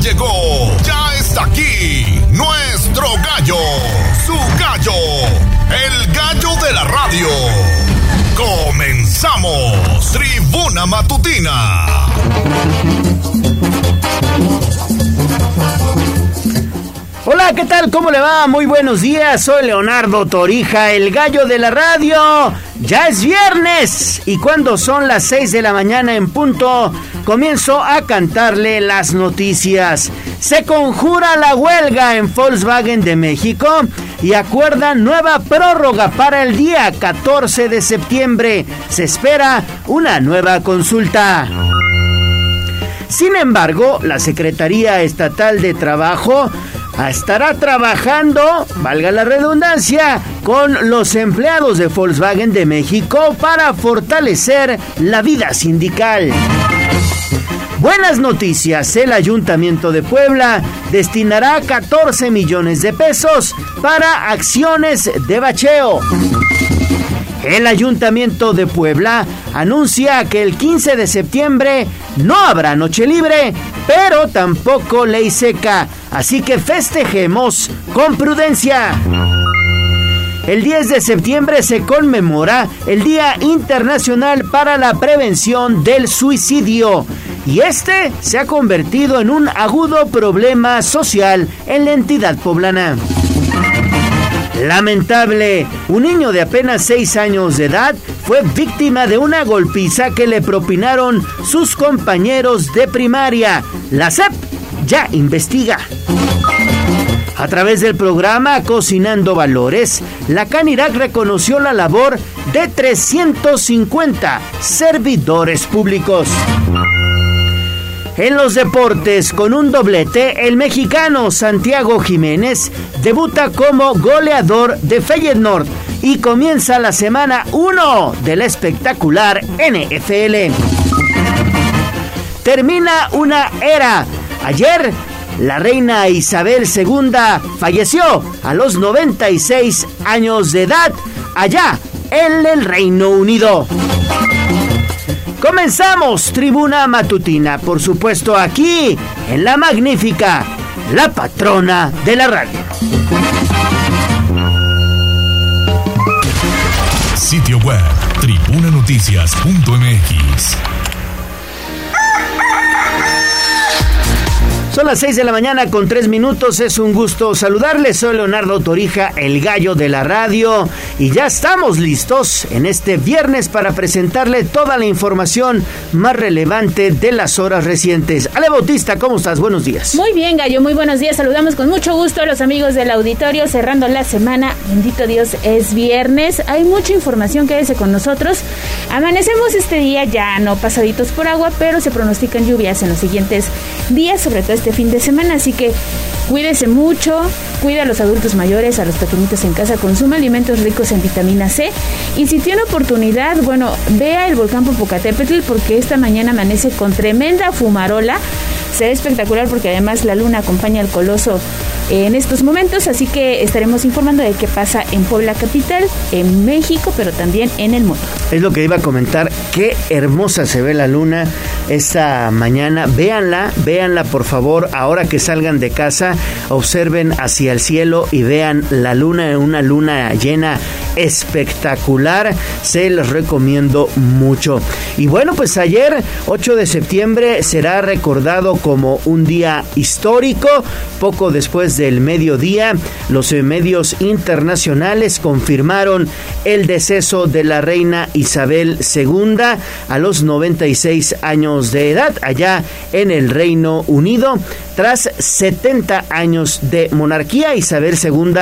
llegó, ya está aquí, nuestro gallo, su gallo, el gallo de la radio. Comenzamos, tribuna matutina. Hola, ¿qué tal? ¿Cómo le va? Muy buenos días. Soy Leonardo Torija, el gallo de la radio. Ya es viernes y cuando son las 6 de la mañana en punto, comienzo a cantarle las noticias. Se conjura la huelga en Volkswagen de México y acuerdan nueva prórroga para el día 14 de septiembre. Se espera una nueva consulta. Sin embargo, la Secretaría Estatal de Trabajo estará trabajando, valga la redundancia, con los empleados de Volkswagen de México para fortalecer la vida sindical. Buenas noticias, el Ayuntamiento de Puebla destinará 14 millones de pesos para acciones de bacheo. El Ayuntamiento de Puebla anuncia que el 15 de septiembre no habrá noche libre, pero tampoco ley seca, así que festejemos con prudencia. El 10 de septiembre se conmemora el Día Internacional para la Prevención del Suicidio y este se ha convertido en un agudo problema social en la entidad poblana. Lamentable, un niño de apenas 6 años de edad fue víctima de una golpiza que le propinaron sus compañeros de primaria. La SEP ya investiga. A través del programa Cocinando Valores, la Canirac reconoció la labor de 350 servidores públicos. En los deportes, con un doblete, el mexicano Santiago Jiménez debuta como goleador de Feyenoord y comienza la semana 1 del espectacular NFL. Termina una era. Ayer, la reina Isabel II falleció a los 96 años de edad allá en el Reino Unido. Comenzamos Tribuna Matutina, por supuesto aquí, en la magnífica, la patrona de la radio. Sitio web, tribunanoticias.mx. Son las 6 de la mañana con 3 minutos. Es un gusto saludarles. Soy Leonardo Torija, el gallo de la radio. Y ya estamos listos en este viernes para presentarle toda la información más relevante de las horas recientes. Ale Bautista, ¿cómo estás? Buenos días. Muy bien, gallo. Muy buenos días. Saludamos con mucho gusto a los amigos del auditorio cerrando la semana. Bendito Dios, es viernes. Hay mucha información. Quédese con nosotros. Amanecemos este día ya no pasaditos por agua, pero se pronostican lluvias en los siguientes días, sobre todo este fin de semana, así que cuídese mucho, cuida a los adultos mayores, a los pequeñitos en casa, consuma alimentos ricos en vitamina C y si tiene oportunidad, bueno, vea el volcán Popocatépetl porque esta mañana amanece con tremenda fumarola. Se ve espectacular porque además la luna acompaña al coloso en estos momentos, así que estaremos informando de qué pasa en Puebla Capital, en México, pero también en el mundo. Es lo que iba a comentar, qué hermosa se ve la luna esta mañana. Véanla, véanla por favor, ahora que salgan de casa, observen hacia el cielo y vean la luna, una luna llena espectacular. Se los recomiendo mucho. Y bueno, pues ayer, 8 de septiembre, será recordado como un día histórico. Poco después del mediodía, los medios internacionales confirmaron el deceso de la reina Isabel II a los 96 años de edad allá en el Reino Unido. Tras 70 años de monarquía, Isabel II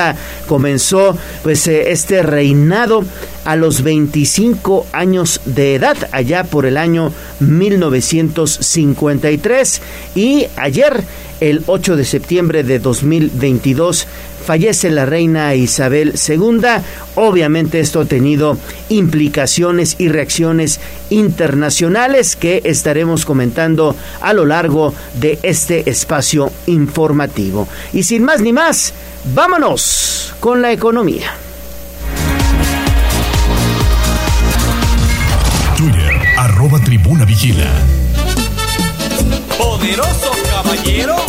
comenzó pues este reinado a los 25 años de edad, allá por el año 1953 y ayer el 8 de septiembre de 2022 fallece la reina Isabel II. Obviamente esto ha tenido implicaciones y reacciones internacionales que estaremos comentando a lo largo de este espacio informativo. Y sin más ni más, vámonos con la economía. Twitter, arroba tribuna vigila. Poderoso caballero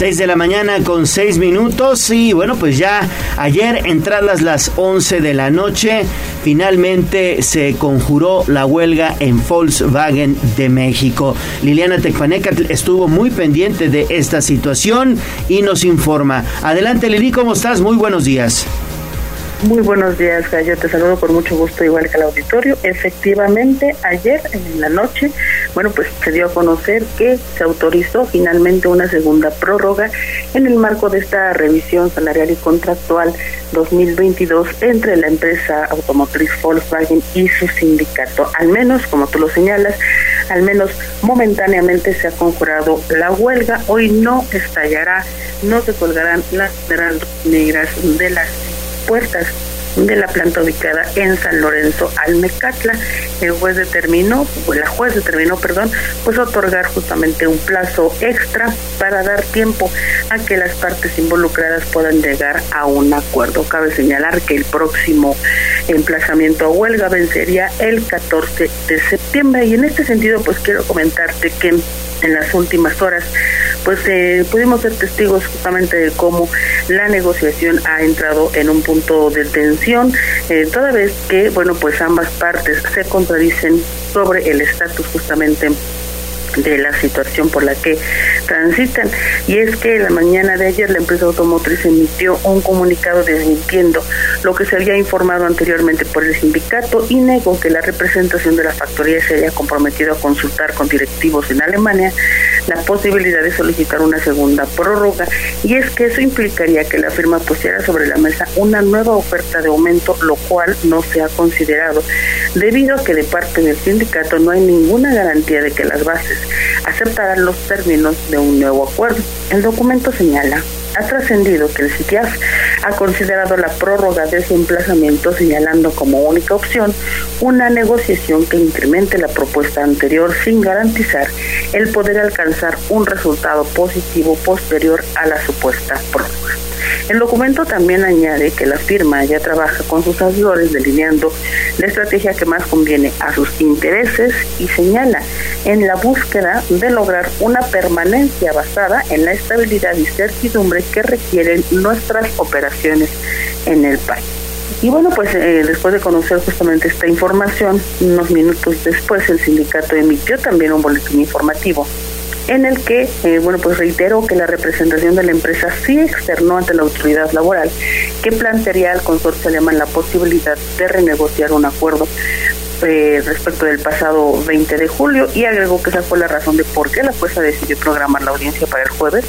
6 de la mañana con 6 minutos y bueno pues ya ayer entradas las 11 de la noche finalmente se conjuró la huelga en Volkswagen de México. Liliana Tecpaneca estuvo muy pendiente de esta situación y nos informa. Adelante Lili, ¿cómo estás? Muy buenos días. Muy buenos días, Gallo. Te saludo con mucho gusto, igual que al auditorio. Efectivamente, ayer en la noche, bueno, pues se dio a conocer que se autorizó finalmente una segunda prórroga en el marco de esta revisión salarial y contractual 2022 entre la empresa automotriz Volkswagen y su sindicato. Al menos, como tú lo señalas, al menos momentáneamente se ha conjurado la huelga. Hoy no estallará, no se colgarán las negras de las puertas de la planta ubicada en San Lorenzo Almecatla. El juez determinó, la juez determinó, perdón, pues otorgar justamente un plazo extra para dar tiempo a que las partes involucradas puedan llegar a un acuerdo. Cabe señalar que el próximo emplazamiento a huelga vencería el 14 de septiembre y en este sentido pues quiero comentarte que en las últimas horas pues eh, pudimos ser testigos justamente de cómo la negociación ha entrado en un punto de tensión, eh, toda vez que, bueno, pues ambas partes se contradicen sobre el estatus justamente de la situación por la que transitan. Y es que la mañana de ayer la empresa automotriz emitió un comunicado desmintiendo lo que se había informado anteriormente por el sindicato y negó que la representación de la factoría se haya comprometido a consultar con directivos en Alemania la posibilidad de solicitar una segunda prórroga. Y es que eso implicaría que la firma pusiera sobre la mesa una nueva oferta de aumento, lo cual no se ha considerado, debido a que de parte del sindicato no hay ninguna garantía de que las bases aceptarán los términos de un nuevo acuerdo. El documento señala ha trascendido que el CITIAF ha considerado la prórroga de ese emplazamiento señalando como única opción una negociación que incremente la propuesta anterior sin garantizar el poder alcanzar un resultado positivo posterior a la supuesta prórroga. El documento también añade que la firma ya trabaja con sus asesores delineando la estrategia que más conviene a sus intereses y señala en la búsqueda de lograr una permanencia basada en la estabilidad y certidumbre que requieren nuestras operaciones en el país. Y bueno, pues eh, después de conocer justamente esta información, unos minutos después el sindicato emitió también un boletín informativo en el que, eh, bueno, pues reitero que la representación de la empresa sí externó ante la autoridad laboral que plantearía al consorcio alemán la posibilidad de renegociar un acuerdo eh, respecto del pasado 20 de julio y agregó que esa fue la razón de por qué la jueza decidió programar la audiencia para el jueves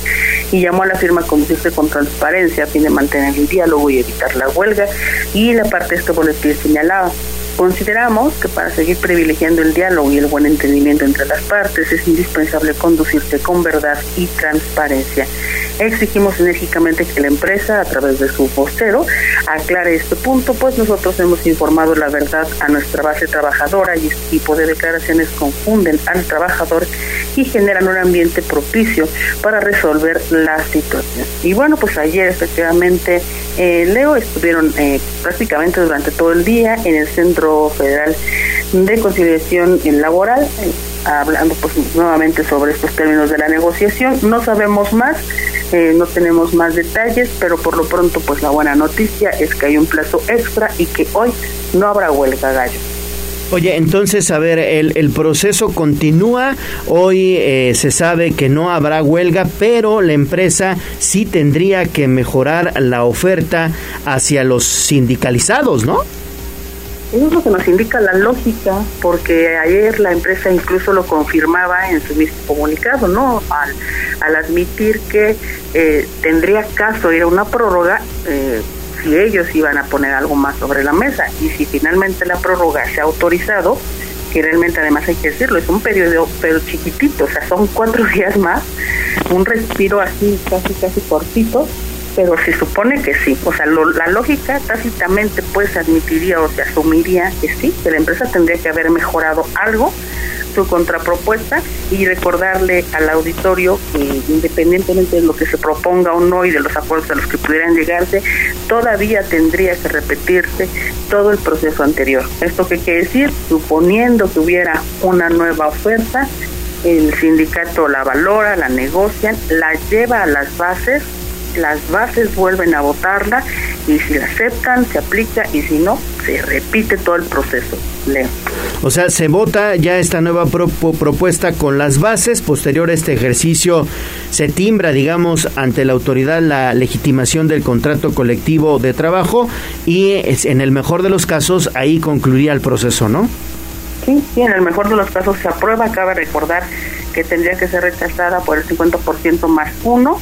y llamó a la firma a conducirse con transparencia a fin de mantener el diálogo y evitar la huelga y la parte de este boletín señalaba Consideramos que para seguir privilegiando el diálogo y el buen entendimiento entre las partes es indispensable conducirse con verdad y transparencia. Exigimos enérgicamente que la empresa, a través de su postero, aclare este punto, pues nosotros hemos informado la verdad a nuestra base trabajadora y este tipo de declaraciones confunden al trabajador y generan un ambiente propicio para resolver la situación. Y bueno, pues ayer efectivamente eh, Leo estuvieron eh, prácticamente durante todo el día en el Centro Federal de Conciliación Laboral, eh, hablando pues nuevamente sobre estos términos de la negociación. No sabemos más, no tenemos más detalles, pero por lo pronto pues la buena noticia es que hay un plazo extra y que hoy no habrá huelga gallo. Oye, entonces, a ver, el, el proceso continúa. Hoy eh, se sabe que no habrá huelga, pero la empresa sí tendría que mejorar la oferta hacia los sindicalizados, ¿no? Eso es lo que nos indica la lógica, porque ayer la empresa incluso lo confirmaba en su mismo comunicado, ¿no? Al, al admitir que eh, tendría caso ir a una prórroga, eh, si ellos iban a poner algo más sobre la mesa y si finalmente la prórroga se ha autorizado, que realmente además hay que decirlo, es un periodo pero chiquitito, o sea, son cuatro días más, un respiro así casi casi cortito, pero se supone que sí. O sea, la lógica tácitamente pues admitiría o se asumiría que sí, que la empresa tendría que haber mejorado algo su contrapropuesta y recordarle al auditorio que independientemente de lo que se proponga o no y de los acuerdos a los que pudieran llegarse, todavía tendría que repetirse todo el proceso anterior. ¿Esto qué quiere decir? Suponiendo que hubiera una nueva oferta, el sindicato la valora, la negocian, la lleva a las bases, las bases vuelven a votarla y si la aceptan se aplica y si no se repite todo el proceso. Leo. O sea, se vota ya esta nueva propuesta con las bases, posterior a este ejercicio se timbra, digamos, ante la autoridad la legitimación del contrato colectivo de trabajo y en el mejor de los casos ahí concluiría el proceso, ¿no? Sí, sí, en el mejor de los casos se aprueba, cabe recordar que tendría que ser rechazada por el 50% más uno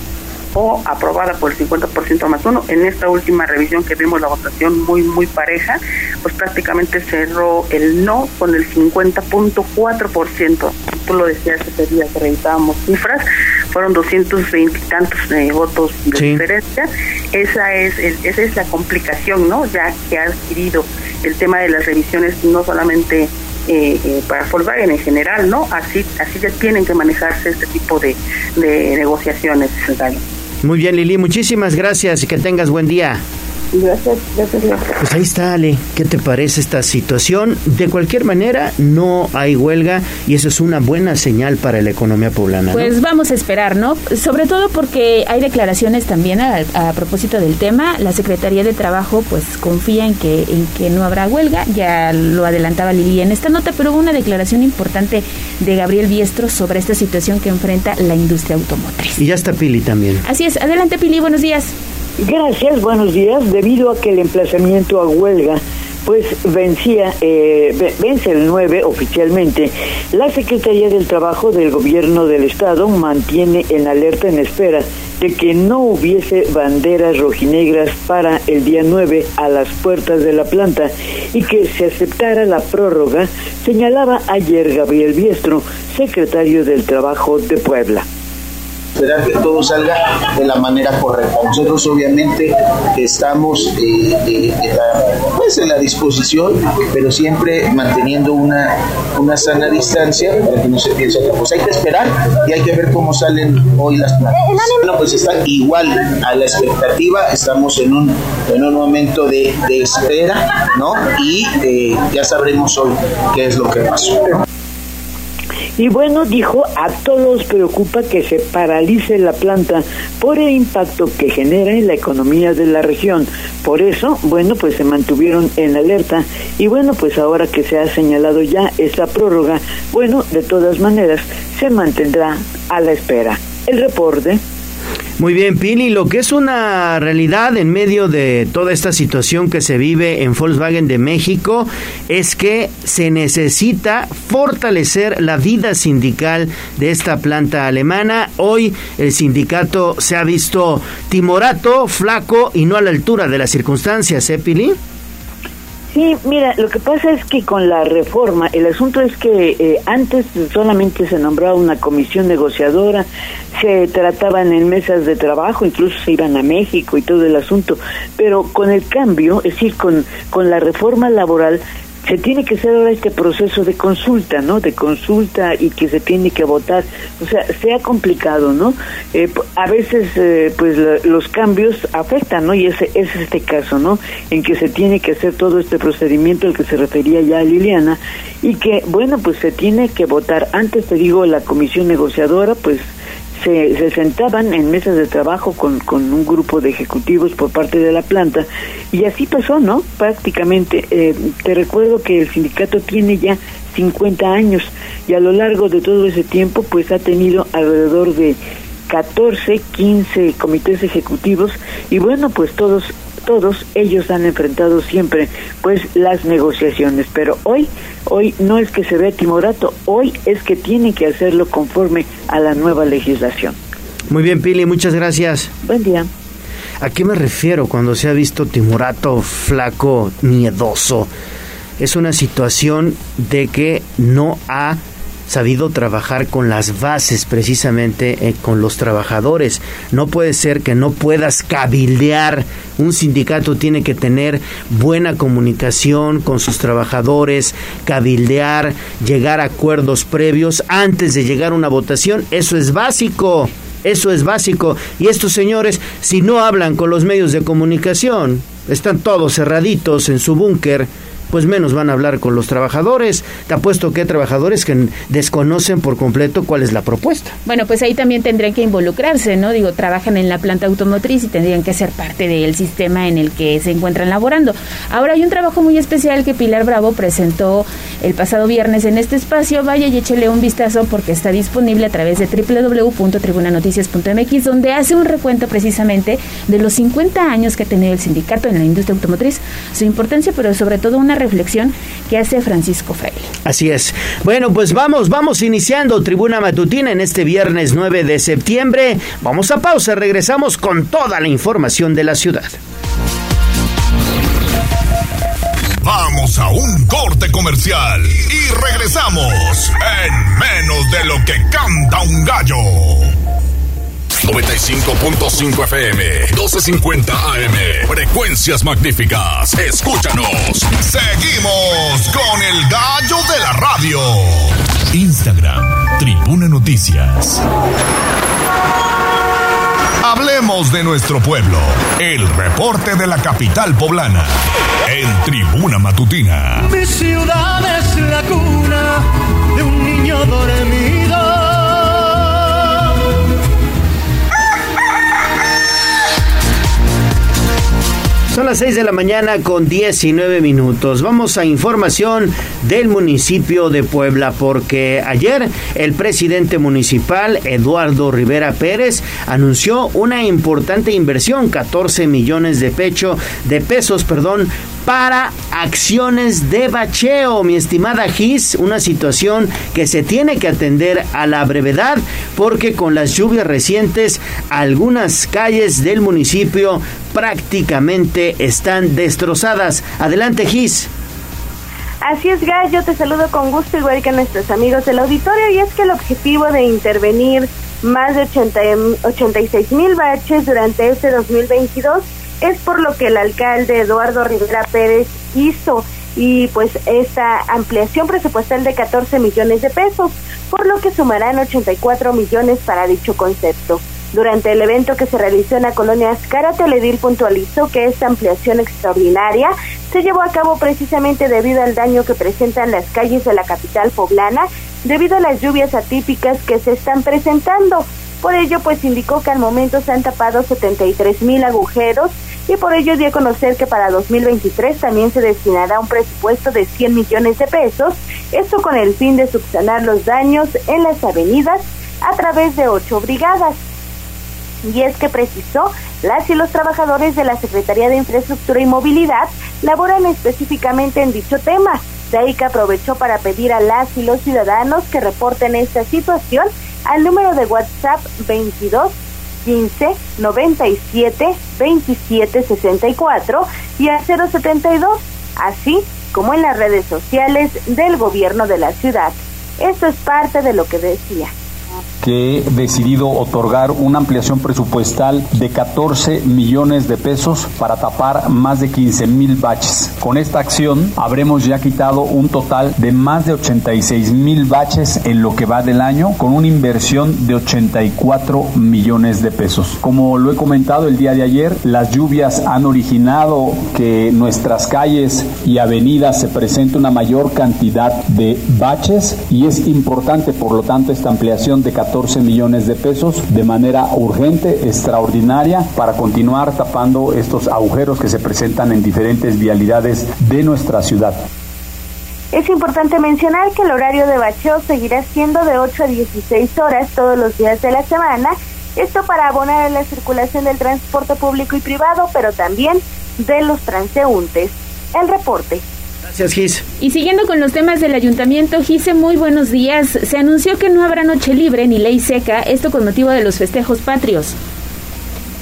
o aprobada por el 50% más uno. En esta última revisión que vimos la votación muy, muy pareja, pues prácticamente cerró el no con el 50.4%. Tú lo decías ese día que revisábamos cifras, fueron 220 y tantos eh, votos de diferencia. Esa es, esa es la complicación, ¿no? Ya que ha adquirido el tema de las revisiones, no solamente eh, eh, para Volkswagen en general, ¿no? Así, así ya tienen que manejarse este tipo de, de negociaciones. Muy bien, Lili, muchísimas gracias y que tengas buen día. Gracias, gracias, Pues ahí está, Ale. ¿Qué te parece esta situación? De cualquier manera, no hay huelga y eso es una buena señal para la economía poblana. Pues vamos a esperar, ¿no? Sobre todo porque hay declaraciones también a, propósito del tema. La Secretaría de Trabajo, pues confía en que, en que no habrá huelga. Ya lo adelantaba Lili en esta nota, pero hubo una declaración importante de Gabriel Biestro sobre esta situación que enfrenta la industria automotriz. Y ya está Pili también. Así es. Adelante, Pili. Buenos días. Gracias, buenos días. Debido a que el emplazamiento a huelga pues vencía, eh, vence el 9 oficialmente, la Secretaría del Trabajo del Gobierno del Estado mantiene en alerta en espera de que no hubiese banderas rojinegras para el día 9 a las puertas de la planta y que se aceptara la prórroga, señalaba ayer Gabriel Biestro, secretario del Trabajo de Puebla esperar que todo salga de la manera correcta. Nosotros obviamente estamos eh, eh, en, la, pues en la disposición, pero siempre manteniendo una, una sana distancia para que no se piense otra cosa. Hay que esperar y hay que ver cómo salen hoy las plantas. Bueno, pues está igual a la expectativa, estamos en un, en un momento de, de espera, ¿no? Y eh, ya sabremos hoy qué es lo que pasó. Y bueno, dijo, a todos preocupa que se paralice la planta por el impacto que genera en la economía de la región. Por eso, bueno, pues se mantuvieron en alerta y bueno, pues ahora que se ha señalado ya esta prórroga, bueno, de todas maneras, se mantendrá a la espera. El reporte. Muy bien, Pili, lo que es una realidad en medio de toda esta situación que se vive en Volkswagen de México es que se necesita fortalecer la vida sindical de esta planta alemana. Hoy el sindicato se ha visto timorato, flaco y no a la altura de las circunstancias, ¿eh, Pili? Sí, mira, lo que pasa es que con la reforma, el asunto es que eh, antes solamente se nombraba una comisión negociadora, se trataban en mesas de trabajo, incluso se iban a México y todo el asunto, pero con el cambio, es decir, con, con la reforma laboral, se tiene que hacer ahora este proceso de consulta, ¿no? De consulta y que se tiene que votar. O sea, se ha complicado, ¿no? Eh, a veces, eh, pues, los cambios afectan, ¿no? Y ese, es este caso, ¿no? En que se tiene que hacer todo este procedimiento al que se refería ya Liliana y que, bueno, pues se tiene que votar. Antes, te digo, la comisión negociadora, pues, se, sentaban en mesas de trabajo con, con, un grupo de ejecutivos por parte de la planta y así pasó, ¿no? Prácticamente. Eh, te recuerdo que el sindicato tiene ya 50 años y a lo largo de todo ese tiempo pues ha tenido alrededor de 14, 15 comités ejecutivos y bueno, pues todos todos ellos han enfrentado siempre pues las negociaciones, pero hoy hoy no es que se vea timorato, hoy es que tienen que hacerlo conforme a la nueva legislación. Muy bien, Pili, muchas gracias. Buen día. ¿A qué me refiero cuando se ha visto timorato, flaco, miedoso? Es una situación de que no ha sabido trabajar con las bases precisamente eh, con los trabajadores. No puede ser que no puedas cabildear. Un sindicato tiene que tener buena comunicación con sus trabajadores, cabildear, llegar a acuerdos previos antes de llegar a una votación. Eso es básico. Eso es básico. Y estos señores, si no hablan con los medios de comunicación, están todos cerraditos en su búnker, pues menos van a hablar con los trabajadores. Te apuesto que hay trabajadores que desconocen por completo cuál es la propuesta. Bueno, pues ahí también tendrían que involucrarse, ¿no? Digo, trabajan en la planta automotriz y tendrían que ser parte del sistema en el que se encuentran laborando. Ahora hay un trabajo muy especial que Pilar Bravo presentó el pasado viernes en este espacio. Vaya y échele un vistazo porque está disponible a través de www.tribunanoticias.mx, donde hace un recuento precisamente de los 50 años que ha tenido el sindicato en la industria automotriz, su importancia, pero sobre todo una reflexión que hace Francisco Fraile. Así es. Bueno, pues vamos, vamos iniciando Tribuna Matutina en este viernes 9 de septiembre. Vamos a pausa, regresamos con toda la información de la ciudad. Vamos a un corte comercial y regresamos en menos de lo que canta un gallo. 95.5 FM, 12.50 AM. Frecuencias magníficas. Escúchanos. Seguimos con el gallo de la radio. Instagram, Tribuna Noticias. Hablemos de nuestro pueblo. El reporte de la capital poblana. En Tribuna Matutina. Mi ciudad es la cuna de un niño dormido Son las 6 de la mañana con 19 minutos. Vamos a información del municipio de Puebla porque ayer el presidente municipal Eduardo Rivera Pérez anunció una importante inversión, 14 millones de pecho de pesos, perdón, para acciones de bacheo, mi estimada Gis, una situación que se tiene que atender a la brevedad porque con las lluvias recientes algunas calles del municipio prácticamente están destrozadas. Adelante Gis. Así es, Gallo, te saludo con gusto, igual que a nuestros amigos del auditorio, y es que el objetivo de intervenir más de 80, 86 mil baches durante este 2022 es por lo que el alcalde Eduardo Rivera Pérez hizo y pues esta ampliación presupuestal de 14 millones de pesos, por lo que sumarán 84 millones para dicho concepto. Durante el evento que se realizó en la colonia Ascara, Teledil puntualizó que esta ampliación extraordinaria se llevó a cabo precisamente debido al daño que presentan las calles de la capital poblana debido a las lluvias atípicas que se están presentando. Por ello, pues indicó que al momento se han tapado 73 mil agujeros y por ello dio a conocer que para 2023 también se destinará un presupuesto de 100 millones de pesos, esto con el fin de subsanar los daños en las avenidas a través de ocho brigadas. Y es que precisó, las y los trabajadores de la Secretaría de Infraestructura y Movilidad laboran específicamente en dicho tema. De ahí que aprovechó para pedir a las y los ciudadanos que reporten esta situación al número de WhatsApp 22 15 97 27 64 y al 072, así como en las redes sociales del gobierno de la ciudad. Esto es parte de lo que decía que he decidido otorgar una ampliación presupuestal de 14 millones de pesos para tapar más de 15 mil baches. Con esta acción habremos ya quitado un total de más de 86 mil baches en lo que va del año con una inversión de 84 millones de pesos. Como lo he comentado el día de ayer, las lluvias han originado que nuestras calles y avenidas se presente una mayor cantidad de baches y es importante por lo tanto esta ampliación de 14 millones de pesos de manera urgente, extraordinaria, para continuar tapando estos agujeros que se presentan en diferentes vialidades de nuestra ciudad. Es importante mencionar que el horario de bacheo seguirá siendo de 8 a 16 horas todos los días de la semana, esto para abonar a la circulación del transporte público y privado, pero también de los transeúntes. El reporte. Gracias, Gis. Y siguiendo con los temas del ayuntamiento, Gise, muy buenos días. Se anunció que no habrá noche libre ni ley seca, esto con motivo de los festejos patrios.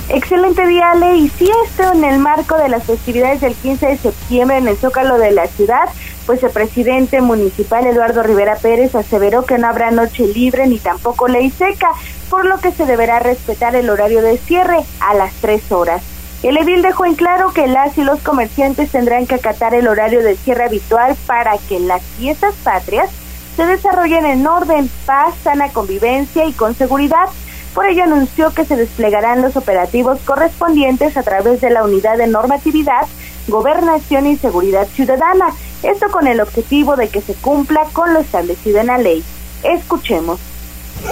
Excelente día, Ale. Y sí, esto en el marco de las festividades del 15 de septiembre en el Zócalo de la ciudad, pues el presidente municipal Eduardo Rivera Pérez aseveró que no habrá noche libre ni tampoco ley seca, por lo que se deberá respetar el horario de cierre a las tres horas. El edil dejó en claro que las y los comerciantes tendrán que acatar el horario de cierre habitual para que las fiestas patrias se desarrollen en orden, paz, sana convivencia y con seguridad. Por ello anunció que se desplegarán los operativos correspondientes a través de la Unidad de Normatividad, Gobernación y Seguridad Ciudadana, esto con el objetivo de que se cumpla con lo establecido en la ley. Escuchemos.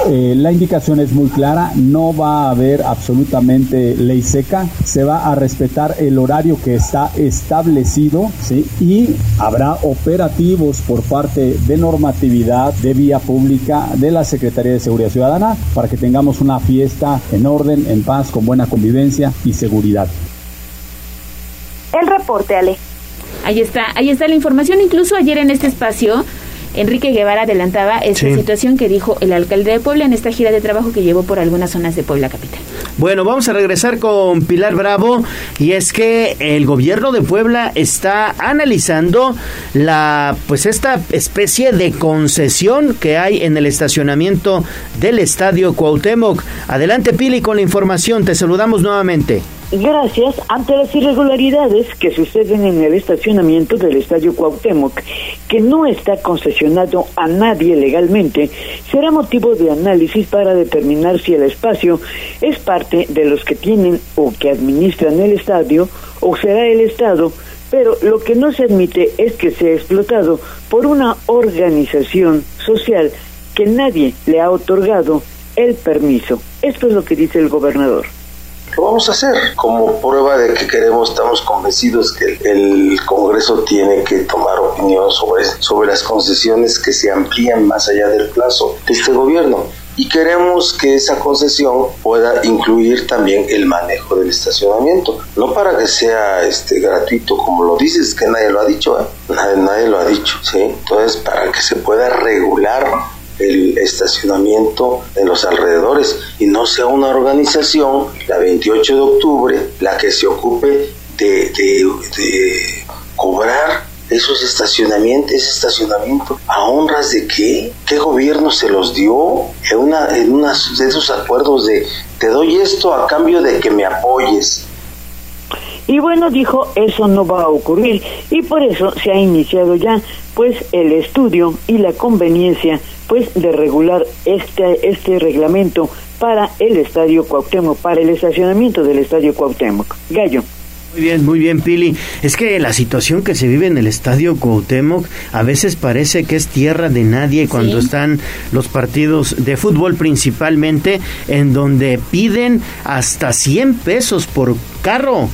Eh, la indicación es muy clara, no va a haber absolutamente ley seca, se va a respetar el horario que está establecido ¿sí? y habrá operativos por parte de normatividad de vía pública de la Secretaría de Seguridad Ciudadana para que tengamos una fiesta en orden, en paz, con buena convivencia y seguridad. El reporte, Ale. Ahí está, ahí está la información. Incluso ayer en este espacio Enrique Guevara adelantaba esta situación que dijo el alcalde de Puebla en esta gira de trabajo que llevó por algunas zonas de Puebla capital. Bueno, vamos a regresar con Pilar Bravo y es que el gobierno de Puebla está analizando la pues esta especie de concesión que hay en el estacionamiento del Estadio Cuauhtémoc. Adelante Pili con la información, te saludamos nuevamente. Gracias. Ante las irregularidades que suceden en el estacionamiento del Estadio Cuauhtémoc, que no está concesionado a nadie legalmente, será motivo de análisis para determinar si el espacio es parte de los que tienen o que administran el estadio o será el Estado, pero lo que no se admite es que sea explotado por una organización social que nadie le ha otorgado el permiso. Esto es lo que dice el gobernador lo vamos a hacer como prueba de que queremos, estamos convencidos que el Congreso tiene que tomar opinión sobre, sobre las concesiones que se amplían más allá del plazo de este gobierno y queremos que esa concesión pueda incluir también el manejo del estacionamiento, no para que sea este gratuito como lo dices, que nadie lo ha dicho, ¿eh? nadie, nadie lo ha dicho, ¿sí? Entonces, para que se pueda regular el estacionamiento en los alrededores y no sea una organización, la 28 de octubre, la que se ocupe de, de, cobrar esos estacionamientos, ese estacionamiento, ¿a honras de qué? ¿Qué gobierno se los dio? En, una, en una de esos acuerdos de te doy esto a cambio de que me apoyes. Y bueno, dijo, eso no va a ocurrir y por eso se ha iniciado ya pues el estudio y la conveniencia pues de regular este este reglamento para el Estadio Cuauhtémoc, para el estacionamiento del Estadio Cuauhtémoc. Gallo. Muy bien, muy bien, Pili. Es que la situación que se vive en el Estadio Cuauhtémoc a veces parece que es tierra de nadie cuando están los partidos de fútbol principalmente, en donde piden hasta 100 pesos por carro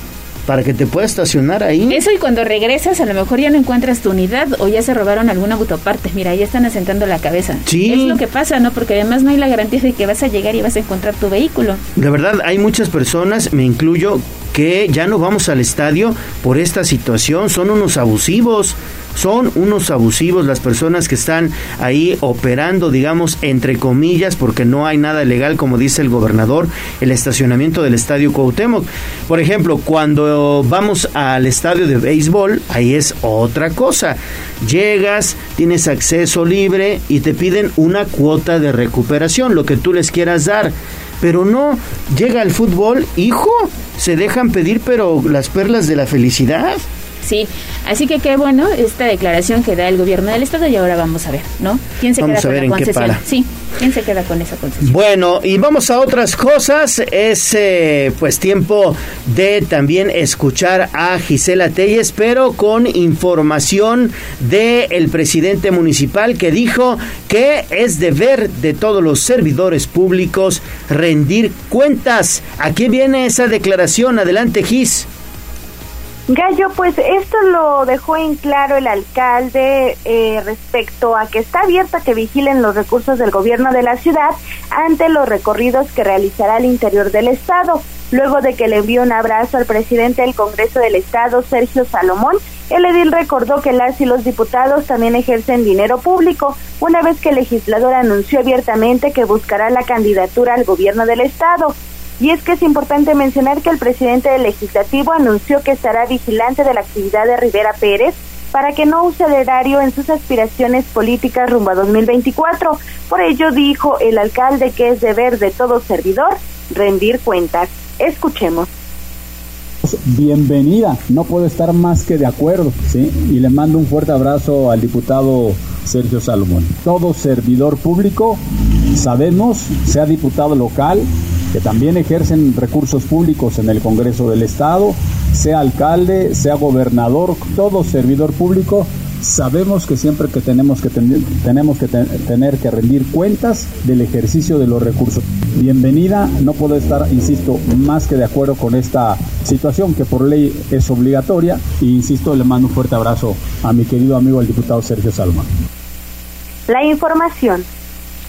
para que te pueda estacionar ahí. Eso y cuando regresas a lo mejor ya no encuentras tu unidad o ya se robaron alguna autoparte. Mira, ya están asentando la cabeza. Sí. Es lo que pasa, ¿no? Porque además no hay la garantía de que vas a llegar y vas a encontrar tu vehículo. De verdad, hay muchas personas, me incluyo, que ya no vamos al estadio por esta situación. Son unos abusivos. Son unos abusivos las personas que están ahí operando, digamos, entre comillas, porque no hay nada legal, como dice el gobernador, el estacionamiento del estadio Cuauhtémoc. Por ejemplo, cuando vamos al estadio de béisbol, ahí es otra cosa. Llegas, tienes acceso libre y te piden una cuota de recuperación, lo que tú les quieras dar. Pero no, llega el fútbol, hijo, se dejan pedir, pero las perlas de la felicidad. Sí, así que qué bueno esta declaración que da el gobierno del estado y ahora vamos a ver, ¿no? ¿Quién se queda con la concesión? Sí, ¿quién se queda con esa concesión? Bueno, y vamos a otras cosas. Es eh, pues tiempo de también escuchar a Gisela Telles, pero con información del el presidente municipal que dijo que es deber de todos los servidores públicos rendir cuentas. Aquí viene esa declaración. Adelante, Gis. Gallo, pues esto lo dejó en claro el alcalde eh, respecto a que está abierto a que vigilen los recursos del gobierno de la ciudad ante los recorridos que realizará al interior del estado. Luego de que le envió un abrazo al presidente del Congreso del Estado, Sergio Salomón, el edil recordó que las y los diputados también ejercen dinero público, una vez que el legislador anunció abiertamente que buscará la candidatura al gobierno del Estado. Y es que es importante mencionar que el presidente del legislativo anunció que estará vigilante de la actividad de Rivera Pérez para que no use el erario en sus aspiraciones políticas rumbo a 2024. Por ello dijo el alcalde que es deber de todo servidor rendir cuentas. Escuchemos bienvenida. No puedo estar más que de acuerdo, ¿sí? Y le mando un fuerte abrazo al diputado Sergio Salomón. Todo servidor público, sabemos, sea diputado local, que también ejercen recursos públicos en el Congreso del Estado, sea alcalde, sea gobernador, todo servidor público sabemos que siempre que tenemos que, tenemos que tener que rendir cuentas del ejercicio de los recursos. Bienvenida, no puedo estar, insisto, más que de acuerdo con esta situación que por ley es obligatoria y insisto, le mando un fuerte abrazo a mi querido amigo el diputado Sergio Salma. La información.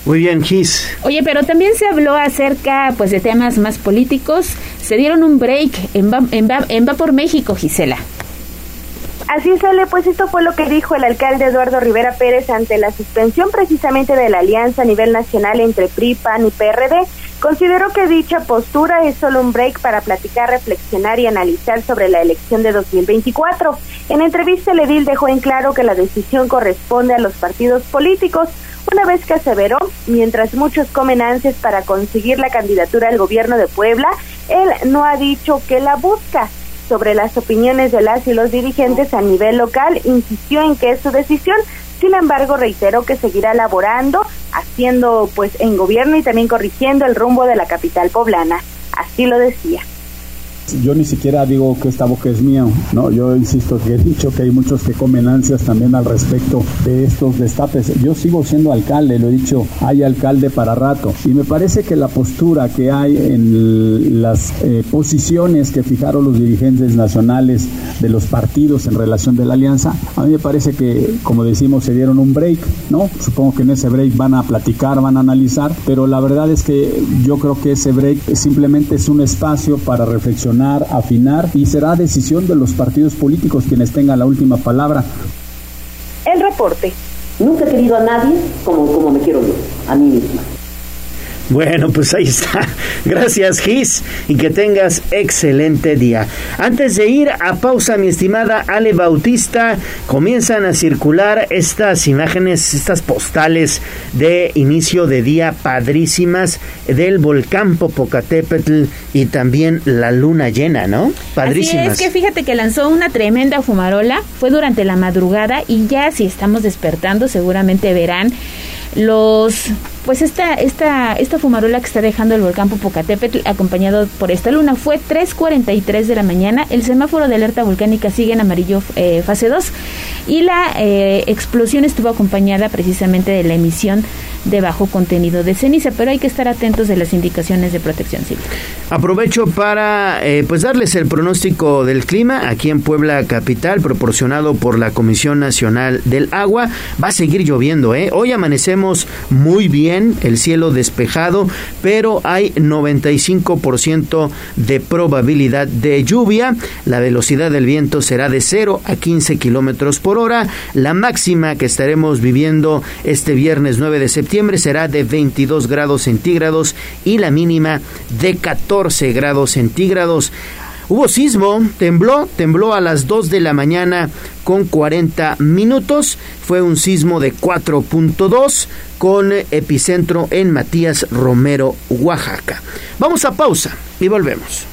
Muy bien, Gis. Oye, pero también se habló acerca pues de temas más políticos. Se dieron un break en Va, en en Va por México, Gisela. Así sale, pues esto fue lo que dijo el alcalde Eduardo Rivera Pérez ante la suspensión precisamente de la alianza a nivel nacional entre PRI, PAN y PRD. Consideró que dicha postura es solo un break para platicar, reflexionar y analizar sobre la elección de 2024. En entrevista, el edil dejó en claro que la decisión corresponde a los partidos políticos, una vez que aseveró, mientras muchos comen ansias para conseguir la candidatura al gobierno de Puebla, él no ha dicho que la busca sobre las opiniones de las y los dirigentes a nivel local, insistió en que es su decisión, sin embargo reiteró que seguirá elaborando, haciendo pues en gobierno y también corrigiendo el rumbo de la capital poblana. Así lo decía. Yo ni siquiera digo que esta boca es mía, ¿no? Yo insisto que he dicho que hay muchos que comen ansias también al respecto de estos destapes. Yo sigo siendo alcalde, lo he dicho, hay alcalde para rato. Y me parece que la postura que hay en las eh, posiciones que fijaron los dirigentes nacionales de los partidos en relación de la alianza, a mí me parece que, como decimos, se dieron un break, ¿no? Supongo que en ese break van a platicar, van a analizar, pero la verdad es que yo creo que ese break simplemente es un espacio para reflexionar afinar y será decisión de los partidos políticos quienes tengan la última palabra. El reporte. Nunca he querido a nadie como, como me quiero yo, a mí misma. Bueno, pues ahí está. Gracias, Gis, y que tengas excelente día. Antes de ir a pausa, mi estimada Ale Bautista, comienzan a circular estas imágenes, estas postales de inicio de día padrísimas del volcán Popocatépetl y también la luna llena, ¿no? Padrísimas. Así es que fíjate que lanzó una tremenda fumarola, fue durante la madrugada y ya si estamos despertando seguramente verán los pues esta esta esta fumarola que está dejando el volcán Popocatépetl acompañado por esta luna fue 3:43 de la mañana. El semáforo de alerta volcánica sigue en amarillo eh, fase 2 y la eh, explosión estuvo acompañada precisamente de la emisión de bajo contenido de ceniza pero hay que estar atentos de las indicaciones de protección civil. Aprovecho para eh, pues darles el pronóstico del clima aquí en Puebla capital proporcionado por la Comisión Nacional del Agua. Va a seguir lloviendo eh hoy amanecemos muy bien, el cielo despejado, pero hay 95% de probabilidad de lluvia. La velocidad del viento será de 0 a 15 kilómetros por hora. La máxima que estaremos viviendo este viernes 9 de septiembre será de 22 grados centígrados y la mínima de 14 grados centígrados. Hubo sismo, tembló, tembló a las 2 de la mañana con 40 minutos. Fue un sismo de 4.2 con epicentro en Matías Romero, Oaxaca. Vamos a pausa y volvemos.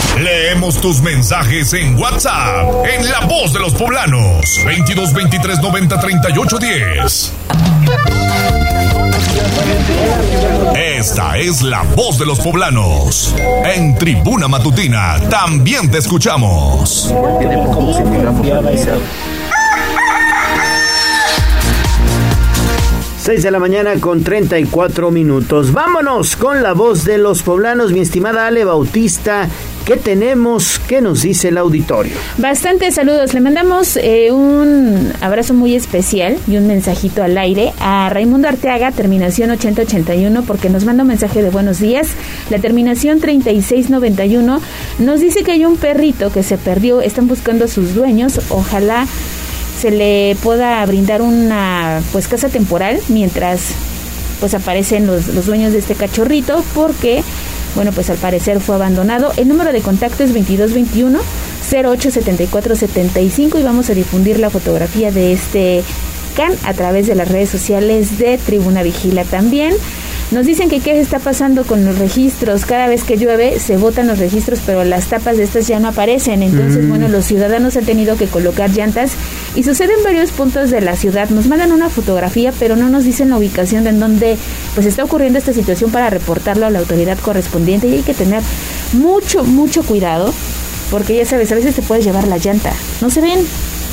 Leemos tus mensajes en WhatsApp, en La Voz de los Poblanos, 22 23 90 38 10. Esta es la voz de los poblanos. En Tribuna Matutina también te escuchamos. 6 de la mañana con 34 minutos. Vámonos con la voz de los poblanos, mi estimada Ale Bautista. ¿Qué tenemos? ¿Qué nos dice el auditorio? Bastante saludos. Le mandamos eh, un abrazo muy especial y un mensajito al aire a Raimundo Arteaga, terminación 8081, porque nos manda un mensaje de buenos días. La terminación 3691 nos dice que hay un perrito que se perdió, están buscando a sus dueños. Ojalá se le pueda brindar una pues casa temporal mientras pues aparecen los, los dueños de este cachorrito porque bueno, pues al parecer fue abandonado. El número de contacto es 2221 087475 y vamos a difundir la fotografía de este can a través de las redes sociales de Tribuna Vigila también. Nos dicen que qué está pasando con los registros. Cada vez que llueve se botan los registros, pero las tapas de estas ya no aparecen. Entonces, mm. bueno, los ciudadanos han tenido que colocar llantas y sucede en varios puntos de la ciudad. Nos mandan una fotografía, pero no nos dicen la ubicación de en donde pues está ocurriendo esta situación para reportarlo a la autoridad correspondiente y hay que tener mucho, mucho cuidado porque ya sabes, a veces te puedes llevar la llanta. No se ven,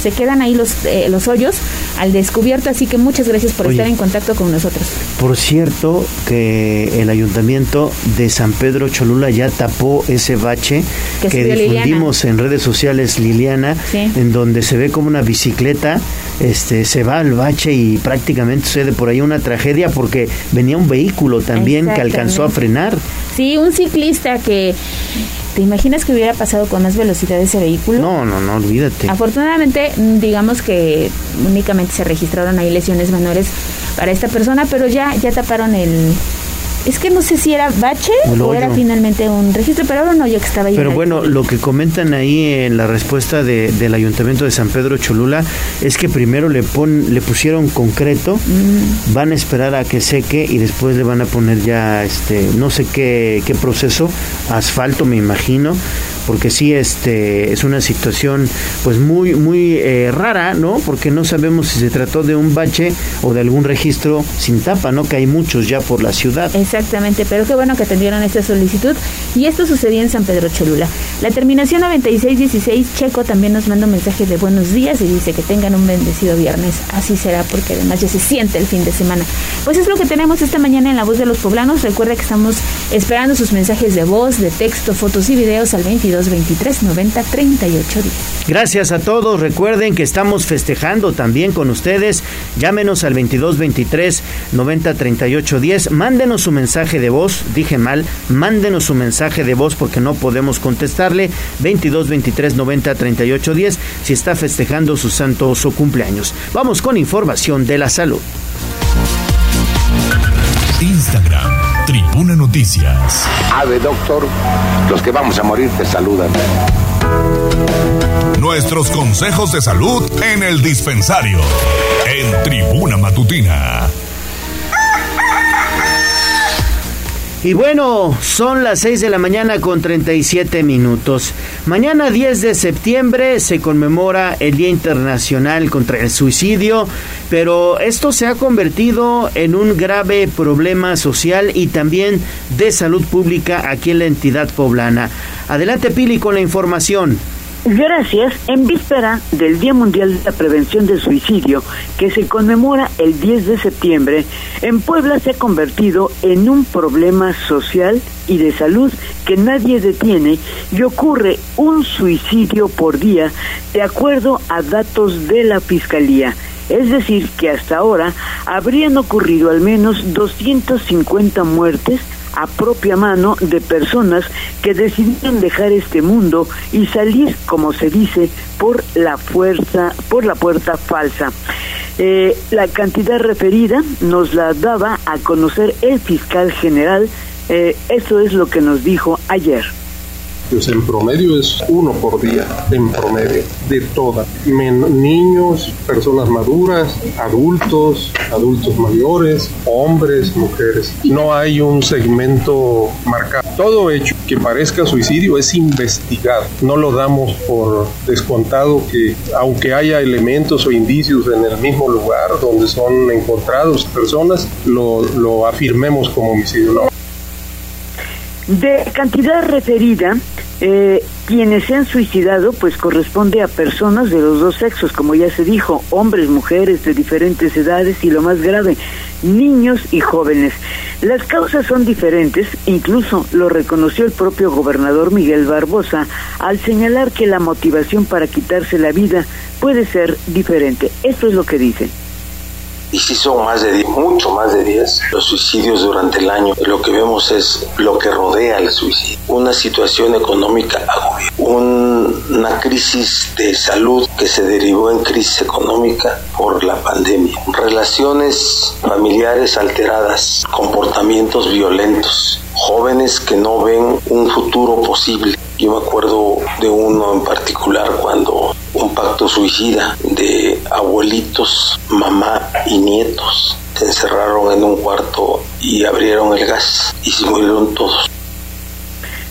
se quedan ahí los, eh, los hoyos al descubierto, así que muchas gracias por estar en contacto con nosotros. Por cierto, que el ayuntamiento de San Pedro Cholula ya tapó ese bache que, difundimos en redes sociales, Liliana, en donde se ve como una bicicleta este se va al bache y prácticamente sucede por ahí una tragedia porque venía un vehículo también que alcanzó a frenar. Sí, un ciclista que ¿Te imaginas que hubiera pasado con más velocidad ese vehículo? No, no, no, olvídate. Afortunadamente, digamos que únicamente se registraron ahí lesiones menores para esta persona, pero ya, ya taparon el, es que no sé si era bache o, era finalmente un registro, pero ahora no yo que estaba ahí. Pero bueno, lo que comentan ahí en la respuesta de, del Ayuntamiento de San Pedro Cholula es que primero le, pon, le pusieron concreto, mm. van a esperar a que seque y después le van a poner ya, este no sé qué, qué proceso, asfalto me imagino, porque sí este es una situación pues muy muy eh, rara no porque no sabemos si se trató de un bache o de algún registro sin tapa no que hay muchos ya por la ciudad. Exactamente pero qué bueno que atendieron esta solicitud. Y esto sucedió en San Pedro Cholula. La terminación 9616 Checo también nos manda un mensaje de buenos días y dice que tengan un bendecido viernes. Así será porque además ya se siente el fin de semana. Pues es lo que tenemos esta mañana en la voz de los poblanos. Recuerda que estamos esperando sus mensajes de voz de texto fotos y videos al 22 23 90 38 10. Gracias a todos. Recuerden que estamos festejando también con ustedes. Llámenos al 22 23 90 38 10. Mándenos su mensaje de voz. Dije mal. Mándenos su mensaje de voz porque no podemos contestarle. 22 23 90 38 10 si está festejando su santo o su cumpleaños. Vamos con información de la salud. Instagram Tribuna Noticias. Ave, doctor, los que vamos a morir te saludan. Nuestros consejos de salud en el dispensario. En Tribuna Matutina. Y bueno, son las 6 de la mañana con 37 minutos. Mañana 10 de septiembre se conmemora el Día Internacional contra el Suicidio, pero esto se ha convertido en un grave problema social y también de salud pública aquí en la entidad poblana. Adelante Pili con la información. Gracias. En víspera del Día Mundial de la Prevención del Suicidio, que se conmemora el 10 de septiembre, en Puebla se ha convertido en un problema social y de salud que nadie detiene y ocurre un suicidio por día de acuerdo a datos de la Fiscalía. Es decir, que hasta ahora habrían ocurrido al menos 250 muertes a propia mano de personas que decidieron dejar este mundo y salir, como se dice, por la fuerza, por la puerta falsa. Eh, la cantidad referida nos la daba a conocer el fiscal general. Eh, eso es lo que nos dijo ayer. Pues en promedio es uno por día, en promedio, de todas. niños, personas maduras, adultos, adultos mayores, hombres, mujeres. No hay un segmento marcado. Todo hecho que parezca suicidio es investigado. No lo damos por descontado que aunque haya elementos o indicios en el mismo lugar donde son encontrados personas, lo, lo afirmemos como homicidio. De cantidad referida, eh, quienes se han suicidado pues corresponde a personas de los dos sexos, como ya se dijo, hombres, mujeres de diferentes edades y lo más grave, niños y jóvenes. Las causas son diferentes, incluso lo reconoció el propio gobernador Miguel Barbosa al señalar que la motivación para quitarse la vida puede ser diferente. Esto es lo que dice y si son más de 10, mucho más de 10 los suicidios durante el año. Lo que vemos es lo que rodea el suicidio. Una situación económica agobia, una crisis de salud que se derivó en crisis económica por la pandemia, relaciones familiares alteradas, comportamientos violentos, jóvenes que no ven un futuro posible. Yo me acuerdo de uno en particular cuando un pacto suicida de abuelitos, mamá y nietos se encerraron en un cuarto y abrieron el gas y se murieron todos.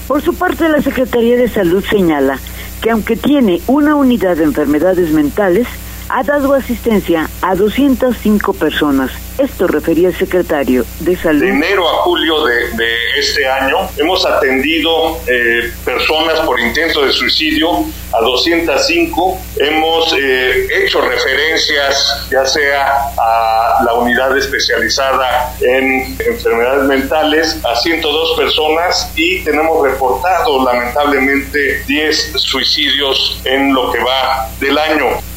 Por su parte, la Secretaría de Salud señala que aunque tiene una unidad de enfermedades mentales, ha dado asistencia a 205 personas. Esto refería el secretario de Salud. De enero a julio de, este año hemos atendido eh, personas por intento de suicidio a 205. Hemos eh, hecho referencias ya sea a la unidad especializada en enfermedades mentales a 102 personas y tenemos reportado lamentablemente 10 suicidios en lo que va del año.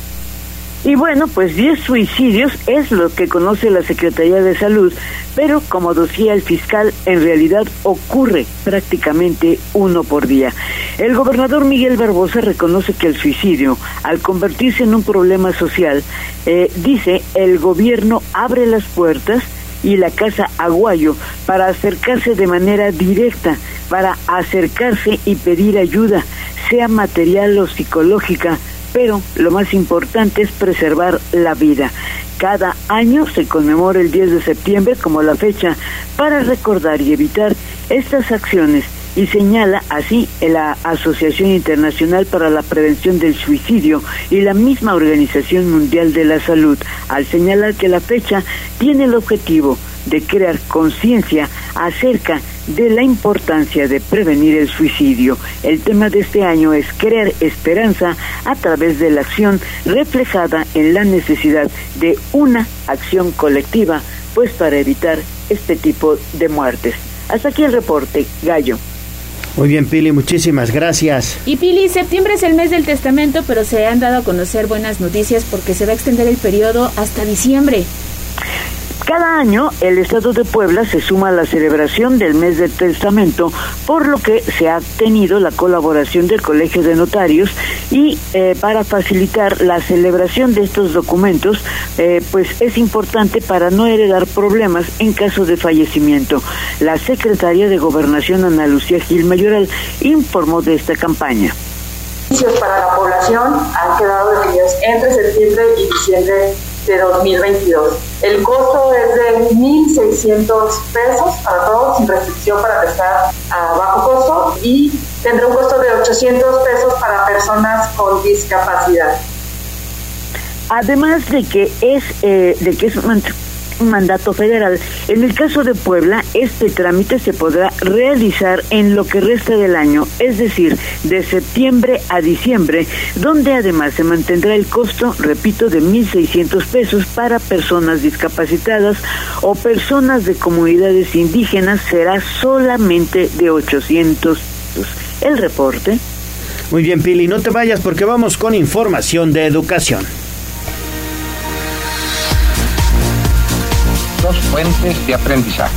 Y bueno, pues 10 suicidios es lo que conoce la Secretaría de Salud, pero como decía el fiscal, en realidad ocurre prácticamente uno por día. El gobernador Miguel Barbosa reconoce que el suicidio, al convertirse en un problema social, eh, dice, el gobierno abre las puertas y la Casa Aguayo para acercarse de manera directa, para acercarse y pedir ayuda, sea material o psicológica, pero lo más importante es preservar la vida. Cada año se conmemora el 10 de septiembre como la fecha para recordar y evitar estas acciones y señala así la Asociación Internacional para la Prevención del Suicidio y la misma Organización Mundial de la Salud, al señalar que la fecha tiene el objetivo de crear conciencia acerca de la importancia de prevenir el suicidio. El tema de este año es crear esperanza a través de la acción reflejada en la necesidad de una acción colectiva, pues para evitar este tipo de muertes. Hasta aquí el reporte, Gallo. Muy bien, Pili, muchísimas gracias. Y Pili, septiembre es el mes del testamento, pero se han dado a conocer buenas noticias porque se va a extender el periodo hasta diciembre. Cada año el Estado de Puebla se suma a la celebración del mes del testamento, por lo que se ha tenido la colaboración del Colegio de Notarios y eh, para facilitar la celebración de estos documentos, eh, pues es importante para no heredar problemas en caso de fallecimiento. La secretaria de Gobernación Ana Lucía Gil Mayoral informó de esta campaña para la población han quedado definidos entre septiembre y diciembre de 2022. El costo es de 1.600 pesos para todos, sin restricción para prestar a bajo costo y tendrá un costo de 800 pesos para personas con discapacidad. Además de que es eh, de que es mandato federal. En el caso de Puebla, este trámite se podrá realizar en lo que resta del año, es decir, de septiembre a diciembre, donde además se mantendrá el costo, repito, de 1.600 pesos para personas discapacitadas o personas de comunidades indígenas será solamente de 800 pesos. El reporte. Muy bien, Pili, no te vayas porque vamos con información de educación. Dos fuentes de aprendizaje,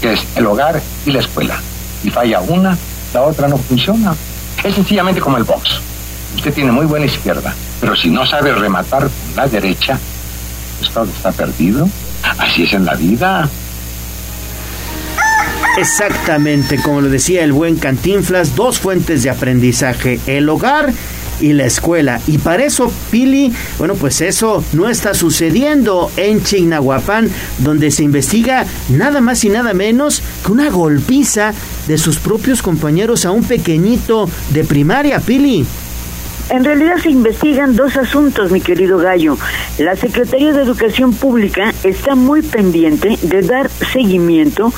que es el hogar y la escuela. Si falla una, la otra no funciona. Es sencillamente como el box. Usted tiene muy buena izquierda, pero si no sabe rematar con la derecha, pues todo está perdido. Así es en la vida. Exactamente, como lo decía el buen Cantinflas, dos fuentes de aprendizaje, el hogar y la escuela. Y para eso, Pili, bueno, pues eso no está sucediendo en Chignahuapan, donde se investiga nada más y nada menos que una golpiza de sus propios compañeros a un pequeñito de primaria, Pili. En realidad se investigan dos asuntos, mi querido Gallo. La Secretaría de Educación Pública está muy pendiente de dar seguimiento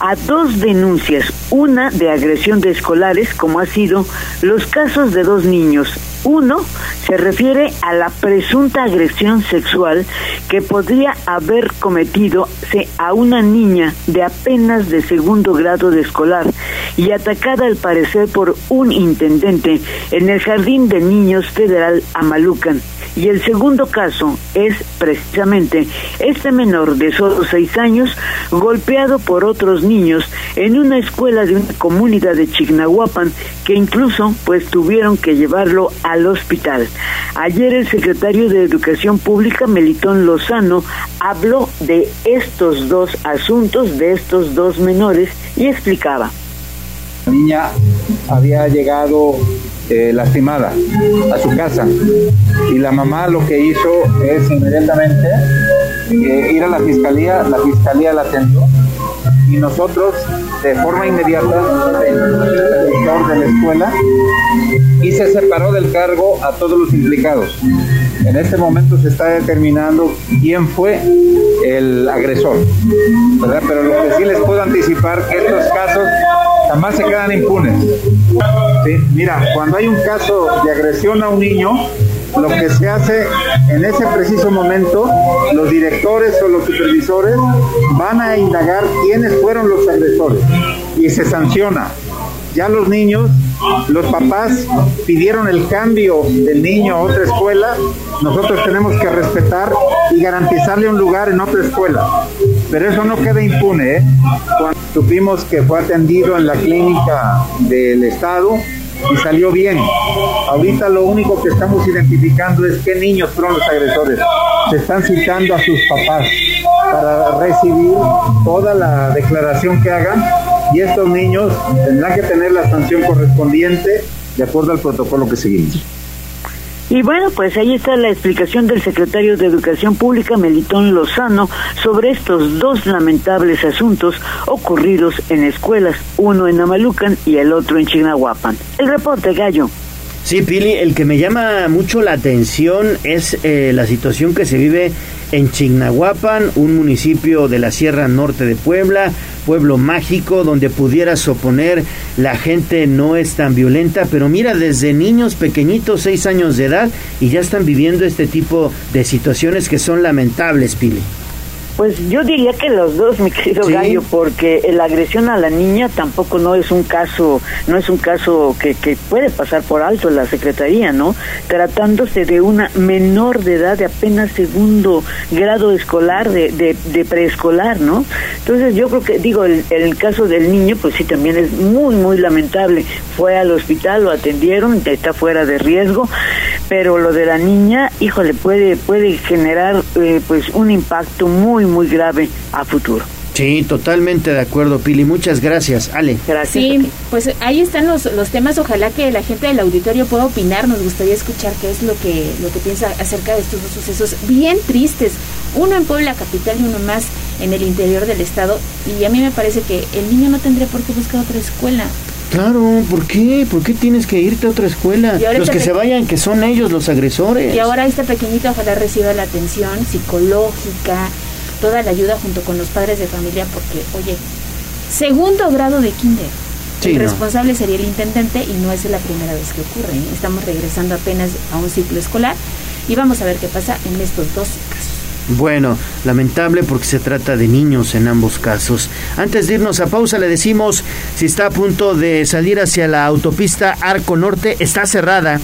a dos denuncias, una de agresión de escolares, como ha sido los casos de dos niños. Uno se refiere a la presunta agresión sexual que podría haber cometido a una niña de apenas de segundo grado de escolar y atacada al parecer por un intendente en el Jardín de Niños Federal Amalucan. Y el segundo caso es precisamente este menor de solo seis años golpeado por otros niños en una escuela de una comunidad de Chignahuapan que incluso pues tuvieron que llevarlo al hospital. Ayer el secretario de Educación Pública, Melitón Lozano, habló de estos dos asuntos, de estos dos menores y explicaba. La niña había llegado eh, lastimada a su casa. Y la mamá lo que hizo es inmediatamente eh, ir a la fiscalía, la fiscalía la atendió y nosotros de forma inmediata, el director de la escuela, y se separó del cargo a todos los implicados. En este momento se está determinando quién fue el agresor, Pero lo que sí les puedo anticipar que estos casos jamás se quedan impunes. Mira, cuando hay un caso de agresión a un niño, lo que se hace en ese preciso momento, los directores o los supervisores van a indagar quiénes fueron los agresores y se sanciona. Ya los niños, los papás pidieron el cambio del niño a otra escuela, nosotros tenemos que respetar y garantizarle un lugar en otra escuela. Pero eso no queda impune. ¿eh? Cuando supimos que fue atendido en la clínica del Estado, y salió bien. Ahorita lo único que estamos identificando es qué niños fueron los agresores. Se están citando a sus papás para recibir toda la declaración que hagan y estos niños tendrán que tener la sanción correspondiente de acuerdo al protocolo que seguimos. Y bueno, pues ahí está la explicación del secretario de Educación Pública, Melitón Lozano, sobre estos dos lamentables asuntos ocurridos en escuelas, uno en Amalucan y el otro en Chignahuapan. El reporte, Gallo. Sí, Pili, el que me llama mucho la atención es eh, la situación que se vive en Chignahuapan, un municipio de la Sierra Norte de Puebla, pueblo mágico donde pudieras oponer, la gente no es tan violenta, pero mira, desde niños pequeñitos, seis años de edad, y ya están viviendo este tipo de situaciones que son lamentables, Pili. Pues yo diría que los dos, mi querido Gallo, porque la agresión a la niña tampoco no es un caso, no es un caso que, que puede pasar por alto en la Secretaría, ¿no? Tratándose de una menor de edad de apenas segundo grado escolar, de, de, preescolar, ¿no? Entonces yo creo que, digo, el, el caso del niño, pues sí, también es muy, muy lamentable. Fue al hospital, lo atendieron, está fuera de riesgo, pero lo de la niña, híjole, puede, puede generar eh, pues un impacto muy, muy grave a futuro. Sí, totalmente de acuerdo, Pili. Muchas gracias, Ale. Gracias. Sí, pues ahí están los, los temas. Ojalá que la gente del auditorio pueda opinar. Nos gustaría escuchar qué es lo que, lo que piensa acerca de estos dos sucesos bien tristes. Uno en Puebla capital y uno más en el interior del estado. Y a mí me parece que el niño no tendría por qué buscar otra escuela. Claro, ¿por qué? ¿Por qué tienes que irte a otra escuela? Los que se vayan, que son ellos los agresores. Y ahora este pequeñito ojalá reciba la atención psicológica, toda la ayuda junto con los padres de familia porque, oye, segundo grado de kinder. el responsable sería el intendente y no es la primera vez que ocurre. ¿eh? Estamos regresando apenas a un ciclo escolar y vamos a ver qué pasa en estos dos casos. Bueno, lamentable porque se trata de niños en ambos casos. Antes de irnos a pausa le decimos si está a punto de salir hacia la autopista Arco Norte, está cerrada.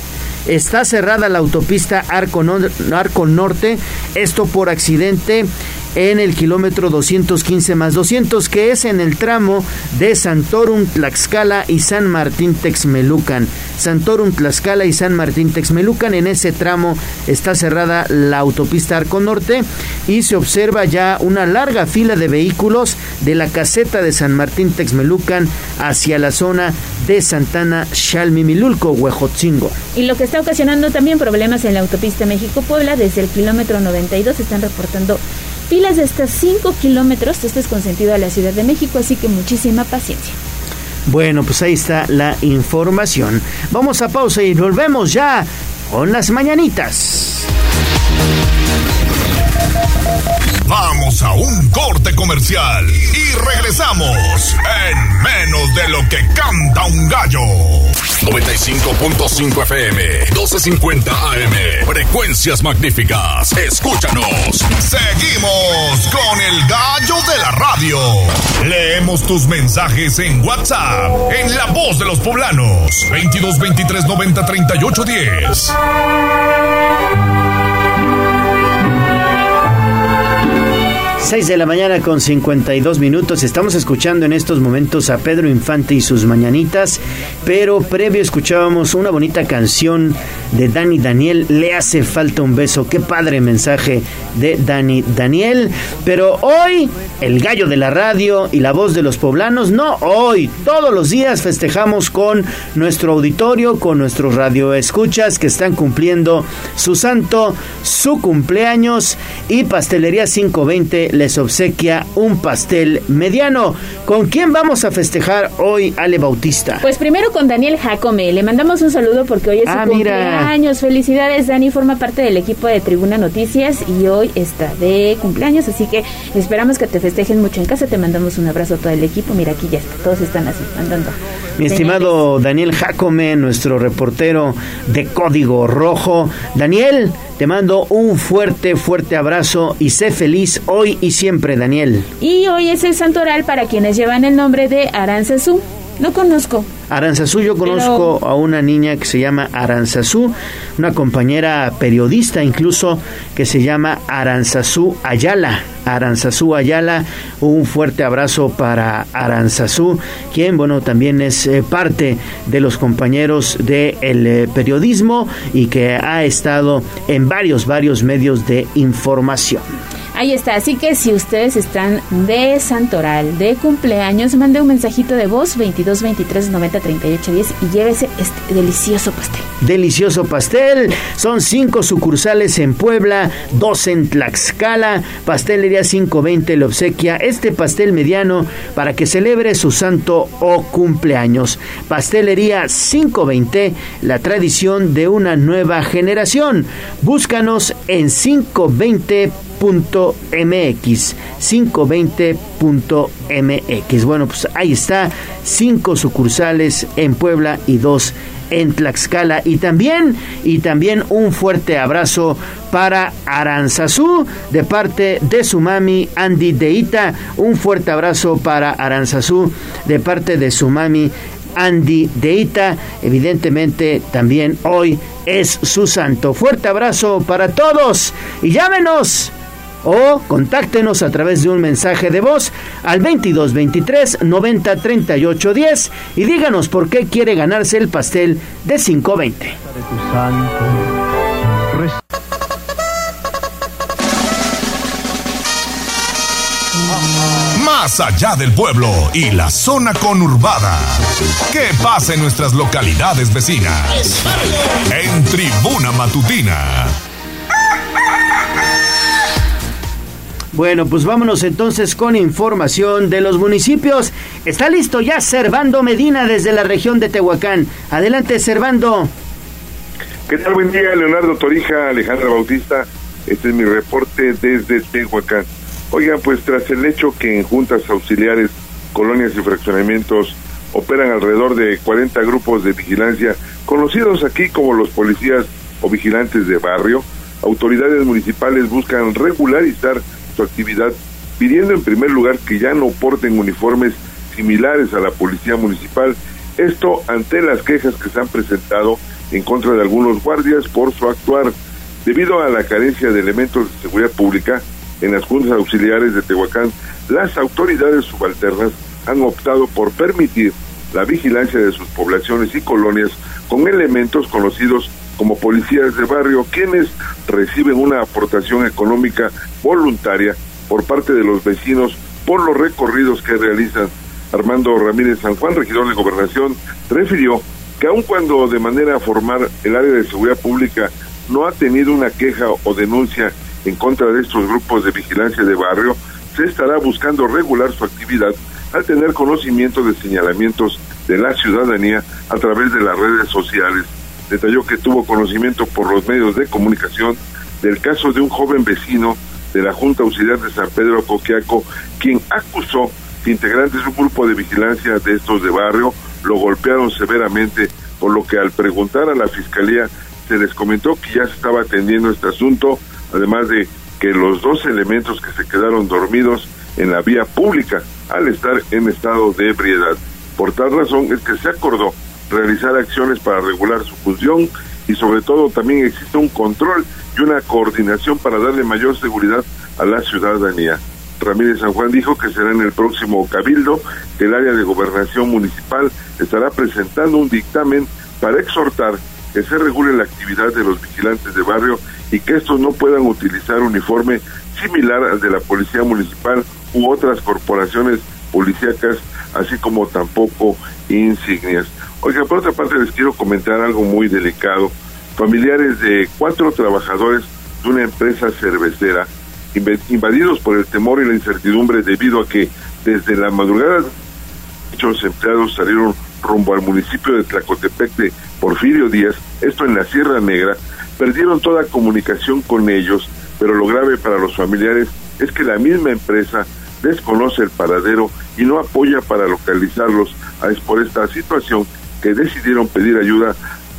Está cerrada la autopista Arco, Arco Norte, esto por accidente en el kilómetro 215 más 200, que es en el tramo de Santorum, Tlaxcala y San Martín Texmelucan. Santorum, Tlaxcala y San Martín Texmelucan, en ese tramo está cerrada la autopista Arco Norte y se observa ya una larga fila de vehículos de la caseta de San Martín Texmelucan hacia la zona de Santana, Xalmimilulco, Huejotzingo. Y lo que está ocasionando también problemas en la autopista México-Puebla, desde el kilómetro 92 están reportando filas de hasta 5 kilómetros. Esto es consentido a la Ciudad de México, así que muchísima paciencia. Bueno, pues ahí está la información. Vamos a pausa y volvemos ya con las mañanitas. Vamos a un corte comercial y regresamos en menos de lo que canta un gallo. 95.5 FM, 12.50 AM, frecuencias magníficas. Escúchanos. Seguimos con el gallo de la radio. Leemos tus mensajes en WhatsApp, en La Voz de los Poblanos, 22 23 90 38 10. 6 de la mañana con 52 minutos. Estamos escuchando en estos momentos a Pedro Infante y sus mañanitas, pero previo escuchábamos una bonita canción de Dani Daniel, Le hace falta un beso. Qué padre mensaje de Dani Daniel. Pero hoy, el gallo de la radio y la voz de los poblanos, no hoy, todos los días festejamos con nuestro auditorio, con nuestros radioescuchas que están cumpliendo su santo, su cumpleaños y Pastelería 520 les obsequia un pastel mediano. ¿Con quién vamos a festejar hoy, Ale Bautista? Pues primero con Daniel Jacome. Le mandamos un saludo porque hoy es Ah, su mira. cumpleaños. Felicidades, Dani. Forma parte del equipo de Tribuna Noticias y hoy está de cumpleaños. Así que esperamos que te festejen mucho en casa. Te mandamos un abrazo a todo el equipo. Mira, aquí ya está. Todos están así, mandando. Mi estimado Daniel Jacome, nuestro reportero de Código Rojo. Daniel, te mando un fuerte, fuerte abrazo y sé feliz hoy y siempre, Daniel. Y hoy es el santoral para quienes llevan el nombre de Aranzazú. No conozco. Aranzazú, yo conozco a una niña que se llama Aranzazú, una compañera periodista incluso que se llama Aranzazú Ayala. Aranzazú Ayala, un fuerte abrazo para Aranzazú, quien, bueno, también es eh, parte de los compañeros del periodismo y que ha estado en varios, varios medios de información. Ahí está, así que si ustedes están de Santoral, de cumpleaños, mande un mensajito de voz 22 23 90 38 10 y llévese este delicioso pastel. Delicioso pastel. Son cinco sucursales en Puebla, dos en Tlaxcala. Pastelería 520 le obsequia este pastel mediano para que celebre su santo o cumpleaños. Pastelería 520, la tradición de una nueva generación. Búscanos en 520 520.mx 520.mx bueno pues ahí está cinco sucursales en Puebla y dos Tlaxcala y también y también un fuerte abrazo para Aranzazú de parte de su mami Andy Deita un fuerte abrazo para Aranzazú de parte de su mami Andy Deita. Evidentemente también hoy es su santo. Fuerte abrazo para todos y llámenos o contáctenos a través de un mensaje de voz al 22 23 90 38 10 y díganos por qué quiere ganarse el pastel de 520. Más allá del pueblo y la zona conurbada. ¿Qué pasa en nuestras localidades vecinas? En Tribuna Matutina. Bueno, pues vámonos entonces con información de los municipios. Está listo ya Servando Medina desde la región de Tehuacán. Adelante, Servando. ¿Qué tal? Buen día, Leonardo Torija, Alejandra Bautista. Este es mi reporte desde Tehuacán. Oigan, pues tras el hecho que en juntas auxiliares, colonias y fraccionamientos operan alrededor de 40 grupos de vigilancia, conocidos aquí como los policías o vigilantes de barrio, autoridades municipales buscan regularizar su actividad, pidiendo en primer lugar que ya no porten uniformes similares a la policía municipal, esto ante las quejas que se han presentado en contra de algunos guardias por su actuar. Debido a la carencia de elementos de seguridad pública en las juntas auxiliares de Tehuacán, las autoridades subalternas han optado por permitir la vigilancia de sus poblaciones y colonias con elementos conocidos como policías de barrio, quienes reciben una aportación económica voluntaria por parte de los vecinos por los recorridos que realizan. Armando Ramírez San Juan, regidor de Gobernación, refirió que aun cuando de manera formal el área de seguridad pública no ha tenido una queja o denuncia en contra de estos grupos de vigilancia de barrio, se estará buscando regular su actividad al tener conocimiento de señalamientos de la ciudadanía a través de las redes sociales. Detalló que tuvo conocimiento por los medios de comunicación del caso de un joven vecino de la Junta Auxiliar de San Pedro Coquiaco, quien acusó que integrantes de un grupo de vigilancia de estos de barrio lo golpearon severamente, por lo que al preguntar a la fiscalía se les comentó que ya se estaba atendiendo este asunto, además de que los dos elementos que se quedaron dormidos en la vía pública al estar en estado de ebriedad. Por tal razón es que se acordó realizar acciones para regular su función y sobre todo también existe un control y una coordinación para darle mayor seguridad a la ciudadanía. Ramírez San Juan dijo que será en el próximo cabildo que el área de gobernación municipal estará presentando un dictamen para exhortar que se regule la actividad de los vigilantes de barrio y que estos no puedan utilizar uniforme similar al de la policía municipal u otras corporaciones policíacas, así como tampoco insignias. Oiga, por otra parte les quiero comentar algo muy delicado. Familiares de cuatro trabajadores de una empresa cervecera, invadidos por el temor y la incertidumbre debido a que desde la madrugada muchos empleados salieron rumbo al municipio de Tlacotepec de Porfirio Díaz, esto en la Sierra Negra, perdieron toda comunicación con ellos, pero lo grave para los familiares es que la misma empresa desconoce el paradero y no apoya para localizarlos. Es por esta situación que decidieron pedir ayuda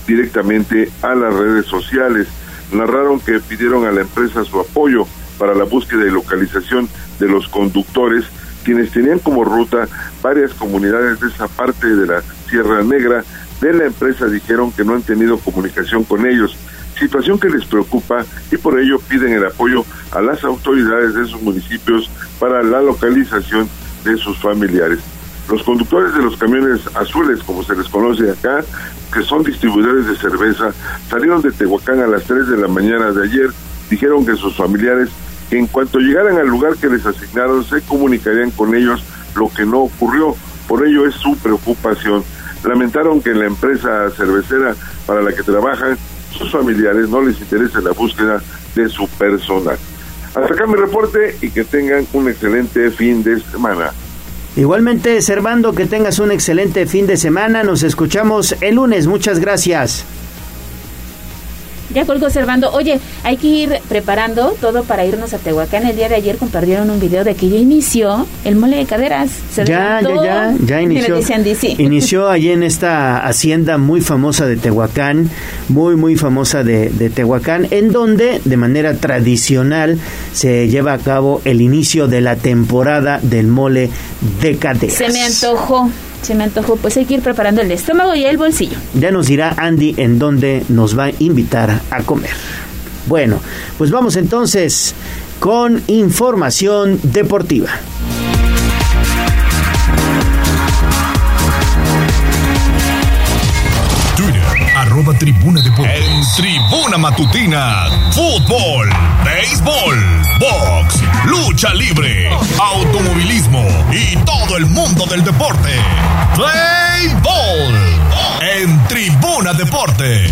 directamente a las redes sociales. Narraron que pidieron a la empresa su apoyo para la búsqueda y localización de los conductores, quienes tenían como ruta varias comunidades de esa parte de la Sierra Negra. De la empresa dijeron que no han tenido comunicación con ellos situación que les preocupa y por ello piden el apoyo a las autoridades de sus municipios para la localización de sus familiares. Los conductores de los camiones azules, como se les conoce acá, que son distribuidores de cerveza, salieron de Tehuacán a las 3 de la mañana de ayer, dijeron que sus familiares, en cuanto llegaran al lugar que les asignaron, se comunicarían con ellos, lo que no ocurrió. Por ello es su preocupación. Lamentaron que en la empresa cervecera para la que trabajan sus familiares no les interesa la búsqueda de su personal. Hasta acá mi reporte y que tengan un excelente fin de semana. Igualmente, Servando, que tengas un excelente fin de semana. Nos escuchamos el lunes. Muchas gracias. Ya colgó Servando. Oye, hay que ir preparando todo para irnos a Tehuacán. El día de ayer compartieron un video de que ya inició el mole de caderas. ya, ya, ya, ya inició. Inició allí en esta hacienda muy famosa de Tehuacán, muy, muy famosa de, de Tehuacán, en donde de manera tradicional se lleva a cabo el inicio de la temporada del mole de caderas. Se me antojó se me antojó, pues hay que ir preparando el estómago y el bolsillo. Ya nos dirá Andy en dónde nos va a invitar a comer. Bueno, pues vamos entonces con información deportiva. En Tribuna Matutina, fútbol, béisbol, box, lucha libre, automovilismo y todo el mundo del deporte. Play Ball en Tribuna Deportes.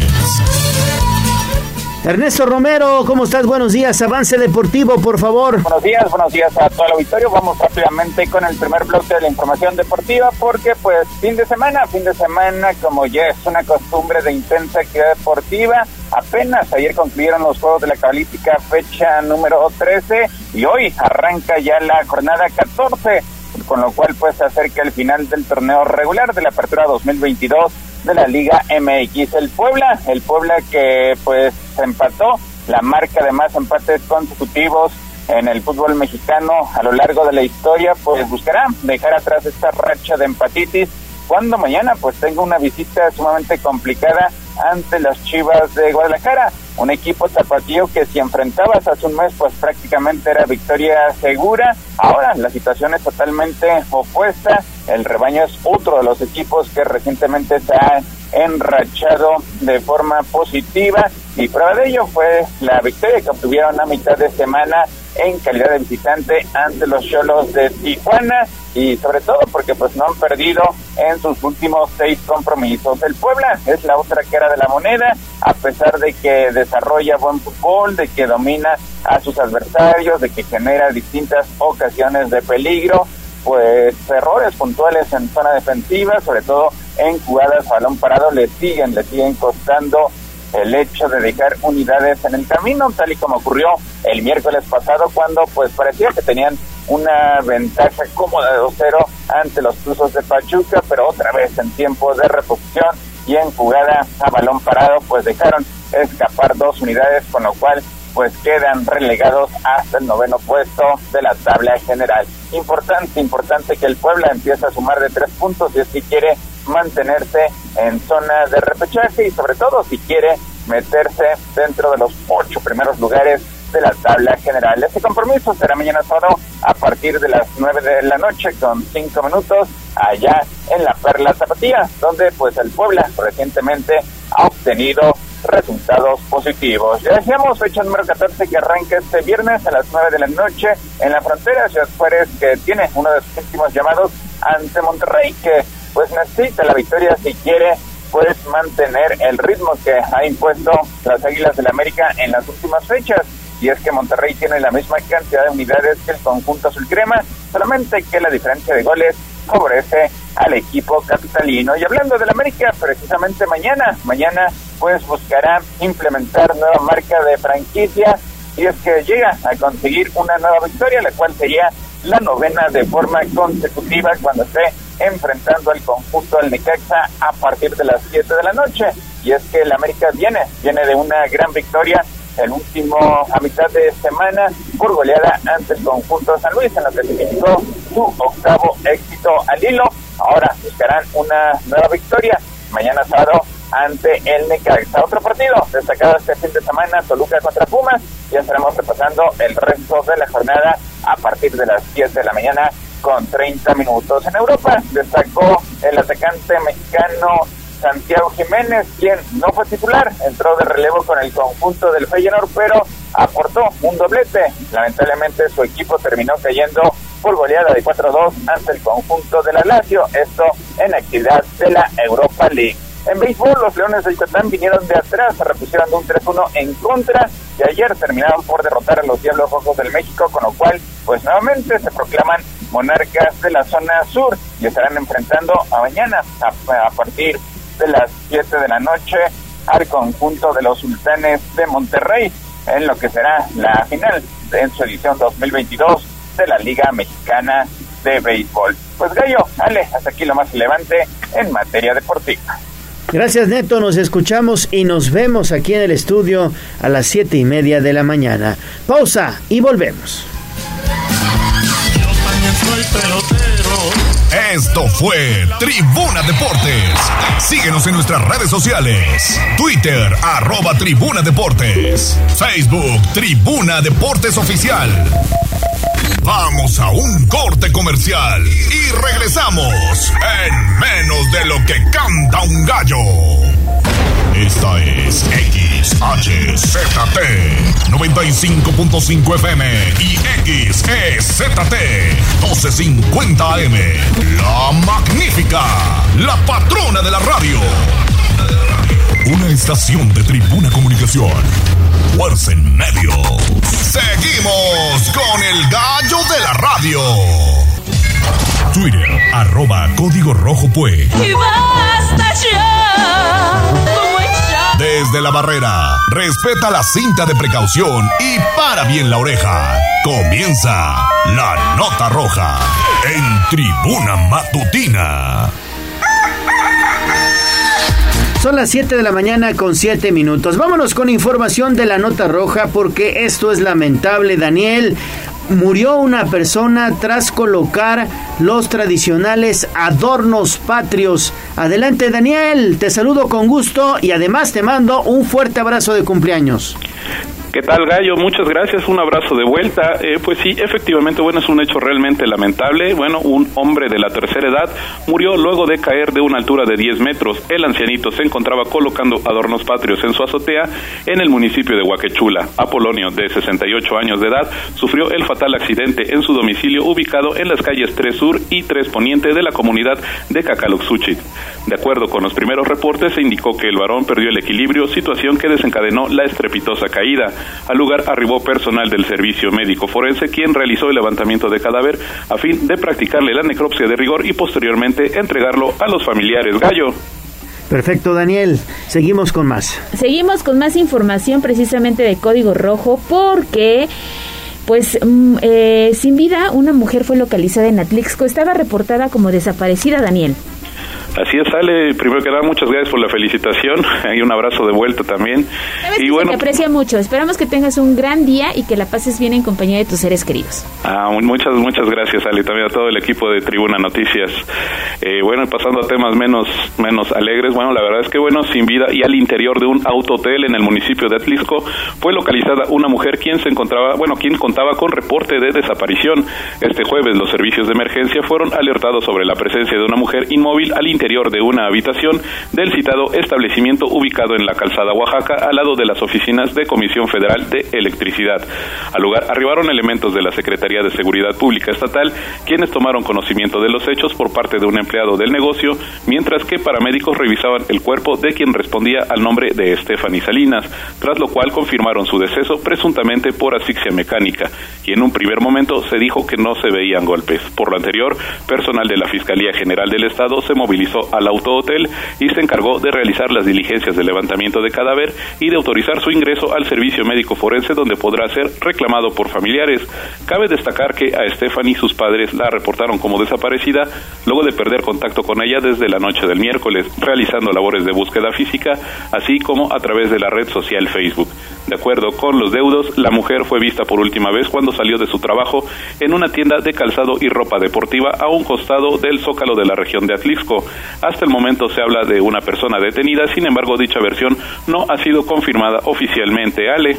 Ernesto Romero, ¿cómo estás? Buenos días. Avance Deportivo, por favor. Buenos días, buenos días a todo el auditorio. Vamos rápidamente con el primer bloque de la información deportiva porque pues fin de semana, fin de semana como ya es una costumbre de intensa actividad deportiva. Apenas ayer concluyeron los Juegos de la Cabalística fecha número 13 y hoy arranca ya la jornada 14 con lo cual pues se acerca el final del torneo regular de la apertura 2022 de la Liga MX. El Puebla, el Puebla que pues se empató la marca de más empates consecutivos en el fútbol mexicano a lo largo de la historia, pues buscará dejar atrás esta racha de empatitis cuando mañana pues tenga una visita sumamente complicada ante las Chivas de Guadalajara, un equipo zapatillo que si enfrentabas hace un mes pues prácticamente era victoria segura, ahora la situación es totalmente opuesta, el rebaño es otro de los equipos que recientemente se ha enrachado de forma positiva. Y prueba de ello fue la victoria que obtuvieron a mitad de semana en calidad de visitante ante los Cholos de Tijuana y sobre todo porque pues no han perdido en sus últimos seis compromisos. El Puebla es la otra cara de la moneda, a pesar de que desarrolla buen fútbol, de que domina a sus adversarios, de que genera distintas ocasiones de peligro, pues errores puntuales en zona defensiva, sobre todo en jugadas balón parado, le siguen, le siguen costando el hecho de dejar unidades en el camino, tal y como ocurrió el miércoles pasado cuando pues parecía que tenían una ventaja cómoda de 2-0 ante los Tuzos de Pachuca, pero otra vez en tiempo de reposición y en jugada a balón parado pues dejaron escapar dos unidades, con lo cual pues quedan relegados hasta el noveno puesto de la tabla general. Importante, importante que el Puebla empiece a sumar de tres puntos y es si quiere mantenerse en zona de repechaje y sobre todo si quiere meterse dentro de los ocho primeros lugares de la tabla general. Este compromiso será mañana sábado a partir de las nueve de la noche con cinco minutos allá en la Perla Zapatía, donde pues el Puebla recientemente ha obtenido resultados positivos. Ya decíamos, fecha número 14 que arranca este viernes a las 9 de la noche en la frontera Ciudad Juárez, que tiene uno de sus últimos llamados ante Monterrey, que pues necesita la victoria si quiere pues mantener el ritmo que ha impuesto las Águilas del la América en las últimas fechas. Y es que Monterrey tiene la misma cantidad de unidades que el conjunto azul crema, solamente que la diferencia de goles favorece al equipo capitalino. Y hablando del América, precisamente mañana, mañana pues buscará implementar nueva marca de franquicia y es que llega a conseguir una nueva victoria, la cual sería la novena de forma consecutiva cuando esté enfrentando al conjunto del Necaxa a partir de las 7 de la noche. Y es que el América viene, viene de una gran victoria el último a mitad de semana por goleada ante el conjunto de San Luis, en lo que significó su octavo éxito al hilo. Ahora buscarán una nueva victoria mañana sábado ante el Necaxa. Otro partido destacado este fin de semana, Toluca contra Pumas. Ya estaremos repasando el resto de la jornada a partir de las 10 de la mañana con 30 minutos. En Europa destacó el atacante mexicano Santiago Jiménez, quien no fue titular, entró de relevo con el conjunto del Feyenoord, pero aportó un doblete. Lamentablemente su equipo terminó cayendo por goleada de 4-2 ante el conjunto de la Lazio, esto en actividad de la Europa League. En béisbol, los Leones de Yucatán vinieron de atrás, se repusieron de un 3-1 en contra y ayer terminaron por derrotar a los Diablos Rojos del México, con lo cual, pues nuevamente se proclaman monarcas de la zona sur y estarán enfrentando a mañana a, partir de las 7 de la noche al conjunto de los sultanes de Monterrey en lo que será la final en su edición 2022 de la Liga Mexicana de Béisbol. Pues Gallo, Ale, hasta aquí lo más relevante en materia deportiva. Gracias Neto, nos escuchamos y nos vemos aquí en el estudio a las siete y media de la mañana. Pausa y volvemos. Esto fue Tribuna Deportes. Síguenos en nuestras redes sociales. Twitter, arroba Tribuna Deportes. Facebook, Tribuna Deportes Oficial. Vamos a un corte comercial y regresamos en menos de lo que canta un gallo. Esta es XHZT 95.5 FM y XEZT 1250 AM. La magnífica, la patrona de la radio. Una estación de tribuna comunicación. Fuerza en medio. Seguimos con el gallo de la radio. Twitter, arroba código rojo pues. Y basta ya. Desde la barrera, respeta la cinta de precaución y para bien la oreja. Comienza la nota roja en tribuna matutina. Son las 7 de la mañana con 7 minutos. Vámonos con información de la nota roja porque esto es lamentable, Daniel. Murió una persona tras colocar los tradicionales adornos patrios. Adelante Daniel, te saludo con gusto y además te mando un fuerte abrazo de cumpleaños. ¿Qué tal, Gallo? Muchas gracias, un abrazo de vuelta. Eh, pues sí, efectivamente, bueno, es un hecho realmente lamentable. Bueno, un hombre de la tercera edad murió luego de caer de una altura de 10 metros. El ancianito se encontraba colocando adornos patrios en su azotea en el municipio de Huaquechula. Apolonio, de 68 años de edad, sufrió el fatal accidente en su domicilio ubicado en las calles 3 Sur y 3 Poniente de la comunidad de Cacaloxuchit. De acuerdo con los primeros reportes, se indicó que el varón perdió el equilibrio, situación que desencadenó la estrepitosa caída. Al lugar arribó personal del servicio médico forense, quien realizó el levantamiento de cadáver a fin de practicarle la necropsia de rigor y posteriormente entregarlo a los familiares. Gallo. Perfecto, Daniel. Seguimos con más. Seguimos con más información precisamente de Código Rojo porque... Pues mm, eh, sin vida, una mujer fue localizada en Atlixco. Estaba reportada como desaparecida, Daniel. Así es, Ale. Primero que nada, muchas gracias por la felicitación. Hay un abrazo de vuelta también. y bueno, te aprecia mucho. Esperamos que tengas un gran día y que la pases bien en compañía de tus seres queridos. Ah, muchas, muchas gracias, Ale. También a todo el equipo de Tribuna Noticias. Eh, bueno, pasando a temas menos, menos alegres. Bueno, la verdad es que, bueno, sin vida y al interior de un autohotel en el municipio de Atlisco fue localizada una mujer quien se encontraba, bueno, quien contaba con reporte de desaparición. Este jueves los servicios de emergencia fueron alertados sobre la presencia de una mujer inmóvil al interior interior de una habitación del citado establecimiento ubicado en la calzada Oaxaca al lado de las oficinas de Comisión Federal de Electricidad. Al lugar arribaron elementos de la Secretaría de Seguridad Pública Estatal, quienes tomaron conocimiento de los hechos por parte de un empleado del negocio, mientras que paramédicos revisaban el cuerpo de quien respondía al nombre de Stephanie Salinas, tras lo cual confirmaron su deceso presuntamente por asfixia mecánica, y en un primer momento se dijo que no se veían golpes. Por lo anterior, personal de la Fiscalía General del Estado se movilizó al autohotel y se encargó de realizar las diligencias de levantamiento de cadáver y de autorizar su ingreso al servicio médico forense donde podrá ser reclamado por familiares. Cabe destacar que a Stephanie sus padres la reportaron como desaparecida luego de perder contacto con ella desde la noche del miércoles, realizando labores de búsqueda física, así como a través de la red social Facebook. De acuerdo con los deudos, la mujer fue vista por última vez cuando salió de su trabajo en una tienda de calzado y ropa deportiva a un costado del zócalo de la región de Atlisco. Hasta el momento se habla de una persona detenida, sin embargo dicha versión no ha sido confirmada oficialmente. Ale.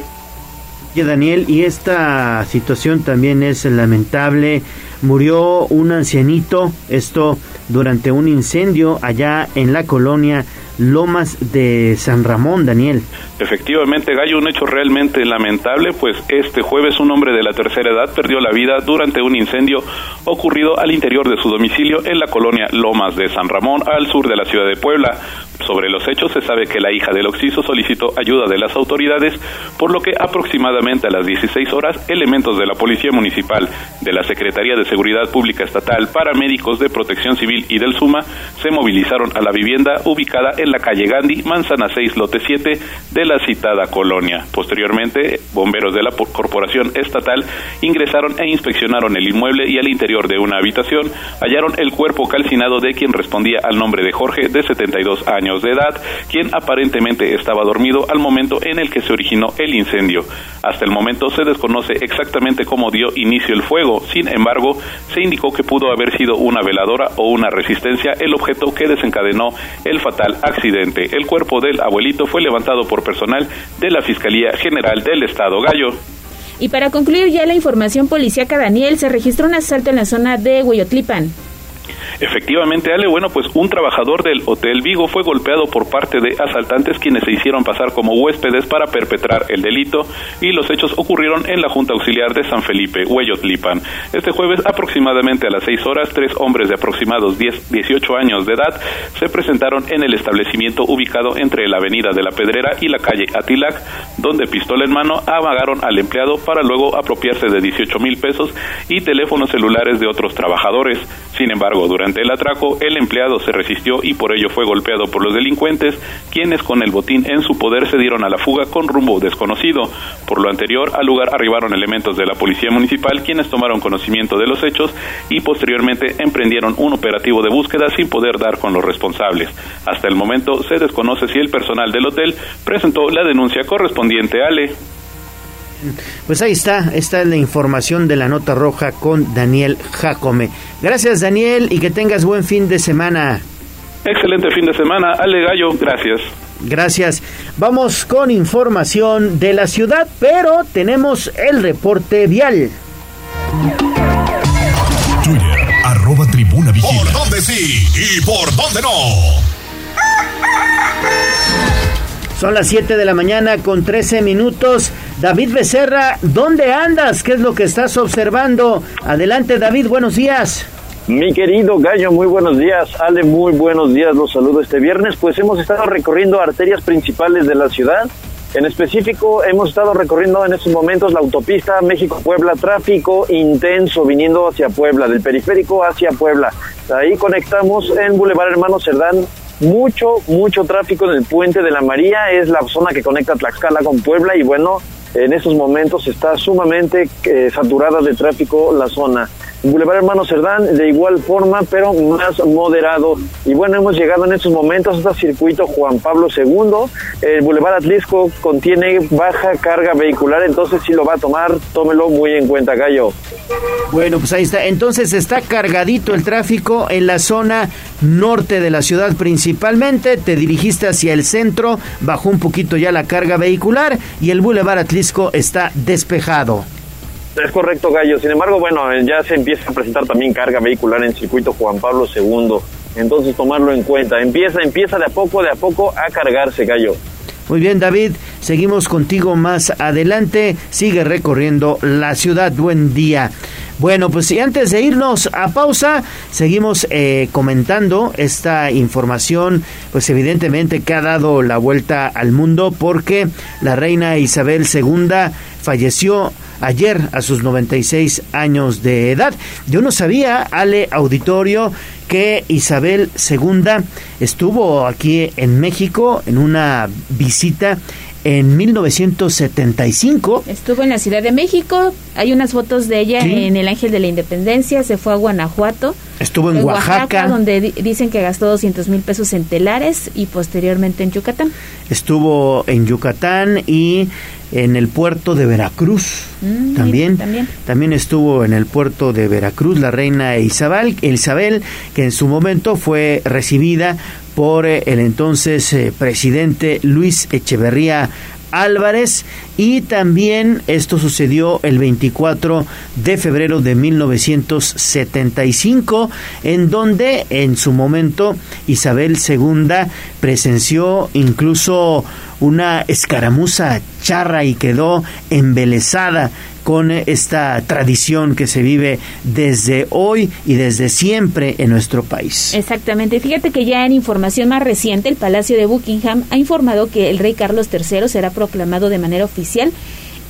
Daniel, y esta situación también es lamentable. Murió un ancianito, esto durante un incendio allá en la colonia Lomas de San Ramón, Daniel. Efectivamente, Gallo, un hecho realmente lamentable, pues este jueves un hombre de la tercera edad perdió la vida durante un incendio ocurrido al interior de su domicilio en la colonia Lomas de San Ramón, al sur de la ciudad de Puebla. Sobre los hechos se sabe que la hija del occiso solicitó ayuda de las autoridades, por lo que aproximadamente a las 16 horas elementos de la Policía Municipal, de la Secretaría de Seguridad Pública Estatal, paramédicos de Protección Civil y del SUMA se movilizaron a la vivienda ubicada en la calle Gandhi, Manzana 6, lote 7 de la citada colonia. Posteriormente, bomberos de la Corporación Estatal ingresaron e inspeccionaron el inmueble y al interior de una habitación hallaron el cuerpo calcinado de quien respondía al nombre de Jorge, de 72 años de edad, quien aparentemente estaba dormido al momento en el que se originó el incendio. Hasta el momento se desconoce exactamente cómo dio inicio el fuego, sin embargo, se indicó que pudo haber sido una veladora o una resistencia el objeto que desencadenó el fatal accidente. El cuerpo del abuelito fue levantado por personal de la Fiscalía General del Estado Gallo. Y para concluir ya la información policíaca, Daniel, se registró un asalto en la zona de Hueyotlipan. Efectivamente, Ale, bueno, pues un trabajador del Hotel Vigo fue golpeado por parte de asaltantes quienes se hicieron pasar como huéspedes para perpetrar el delito y los hechos ocurrieron en la Junta Auxiliar de San Felipe, Hueyotlipan. Este jueves, aproximadamente a las 6 horas, tres hombres de aproximados 10, 18 años de edad se presentaron en el establecimiento ubicado entre la avenida de la Pedrera y la calle Atilac, donde pistola en mano amagaron al empleado para luego apropiarse de 18 mil pesos y teléfonos celulares de otros trabajadores. Sin embargo, durante el atraco, el empleado se resistió y por ello fue golpeado por los delincuentes, quienes con el botín en su poder se dieron a la fuga con rumbo desconocido. Por lo anterior, al lugar arribaron elementos de la Policía Municipal, quienes tomaron conocimiento de los hechos y posteriormente emprendieron un operativo de búsqueda sin poder dar con los responsables. Hasta el momento se desconoce si el personal del hotel presentó la denuncia correspondiente a Ale. Pues ahí está, esta es la información de la nota roja con Daniel Jacome. Gracias Daniel y que tengas buen fin de semana. Excelente fin de semana, Ale Gallo, gracias. Gracias. Vamos con información de la ciudad, pero tenemos el reporte vial. Twitter, arroba tribuna vigila. ¿Por dónde sí y por dónde no? Son las 7 de la mañana con 13 minutos. David Becerra, ¿dónde andas? ¿Qué es lo que estás observando? Adelante, David, buenos días. Mi querido Gallo, muy buenos días. Ale, muy buenos días. Los saludo este viernes. Pues hemos estado recorriendo arterias principales de la ciudad. En específico, hemos estado recorriendo en estos momentos la autopista México-Puebla, tráfico intenso viniendo hacia Puebla, del periférico hacia Puebla. Ahí conectamos en Boulevard Hermano Cerdán mucho, mucho tráfico en el puente de la María, es la zona que conecta Tlaxcala con Puebla y bueno, en estos momentos está sumamente eh, saturada de tráfico la zona. Boulevard Hermano Cerdán de igual forma, pero más moderado. Y bueno, hemos llegado en estos momentos hasta circuito Juan Pablo II. El Boulevard Atlisco contiene baja carga vehicular, entonces si lo va a tomar, tómelo muy en cuenta, Gallo. Bueno, pues ahí está. Entonces está cargadito el tráfico en la zona norte de la ciudad principalmente. Te dirigiste hacia el centro, bajó un poquito ya la carga vehicular y el Boulevard Atlisco está despejado. Es correcto, Gallo. Sin embargo, bueno, ya se empieza a presentar también carga vehicular en circuito Juan Pablo II. Entonces, tomarlo en cuenta. Empieza, empieza de a poco, de a poco a cargarse, Gallo. Muy bien, David. Seguimos contigo más adelante. Sigue recorriendo la ciudad. Buen día. Bueno, pues y antes de irnos a pausa, seguimos eh, comentando esta información, pues evidentemente que ha dado la vuelta al mundo porque la reina Isabel II falleció ayer a sus 96 años de edad. Yo no sabía, Ale Auditorio, que Isabel II estuvo aquí en México en una visita en 1975. Estuvo en la Ciudad de México, hay unas fotos de ella en el Ángel de la Independencia, se fue a Guanajuato. Estuvo en, Oaxaca, donde dicen que gastó 200 mil pesos en telares y posteriormente en Yucatán. Estuvo en Yucatán y en el puerto de Veracruz. Mm, también, también, también estuvo en el puerto de Veracruz la reina Isabel Isabel que en su momento fue recibida por eh, el entonces eh, presidente Luis Echeverría Álvarez. Y también esto sucedió el 24 de febrero de 1975 en donde en su momento Isabel II presenció incluso una escaramuza charra y quedó embelesada con esta tradición que se vive desde hoy y desde siempre en nuestro país. Exactamente. Fíjate que ya en información más reciente, el Palacio de Buckingham ha informado que el rey Carlos III será proclamado de manera oficial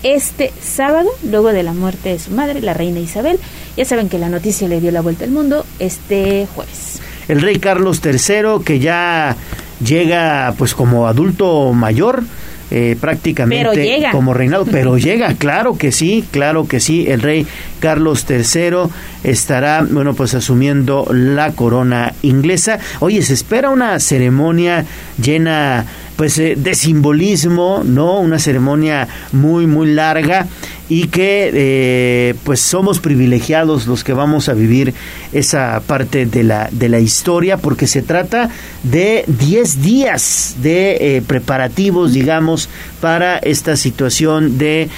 este sábado, luego de la muerte de su madre, la reina Isabel. Ya saben que la noticia le dio la vuelta al mundo este jueves. El rey Carlos III, que ya llega pues como adulto mayor, eh, prácticamente como reinado, pero llega, claro que sí, claro que sí, el rey Carlos III estará, bueno, pues asumiendo la corona inglesa. Oye, se espera una ceremonia llena pues eh, de simbolismo, ¿no? Una ceremonia muy muy larga y que eh, pues somos privilegiados los que vamos a vivir esa parte de la de la historia porque se trata de 10 días de eh, preparativos, digamos, para esta situación de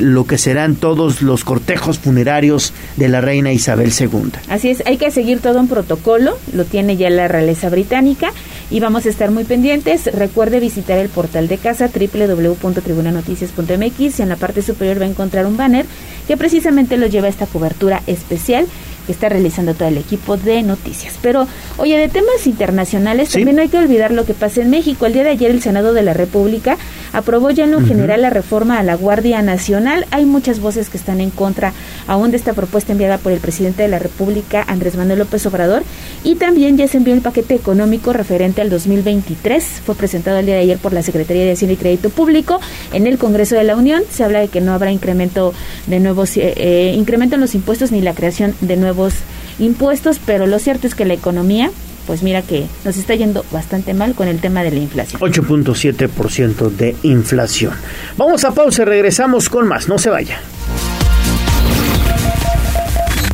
lo que serán todos los cortejos funerarios de la reina Isabel II. Así es, hay que seguir todo un protocolo, lo tiene ya la realeza británica y vamos a estar muy pendientes. Recuerde visitar el portal de casa www.tribunanoticias.mx y en la parte superior va a encontrar un banner que precisamente lo lleva a esta cobertura especial que está realizando todo el equipo de noticias. Pero, oye, de temas internacionales, también no hay que olvidar lo que pasa en México. El día de ayer el Senado de la República aprobó ya en lo general la reforma a la Guardia Nacional. Hay muchas voces que están en contra aún de esta propuesta enviada por el presidente de la República, Andrés Manuel López Obrador, y también ya se envió el paquete económico referente al 2023. Fue presentado el día de ayer por la Secretaría de Hacienda y Crédito Público en el Congreso de la Unión. Se habla de que no habrá incremento de nuevos eh, eh, incremento en los impuestos ni la creación de nuevos impuestos, pero lo cierto es que la economía pues mira que nos está yendo bastante mal con el tema de la inflación. 8.7% de inflación. Vamos a pausa y regresamos con más. No se vaya.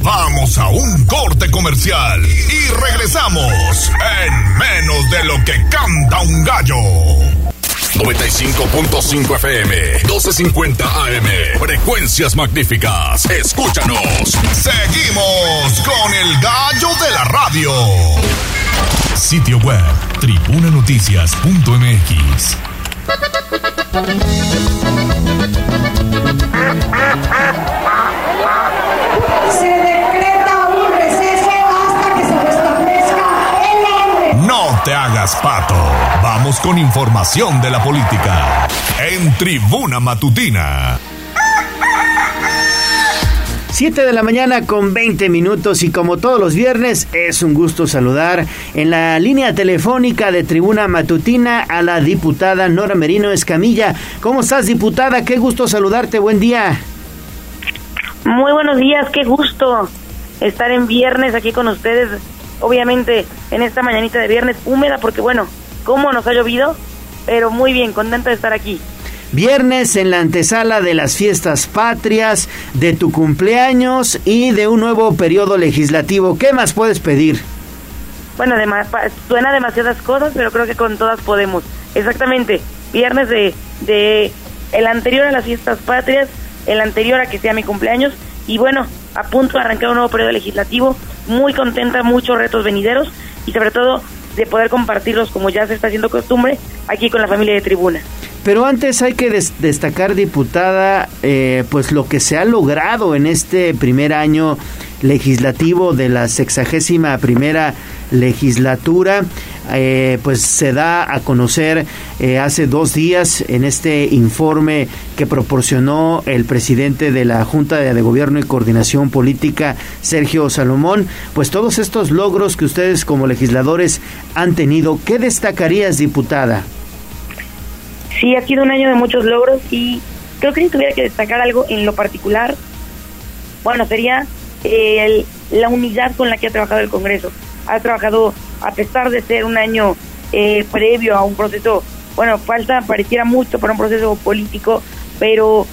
Vamos a un corte comercial y regresamos en menos de lo que canta un gallo. 95.5 FM, 12.50 AM. Frecuencias magníficas. Escúchanos. Seguimos con el gallo de la radio. Sitio web, tribunanoticias.mx. Se te hagas pato. Vamos con información de la política. En Tribuna Matutina. 7 de la mañana con 20 minutos y como todos los viernes es un gusto saludar en la línea telefónica de Tribuna Matutina a la diputada Nora Merino Escamilla. ¿Cómo estás diputada? Qué gusto saludarte, buen día. Muy buenos días, qué gusto estar en viernes aquí con ustedes, obviamente en esta mañanita de viernes húmeda porque bueno, cómo nos ha llovido, pero muy bien, contenta de estar aquí. Viernes en la antesala de las fiestas patrias, de tu cumpleaños y de un nuevo periodo legislativo. ¿Qué más puedes pedir? Bueno, además, suena demasiadas cosas, pero creo que con todas podemos. Exactamente, viernes de, de el anterior a las fiestas patrias, el anterior a que sea mi cumpleaños, y bueno, a punto de arrancar un nuevo periodo legislativo, muy contenta, muchos retos venideros, y sobre todo de poder compartirlos como ya se está haciendo costumbre aquí con la familia de Tribuna. Pero antes hay que destacar, diputada, eh, pues lo que se ha logrado en este primer año legislativo de la sexagésima primera legislatura, eh, pues se da a conocer eh, hace dos días en este informe que proporcionó el presidente de la Junta de Gobierno y Coordinación Política, Sergio Salomón, pues todos estos logros que ustedes como legisladores han tenido, ¿qué destacarías, diputada? Sí, ha sido un año de muchos logros y creo que si tuviera que destacar algo en lo particular, bueno, sería el, la unidad con la que ha trabajado el Congreso. Ha trabajado, a pesar de ser un año eh, previo a un proceso, bueno, falta, pareciera mucho para un proceso político, pero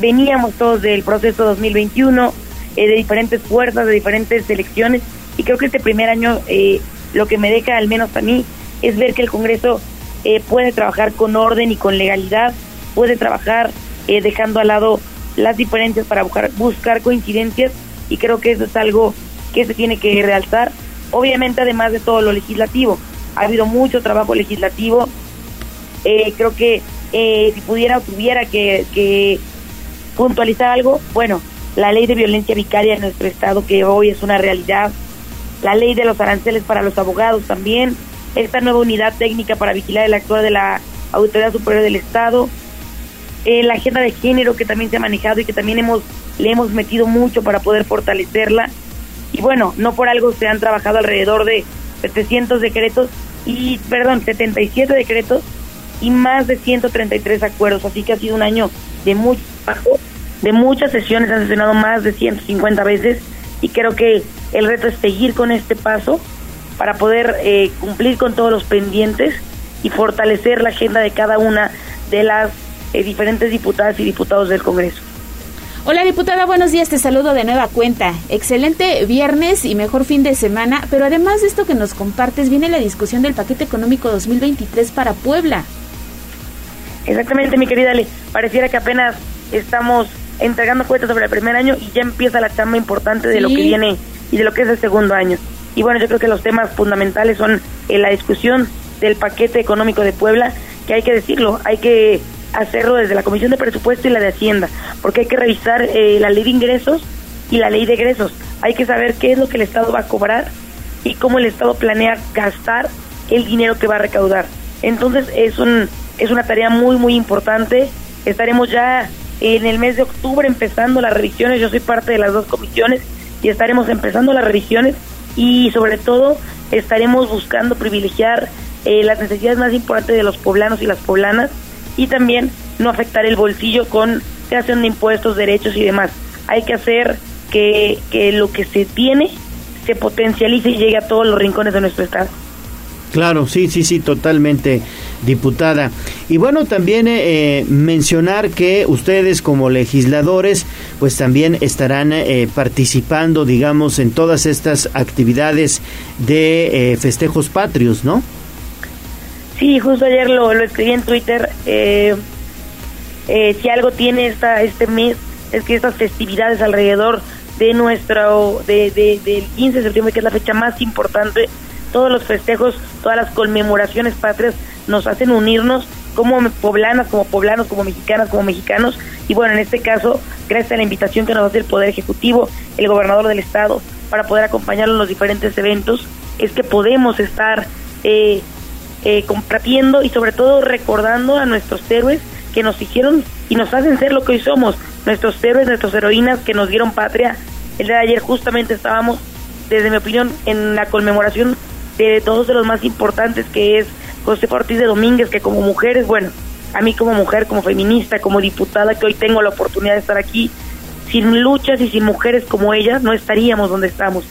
veníamos todos del proceso 2021, eh, de diferentes fuerzas, de diferentes elecciones, y creo que este primer año eh, lo que me deja, al menos a mí, es ver que el Congreso eh, puede trabajar con orden y con legalidad, puede trabajar eh, dejando al lado las diferencias para buscar, buscar coincidencias y creo que eso es algo que se tiene que realzar. Obviamente, además de todo lo legislativo, ha habido mucho trabajo legislativo. Eh, creo que si pudiera o tuviera que, que puntualizar algo, bueno, la ley de violencia vicaria en nuestro estado, que hoy es una realidad, la ley de los aranceles para los abogados también, esta nueva unidad técnica para vigilar el actuar de la Autoridad Superior del Estado, eh, la agenda de género que también se ha manejado y que también hemos le hemos metido mucho para poder fortalecerla. Y bueno, no por algo se han trabajado alrededor de 700 decretos y, perdón, 77 decretos y más de 133 acuerdos. Así que ha sido un año de mucho trabajo, de muchas sesiones, han sesionado más de 150 veces y creo que el reto es seguir con este paso para poder eh, cumplir con todos los pendientes y fortalecer la agenda de cada una de las eh, diferentes diputadas y diputados del Congreso. Hola diputada, buenos días, te saludo de nueva cuenta. Excelente viernes y mejor fin de semana, pero además de esto que nos compartes, viene la discusión del paquete económico 2023 para Puebla. Exactamente, mi querida Ale, pareciera que apenas estamos entregando cuentas sobre el primer año y ya empieza la chamba importante de lo que viene y de lo que es el segundo año. Y bueno, yo creo que los temas fundamentales son eh, la discusión del paquete económico de Puebla, que hay que decirlo, hay que hacerlo desde la Comisión de Presupuesto y la de Hacienda, porque hay que revisar eh, la ley de ingresos y la ley de egresos. Hay que saber qué es lo que el Estado va a cobrar y cómo el Estado planea gastar el dinero que va a recaudar. Entonces es un es una tarea muy muy importante. Estaremos ya en el mes de octubre empezando las revisiones. Yo soy parte de las dos comisiones y estaremos empezando las revisiones y sobre todo estaremos buscando privilegiar eh, las necesidades más importantes de los poblanos y las poblanas y también no afectar el bolsillo con creación de impuestos, derechos y demás. Hay que hacer que, que lo que se tiene se potencialice y llegue a todos los rincones de nuestro estado. Claro, sí, sí, sí, totalmente, diputada. Y bueno, también eh, mencionar que ustedes como legisladores, pues también estarán eh, participando, digamos, en todas estas actividades de eh, festejos patrios, ¿no? Sí, justo ayer lo, lo escribí en Twitter. si algo tiene esta este mes es que estas festividades alrededor de nuestro, de, del 15 de septiembre, que es la fecha más importante todos los festejos, todas las conmemoraciones patrias nos hacen unirnos como poblanas, como poblanos, como mexicanas, como mexicanos. Y bueno, en este caso, gracias a la invitación que nos hace el Poder Ejecutivo, el gobernador del Estado, para poder acompañarlo en los diferentes eventos, es que podemos estar eh, eh, compartiendo y sobre todo recordando a nuestros héroes que nos hicieron y nos hacen ser lo que hoy somos, nuestros héroes, nuestras heroínas que nos dieron patria El día de ayer justamente estábamos, desde mi opinión, en la conmemoración de dos de los más importantes, que es José Ortiz de Domínguez, que como mujeres, bueno, a mí como mujer, como feminista, como diputada, que hoy tengo la oportunidad de estar aquí, sin luchas y sin mujeres como ellas, no estaríamos donde estamos.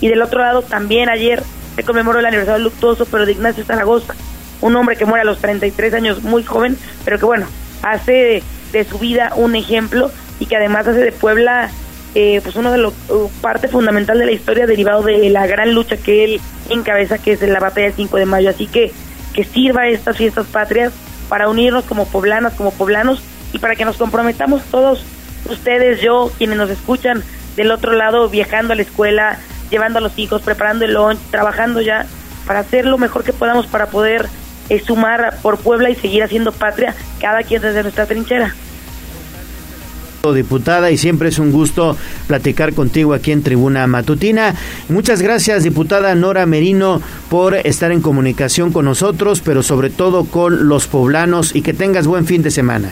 Y del otro lado, también ayer se conmemoró el aniversario luctuoso, pero de Ignacio Zaragoza, un hombre que muere a los 33 años, muy joven, pero que bueno, hace de, su vida un ejemplo y que además hace de Puebla eh, pues uno de los uh, parte fundamental de la historia derivado de la gran lucha que él encabeza que es la batalla del 5 de mayo. Así que que sirva estas fiestas patrias para unirnos como poblanas como poblanos y para que nos comprometamos todos ustedes yo quienes nos escuchan del otro lado viajando a la escuela llevando a los hijos preparando el lunch trabajando ya para hacer lo mejor que podamos para poder eh, sumar por Puebla y seguir haciendo patria cada quien desde nuestra trinchera diputada, y siempre es un gusto platicar contigo aquí en Tribuna Matutina. Muchas gracias, diputada Nora Merino, por estar en comunicación con nosotros, pero sobre todo con los poblanos, y que tengas buen fin de semana.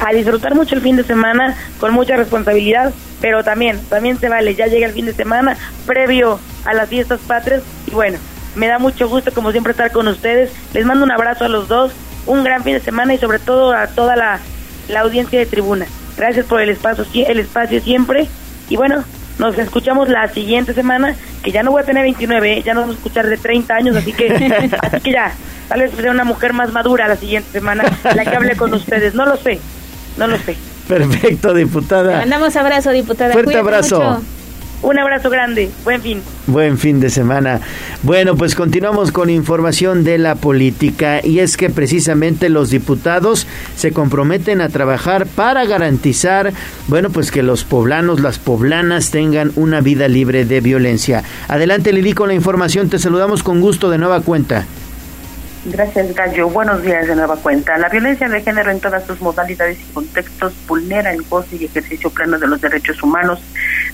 A disfrutar mucho el fin de semana, con mucha responsabilidad, pero también, también se vale, ya llega el fin de semana, previo a las fiestas patrias, y bueno, me da mucho gusto como siempre estar con ustedes. Les mando un abrazo a los dos, un gran fin de semana y sobre todo a toda la, la audiencia de tribuna. Gracias por el espacio, el espacio siempre. Y bueno, nos escuchamos la siguiente semana, que ya no voy a tener 29, ya no vamos a escuchar de 30 años, así que, así que ya, tal vez sea una mujer más madura la siguiente semana, la que hable con ustedes. No lo sé, no lo sé. Perfecto, diputada. mandamos abrazo, diputada. Fuerte abrazo. Un abrazo grande. Buen fin. Buen fin de semana. Bueno, pues continuamos con información de la política y es que precisamente los diputados se comprometen a trabajar para garantizar, bueno, pues que los poblanos, las poblanas tengan una vida libre de violencia. Adelante Lili con la información. Te saludamos con gusto de nueva cuenta. Gracias, Gallo. Buenos días de nueva cuenta. La violencia de género en todas sus modalidades y contextos vulnera el goce y ejercicio pleno de los derechos humanos.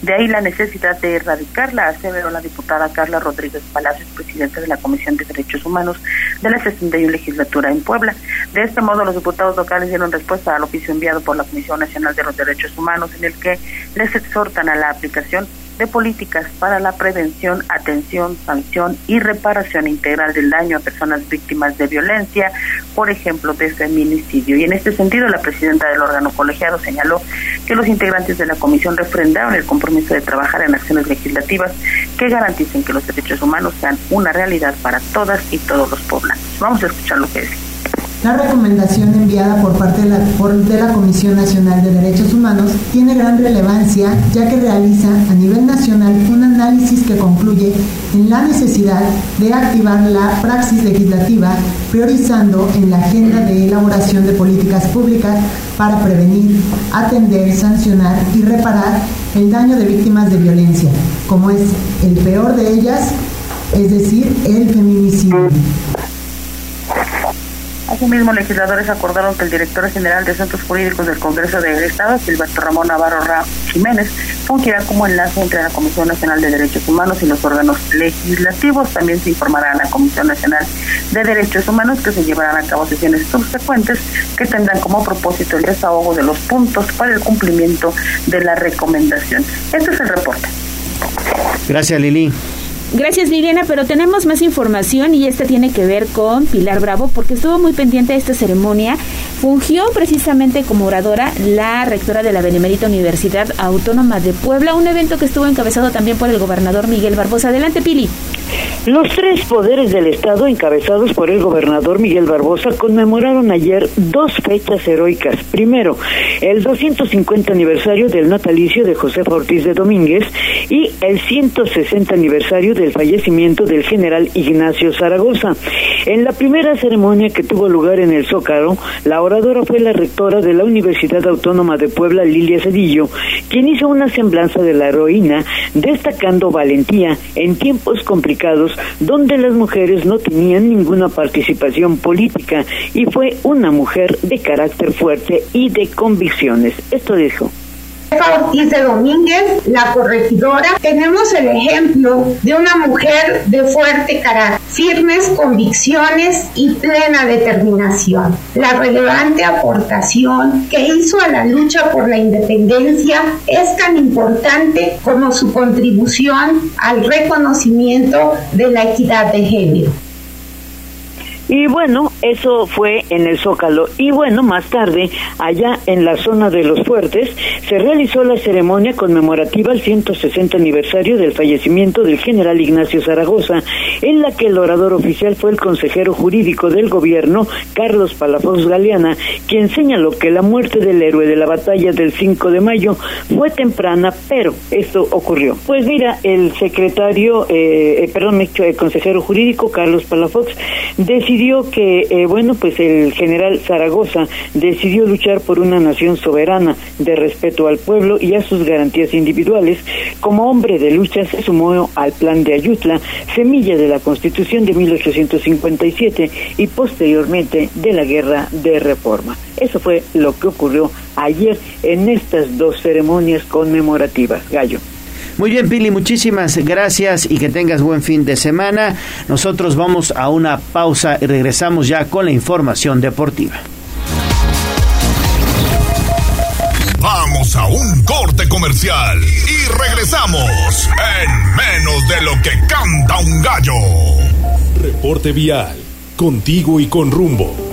De ahí la necesidad de erradicarla, aseveró la diputada Carla Rodríguez Palacios, presidenta de la Comisión de Derechos Humanos de la 61 legislatura en Puebla. De este modo, los diputados locales dieron respuesta al oficio enviado por la Comisión Nacional de los Derechos Humanos, en el que les exhortan a la aplicación de políticas para la prevención, atención, sanción y reparación integral del daño a personas víctimas de violencia, por ejemplo, de feminicidio. Y en este sentido, la presidenta del órgano colegiado señaló que los integrantes de la comisión refrendaron el compromiso de trabajar en acciones legislativas que garanticen que los derechos humanos sean una realidad para todas y todos los poblanos. Vamos a escuchar lo que dice. La recomendación enviada por parte de la, Comisión Nacional de Derechos Humanos tiene gran relevancia ya que realiza a nivel nacional un análisis que concluye en la necesidad de activar la praxis legislativa priorizando en la agenda de elaboración de políticas públicas para prevenir, atender, sancionar y reparar el daño de víctimas de violencia, como es el peor de ellas, es decir, el feminicidio. Asimismo, legisladores acordaron que el director general de Asuntos Jurídicos del Congreso del Estado, Silvestre Ramón Navarro Jiménez, fungirá como enlace entre la Comisión Nacional de Derechos Humanos y los órganos legislativos. También se informará a la Comisión Nacional de Derechos Humanos que se llevarán a cabo sesiones subsecuentes que tendrán como propósito el desahogo de los puntos para el cumplimiento de la recomendación. Este es el reporte. Gracias, Lili. Gracias Liliana, pero tenemos más información y esta tiene que ver con Pilar Bravo porque estuvo muy pendiente de esta ceremonia. Fungió precisamente como oradora la rectora de la Benemérita Universidad Autónoma de Puebla, un evento que estuvo encabezado también por el gobernador Miguel Barbosa. Adelante Pili. Los tres poderes del Estado, encabezados por el gobernador Miguel Barbosa, conmemoraron ayer dos fechas heroicas. Primero, el 250 aniversario del natalicio de José Ortiz de Domínguez y el 160 aniversario del fallecimiento del general Ignacio Zaragoza. En la primera ceremonia que tuvo lugar en el Zócalo, la oradora fue la rectora de la Universidad Autónoma de Puebla, Lilia Cedillo, quien hizo una semblanza de la heroína, destacando valentía en tiempos complicados donde las mujeres no tenían ninguna participación política y fue una mujer de carácter fuerte y de convicciones. Esto dijo. Ortiz de Domínguez, la corregidora, tenemos el ejemplo de una mujer de fuerte carácter, firmes convicciones y plena determinación. La relevante aportación que hizo a la lucha por la independencia es tan importante como su contribución al reconocimiento de la equidad de género. Y bueno, eso fue en el Zócalo. Y bueno, más tarde, allá en la zona de los fuertes, se realizó la ceremonia conmemorativa al 160 aniversario del fallecimiento del general Ignacio Zaragoza, en la que el orador oficial fue el consejero jurídico del gobierno, Carlos Palafox Galeana, quien señaló que la muerte del héroe de la batalla del 5 de mayo fue temprana, pero esto ocurrió. Pues mira, el secretario, eh, eh perdón, el consejero jurídico, Carlos Palafox, decidió que, eh, bueno, pues el general Zaragoza decidió luchar por una nación soberana de respeto al pueblo y a sus garantías individuales. Como hombre de lucha se sumó al plan de Ayutla, semilla de la Constitución de 1857 y posteriormente de la Guerra de Reforma. Eso fue lo que ocurrió ayer en estas dos ceremonias conmemorativas. Gallo. Muy bien, Pili, muchísimas gracias y que tengas buen fin de semana. Nosotros vamos a una pausa y regresamos ya con la información deportiva. Vamos a un corte comercial y regresamos en menos de lo que canta un gallo. Reporte vial, contigo y con rumbo.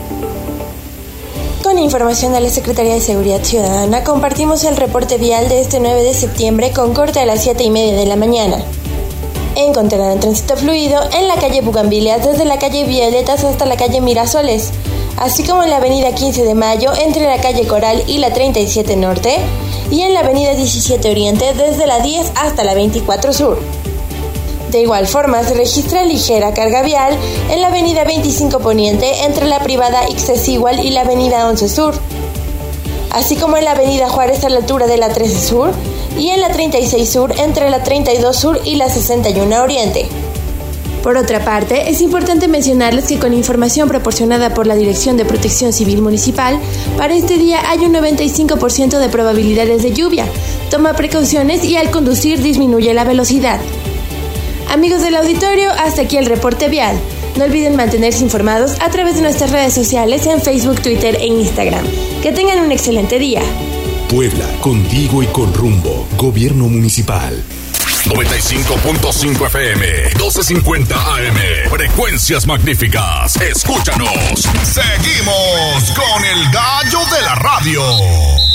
Información de la Secretaría de Seguridad Ciudadana, compartimos el reporte vial de este 9 de septiembre con corte a las 7 y media de la mañana. Encontrarán tránsito fluido en la calle Bugambilias desde la calle Violetas hasta la calle Mirasoles, así como en la avenida 15 de Mayo entre la calle Coral y la 37 Norte, y en la avenida 17 Oriente desde la 10 hasta la 24 Sur. De igual forma, se registra ligera carga vial en la avenida 25 Poniente entre la privada Ixesigual y la avenida 11 Sur, así como en la avenida Juárez a la altura de la 13 Sur y en la 36 Sur entre la 32 Sur y la 61 Oriente. Por otra parte, es importante mencionarles que con información proporcionada por la Dirección de Protección Civil Municipal, para este día hay un 95% de probabilidades de lluvia. Toma precauciones y al conducir disminuye la velocidad. Amigos del auditorio, hasta aquí el reporte vial. No olviden mantenerse informados a través de nuestras redes sociales en Facebook, Twitter e Instagram. Que tengan un excelente día. Puebla, contigo y con rumbo. Gobierno Municipal. 95.5 FM, 12.50 AM. Frecuencias magníficas. Escúchanos. Seguimos con el gallo de la radio.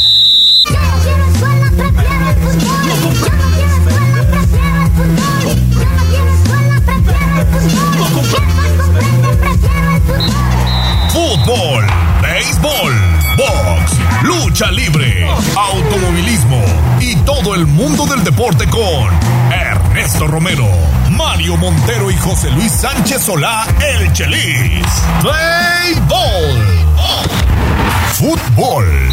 Lucha libre, automovilismo y todo el mundo del deporte con Ernesto Romero, Mario Montero y José Luis Sánchez Solá, el Chelis. Béisbol. Fútbol.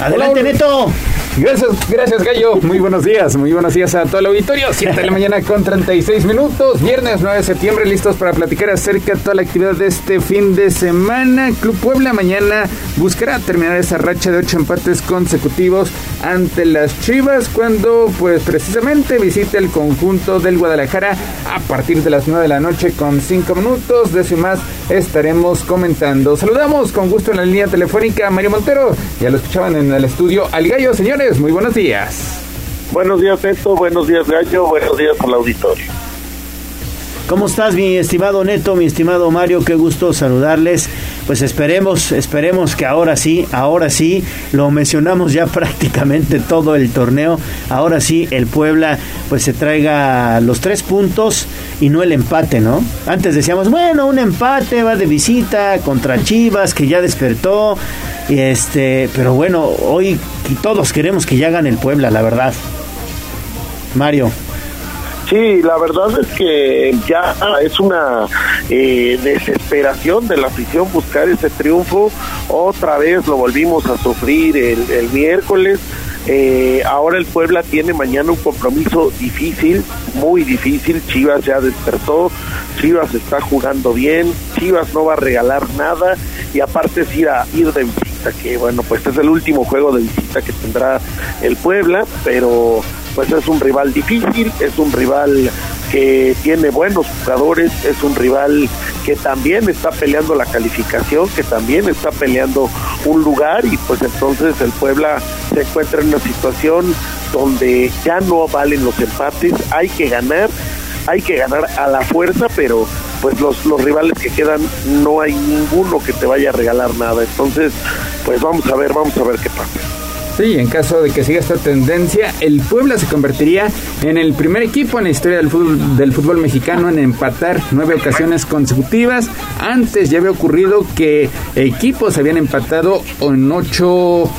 Adelante, Neto. Gracias, gracias Gallo. Muy buenos días, muy buenos días a todo el auditorio. 7 de la mañana con 36 minutos. Viernes 9 de septiembre, listos para platicar acerca de toda la actividad de este fin de semana. Club Puebla mañana buscará terminar esa racha de 8 empates consecutivos ante las Chivas cuando pues precisamente visite el conjunto del Guadalajara a partir de las 9 de la noche con 5 minutos. De eso más estaremos comentando. Saludamos con gusto en la línea telefónica a Mario Montero. Ya lo escuchaban en el estudio al Gallo, señores muy buenos días. Buenos días, Neto. Buenos días, Gallo. Buenos días al auditorio. ¿Cómo estás, mi estimado Neto, mi estimado Mario? Qué gusto saludarles. Pues esperemos, esperemos que ahora sí, ahora sí, lo mencionamos ya prácticamente todo el torneo. Ahora sí, el Puebla pues se traiga los tres puntos y no el empate, ¿no? Antes decíamos, bueno, un empate va de visita contra Chivas que ya despertó. Este, pero bueno, hoy todos queremos que ya gane el Puebla, la verdad. Mario. Sí, la verdad es que ya es una eh, desesperación de la afición buscar ese triunfo. Otra vez lo volvimos a sufrir el, el miércoles. Eh, ahora el Puebla tiene mañana un compromiso difícil, muy difícil. Chivas ya despertó, Chivas está jugando bien, Chivas no va a regalar nada y aparte es ir, a, ir de visita que, bueno, pues es el último juego de visita que tendrá el Puebla, pero pues es un rival difícil, es un rival que tiene buenos jugadores, es un rival que también está peleando la calificación, que también está peleando un lugar y pues entonces el Puebla se encuentra en una situación donde ya no valen los empates, hay que ganar, hay que ganar a la fuerza, pero pues los, los rivales que quedan no hay ninguno que te vaya a regalar nada. Entonces, pues vamos a ver, vamos a ver qué pasa. Sí, en caso de que siga esta tendencia, el Puebla se convertiría en el primer equipo en la historia del fútbol, mexicano en empatar nueve ocasiones consecutivas. Antes ya había ocurrido que equipos habían empatado en ocho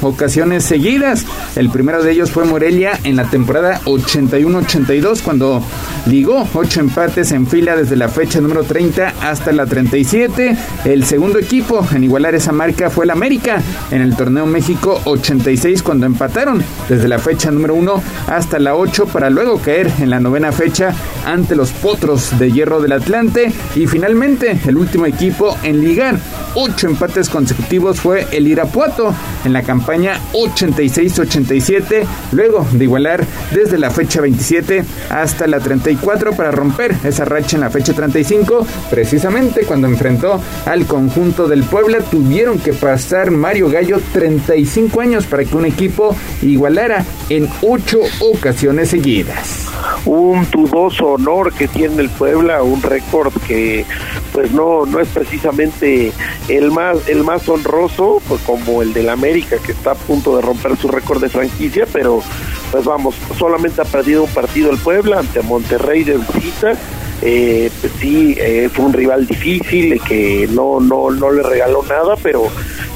ocasiones seguidas. El primero de ellos fue Morelia en la temporada 81-82 cuando ligó ocho empates en fila desde la fecha número 30 hasta la 37. El segundo equipo en igualar esa marca fue el América en el torneo México 86 cuando empataron desde la fecha número 1 hasta la 8 para luego caer en la novena fecha ante los Potros de Hierro del Atlante. Y finalmente el último equipo en ligar. Ocho empates consecutivos fue el Irapuato en la campaña 86-87 luego de igualar desde la fecha 27 hasta la 34 para romper esa racha en la fecha 35 precisamente cuando enfrentó al conjunto del Puebla. Tuvieron que pasar Mario Gallo 35 años para que un equipo equipo igualara en ocho ocasiones seguidas. Un dudoso honor que tiene el Puebla, un récord que pues no, no es precisamente el más, el más honroso, pues como el del América que está a punto de romper su récord de franquicia, pero pues vamos, solamente ha perdido un partido el Puebla ante Monterrey de visita eh, pues sí, eh, fue un rival difícil que no, no, no le regaló nada, pero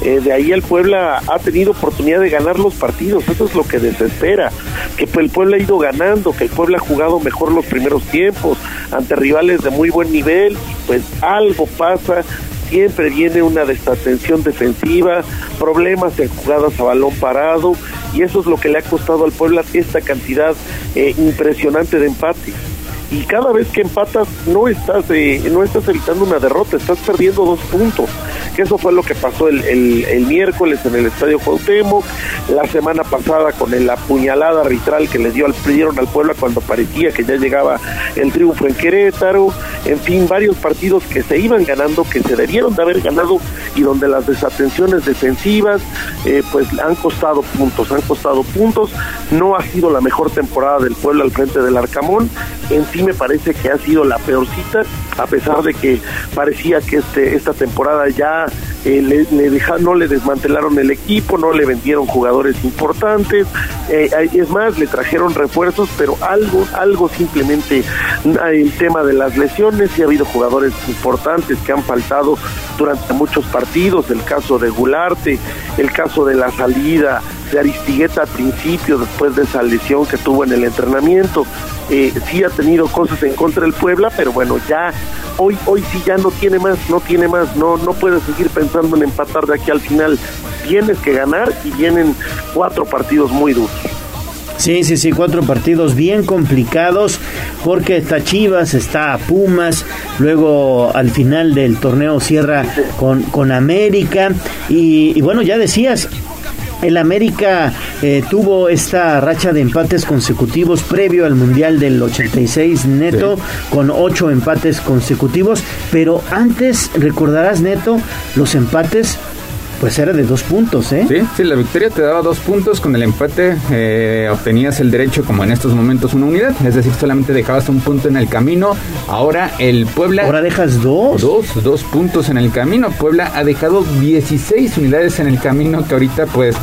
eh, de ahí el Puebla ha tenido oportunidad de ganar los partidos, eso es lo que desespera, que el Puebla ha ido ganando, que el Puebla ha jugado mejor los primeros tiempos ante rivales de muy buen nivel, pues algo pasa, siempre viene una desatención defensiva, problemas en jugadas a balón parado, y eso es lo que le ha costado al Puebla esta cantidad impresionante de empates y cada vez que empatas no estás no estás evitando una derrota, estás perdiendo dos puntos. Que eso fue lo que pasó el, miércoles en el Estadio Cuauhtémoc, la semana pasada con la puñalada arbitral que le dio al, dieron al pueblo cuando parecía que ya llegaba el triunfo en Querétaro, en fin, varios partidos que se iban ganando, que se debieron de haber ganado y donde las desatenciones defensivas eh, pues han costado puntos, han costado puntos, no ha sido la mejor temporada del pueblo al frente del Arcamón, en fin me parece que ha sido la peorcita, a pesar de que parecía que este, esta temporada ya eh, le, no le desmantelaron el equipo, no le vendieron jugadores importantes, eh, es más, le trajeron refuerzos, pero algo, algo simplemente, el tema de las lesiones, y ha habido jugadores importantes que han faltado durante muchos partidos, el caso de Gularte, el caso de la salida de Aristigueta al principio, después de esa lesión que tuvo en el entrenamiento. Eh, sí ha tenido cosas en contra del Puebla, pero bueno, ya hoy hoy sí ya no tiene más, no tiene más, no no puedes seguir pensando en empatar de aquí al final. Tienes que ganar y vienen cuatro partidos muy duros. Sí, sí, sí, cuatro partidos bien complicados porque está Chivas, está Pumas, luego al final del torneo cierra con, con América y, y bueno, ya decías, el América eh, tuvo esta racha de empates consecutivos previo al Mundial del 86 neto, con ocho empates consecutivos, pero antes, recordarás neto, los empates pues era de dos puntos, ¿eh? Sí, sí, la victoria te daba dos puntos, con el empate eh, obtenías el derecho, como en estos momentos, una unidad, es decir, solamente dejabas un punto en el camino. Ahora el Puebla. Ahora dejas dos. Dos, dos puntos en el camino. Puebla ha dejado 16 unidades en el camino que ahorita, pues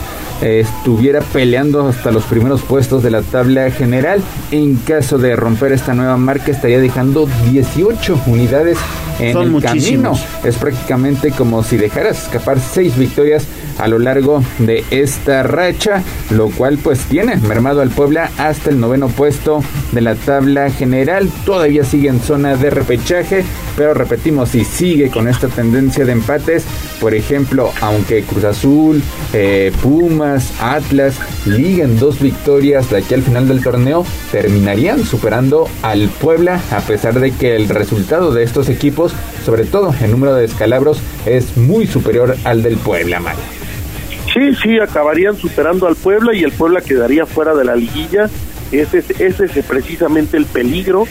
estuviera peleando hasta los primeros puestos de la tabla general. En caso de romper esta nueva marca, estaría dejando 18 unidades en el camino. Es prácticamente como si dejaras escapar seis victorias a lo largo de esta racha, lo cual pues tiene mermado al Puebla hasta el noveno puesto de la tabla general. Todavía sigue en zona de repechaje, pero repetimos, si sigue con esta tendencia de empates, por ejemplo, aunque Cruz Azul, eh, Pumas, Atlas liguen dos victorias de aquí al final del torneo, terminarían superando al Puebla, a pesar de que el resultado de estos equipos, sobre todo en número de descalabros, es muy superior al del Puebla, Mario. Sí, sí, acabarían superando al Puebla y el Puebla quedaría fuera de la liguilla. Ese es, ese es precisamente el peligro,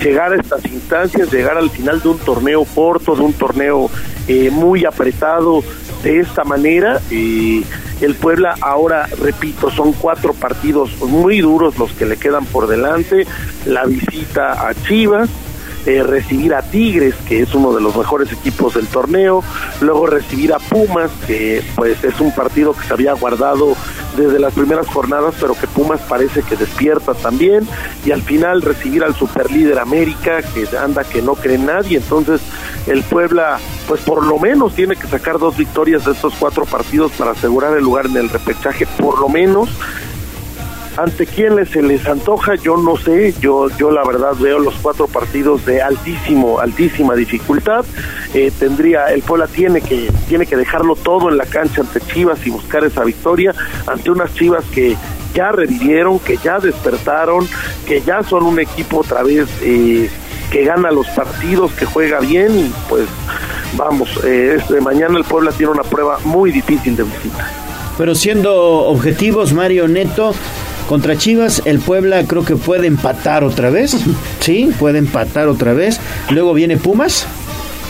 llegar a estas instancias, llegar al final de un torneo corto, de un torneo eh, muy apretado de esta manera. Y el Puebla ahora, repito, son cuatro partidos muy duros los que le quedan por delante. La visita a Chivas, eh, recibir a Tigres, que es uno de los mejores equipos del torneo, luego recibir a Pumas, que pues es un partido que se había guardado desde las primeras jornadas, pero que Pumas parece que despierta también, y al final recibir al superlíder América, que anda que no cree nadie, entonces el Puebla pues por lo menos tiene que sacar dos victorias de estos cuatro partidos para asegurar el lugar en el repechaje, por lo menos, ante quién se les antoja, yo no sé, yo, yo la verdad veo los cuatro partidos de altísimo, altísima dificultad. Eh, tendría, el Puebla tiene que, tiene que dejarlo todo en la cancha ante Chivas y buscar esa victoria, ante unas Chivas que ya revivieron, que ya despertaron, que ya son un equipo otra vez eh, que gana los partidos, que juega bien y pues vamos, eh, este, mañana el Puebla tiene una prueba muy difícil de visita. Pero siendo objetivos, Mario Neto, contra Chivas, el Puebla creo que puede empatar otra vez. Sí, puede empatar otra vez. Luego viene Pumas.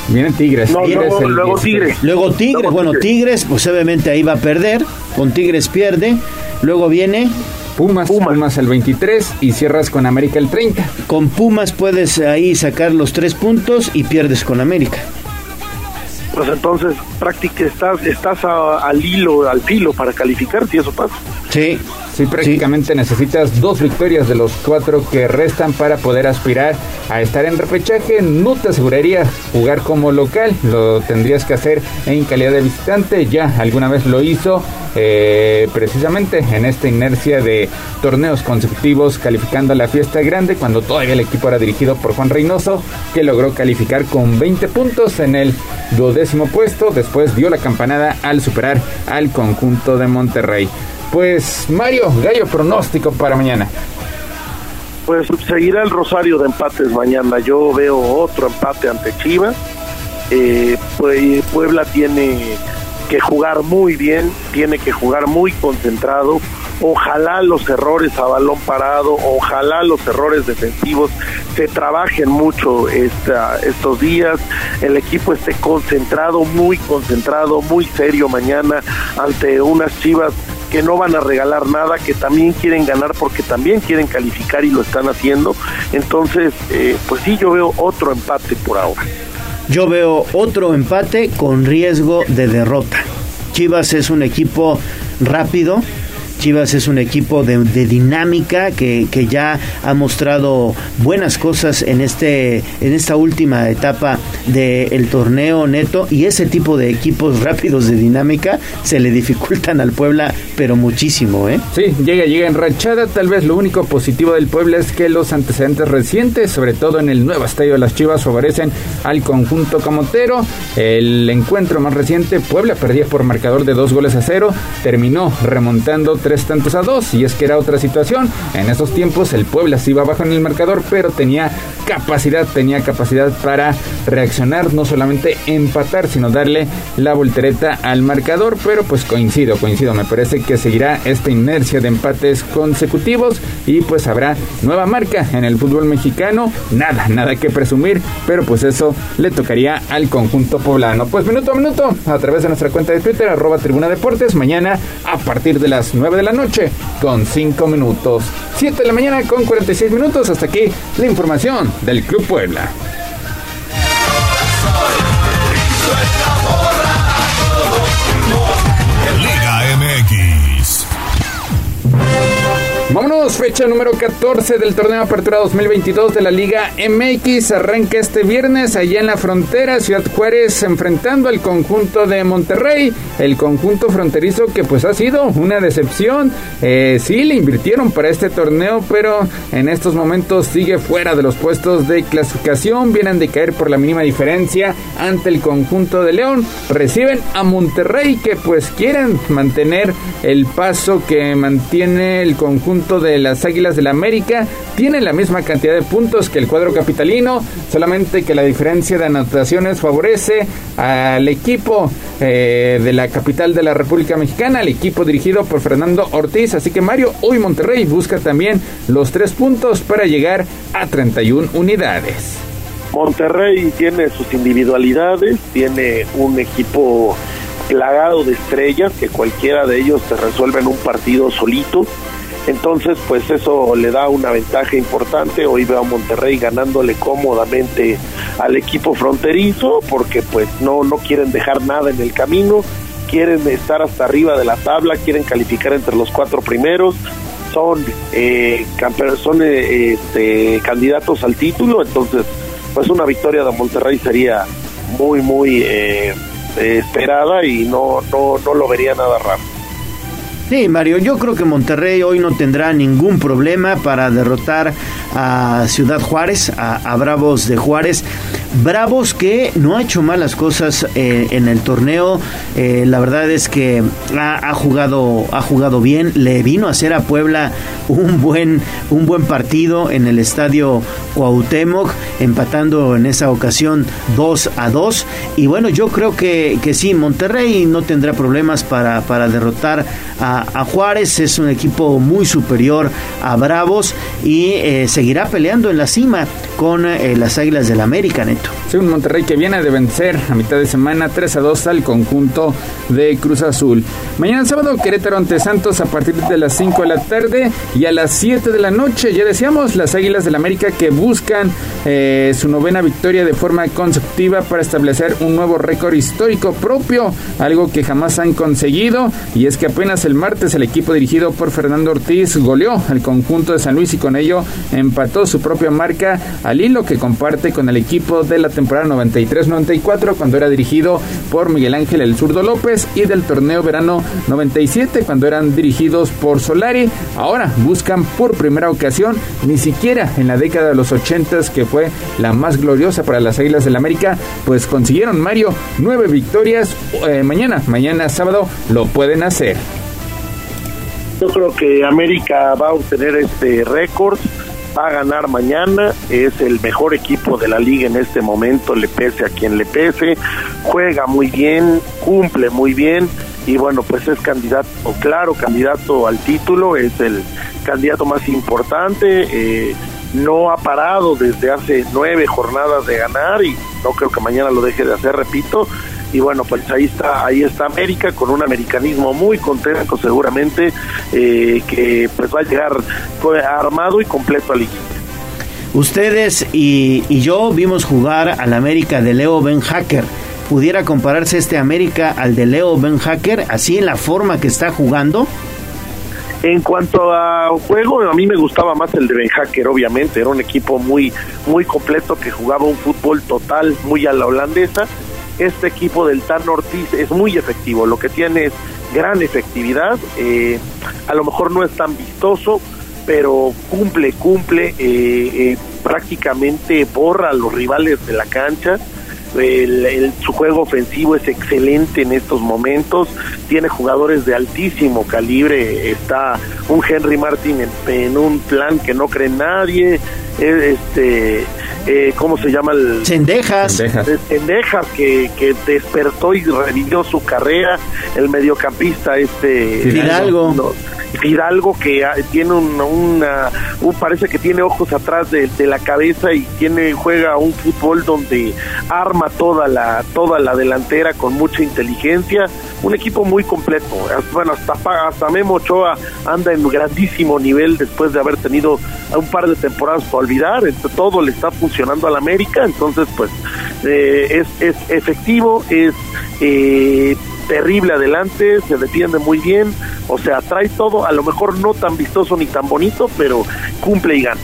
Viene Tigres. luego, luego Tigres. Luego Tigres. bueno, Tigres, pues obviamente ahí va a perder. Con Tigres pierde. Luego viene Pumas, Pumas, el 23 y cierras con América el 30. Con Pumas puedes ahí sacar los tres puntos y pierdes con América. Pues entonces prácticamente estás, estás al hilo, al filo para calificar si eso pasa. Sí, Sí, prácticamente necesitas dos victorias de los cuatro que restan para poder aspirar a estar en repechaje. No te aseguraría jugar como local, lo tendrías que hacer en calidad de visitante. Ya alguna vez lo hizo, eh, precisamente en esta inercia de torneos consecutivos, calificando a la fiesta grande, cuando todavía el equipo era dirigido por Juan Reynoso, que logró calificar con 20 puntos en el duodécimo puesto. Después dio la campanada al superar al conjunto de Monterrey. Pues Mario, gallo pronóstico para mañana. Pues seguirá el rosario de empates mañana. Yo veo otro empate ante Chivas. Eh, pues, Puebla tiene que jugar muy bien, tiene que jugar muy concentrado. Ojalá los errores a balón parado, ojalá los errores defensivos se trabajen mucho esta, estos días. El equipo esté concentrado, muy concentrado, muy serio mañana ante unas chivas que no van a regalar nada, que también quieren ganar porque también quieren calificar y lo están haciendo. Entonces, eh, pues sí, yo veo otro empate por ahora. Yo veo otro empate con riesgo de derrota. Chivas es un equipo rápido, Chivas es un equipo de, dinámica que, ya ha mostrado buenas cosas en este en esta última etapa del torneo neto y ese tipo de equipos rápidos de dinámica se le dificultan al Puebla pero muchísimo, ¿eh? Sí, llega llega enrachada, tal vez lo único positivo del Puebla es que los antecedentes recientes, sobre todo en el nuevo estadio de las Chivas favorecen al conjunto camotero. El encuentro más reciente, Puebla perdía por marcador de dos goles a cero, terminó remontando tres tantos a dos. Y es que era otra situación. En esos tiempos el Puebla se iba abajo en el marcador, pero tenía capacidad, tenía capacidad para reaccionar, no solamente empatar, sino darle la voltereta al marcador. Pero pues coincido, coincido. Me parece que seguirá esta inercia de empates consecutivos y pues habrá nueva marca en el fútbol mexicano. Nada, nada que presumir, pero pues eso le tocaría al conjunto poblano. Pues minuto a minuto, a través de nuestra cuenta de Twitter, arroba Tribuna Deportes, mañana a partir de las 9 de la noche con 5 minutos. 7 de la mañana con 46 minutos. Hasta aquí la información del Club Puebla. Vámonos, fecha número 14 del torneo Apertura 2022 de la Liga MX. Arranca este viernes allá en la frontera, Ciudad Juárez, enfrentando al conjunto de Monterrey. El conjunto fronterizo que pues ha sido una decepción. Eh, sí, le invirtieron para este torneo, pero en estos momentos sigue fuera de los puestos de clasificación. Vienen de caer por la mínima diferencia ante el conjunto de León. Reciben a Monterrey que pues quieren mantener el paso que mantiene el conjunto de las Águilas del la América tiene la misma cantidad de puntos que el cuadro capitalino, solamente que la diferencia de anotaciones favorece al equipo eh, de la capital de la República Mexicana, al equipo dirigido por Fernando Ortiz. Así que Mario, hoy Monterrey busca también los tres puntos para llegar a 31 unidades. Monterrey tiene sus individualidades, tiene un equipo plagado de estrellas que cualquiera de ellos te resuelve en un partido solito. Entonces, pues eso le da una ventaja importante. Hoy veo a Monterrey ganándole cómodamente al equipo fronterizo porque pues no, no quieren dejar nada en el camino, quieren estar hasta arriba de la tabla, quieren calificar entre los cuatro primeros, son, eh, son eh, este, candidatos al título, entonces pues una victoria de Monterrey sería muy, muy... Eh, esperada y no, no, no lo vería nada raro. Sí, Mario, yo creo que Monterrey hoy no tendrá ningún problema para derrotar a Ciudad Juárez, a, Bravos de Juárez. Bravos que no ha hecho malas cosas eh, en el torneo. Eh, la verdad es que ha, jugado, ha jugado bien. Le vino a hacer a Puebla un buen, un buen partido en el estadio Cuauhtémoc, empatando en esa ocasión 2 a 2. Y bueno, yo creo que, que sí, Monterrey no tendrá problemas para, para derrotar a, Juárez. Es un equipo muy superior a Bravos y eh, seguirá peleando en la cima con eh, las Águilas del América, Neto. Sí, Monterrey que viene de vencer a mitad de semana 3 a 2 al conjunto de Cruz Azul. Mañana sábado Querétaro ante Santos a partir de las 5 de la tarde y a las 7 de la noche. Ya decíamos, las Águilas del América que buscan eh, su novena victoria de forma consecutiva para establecer un nuevo récord histórico propio, algo que jamás han conseguido y es que apenas el martes el equipo dirigido por Fernando Ortiz goleó al conjunto de San Luis y con ello empató su propia marca al hilo que comparte con el equipo de la temporada 93-94 cuando era dirigido por Miguel Ángel El Zurdo López y del torneo verano 97 cuando eran dirigidos por Solari. Ahora buscan por primera ocasión, ni siquiera en la década de los 80 que fue la más gloriosa para las Águilas del América, pues consiguieron Mario nueve victorias. Eh, mañana, mañana sábado lo pueden hacer. Yo creo que América va a obtener este récord va a ganar mañana, es el mejor equipo de la liga en este momento, le pese a quien le pese, juega muy bien, cumple muy bien y bueno, pues es candidato, claro, candidato al título, es el candidato más importante, eh, no ha parado desde hace nueve jornadas de ganar y no creo que mañana lo deje de hacer, repito, y bueno pues ahí está ahí está América con un americanismo muy contento seguramente eh, que pues va a llegar armado y completo al equipo. Ustedes y, yo vimos jugar al América de Leo Ben Hacker pudiera compararse este América al de Leo Ben Hacker así en la forma que está jugando en cuanto a juego, a mí me gustaba más el de Ben Hacker, obviamente. Era un equipo muy, muy completo que jugaba un fútbol total, muy a la holandesa este equipo del Tan Ortiz es muy efectivo, lo que tiene es gran efectividad, eh, a lo mejor no es tan vistoso, pero cumple, cumple, eh, eh, prácticamente borra a los rivales de la cancha. El, su juego ofensivo es excelente en estos momentos, tiene jugadores de altísimo calibre, está un Henry Martin en, en un plan que no cree nadie, este eh, ¿cómo se llama? El, Cendejas. Cendejas, que, que despertó y revivió su carrera, el mediocampista este... Fidalgo. Fidalgo que tiene una, parece que tiene ojos atrás de, la cabeza y tiene juega un fútbol donde arma toda la toda la delantera con mucha inteligencia. Un equipo muy completo. Bueno hasta hasta Memo Ochoa anda en grandísimo nivel después de haber tenido un par de temporadas para olvidar. Todo le está funcionando al América. Entonces pues eh, es, es efectivo es eh, terrible adelante, se defiende muy bien, o sea, trae todo, a lo mejor no tan vistoso ni tan bonito, pero cumple y gana.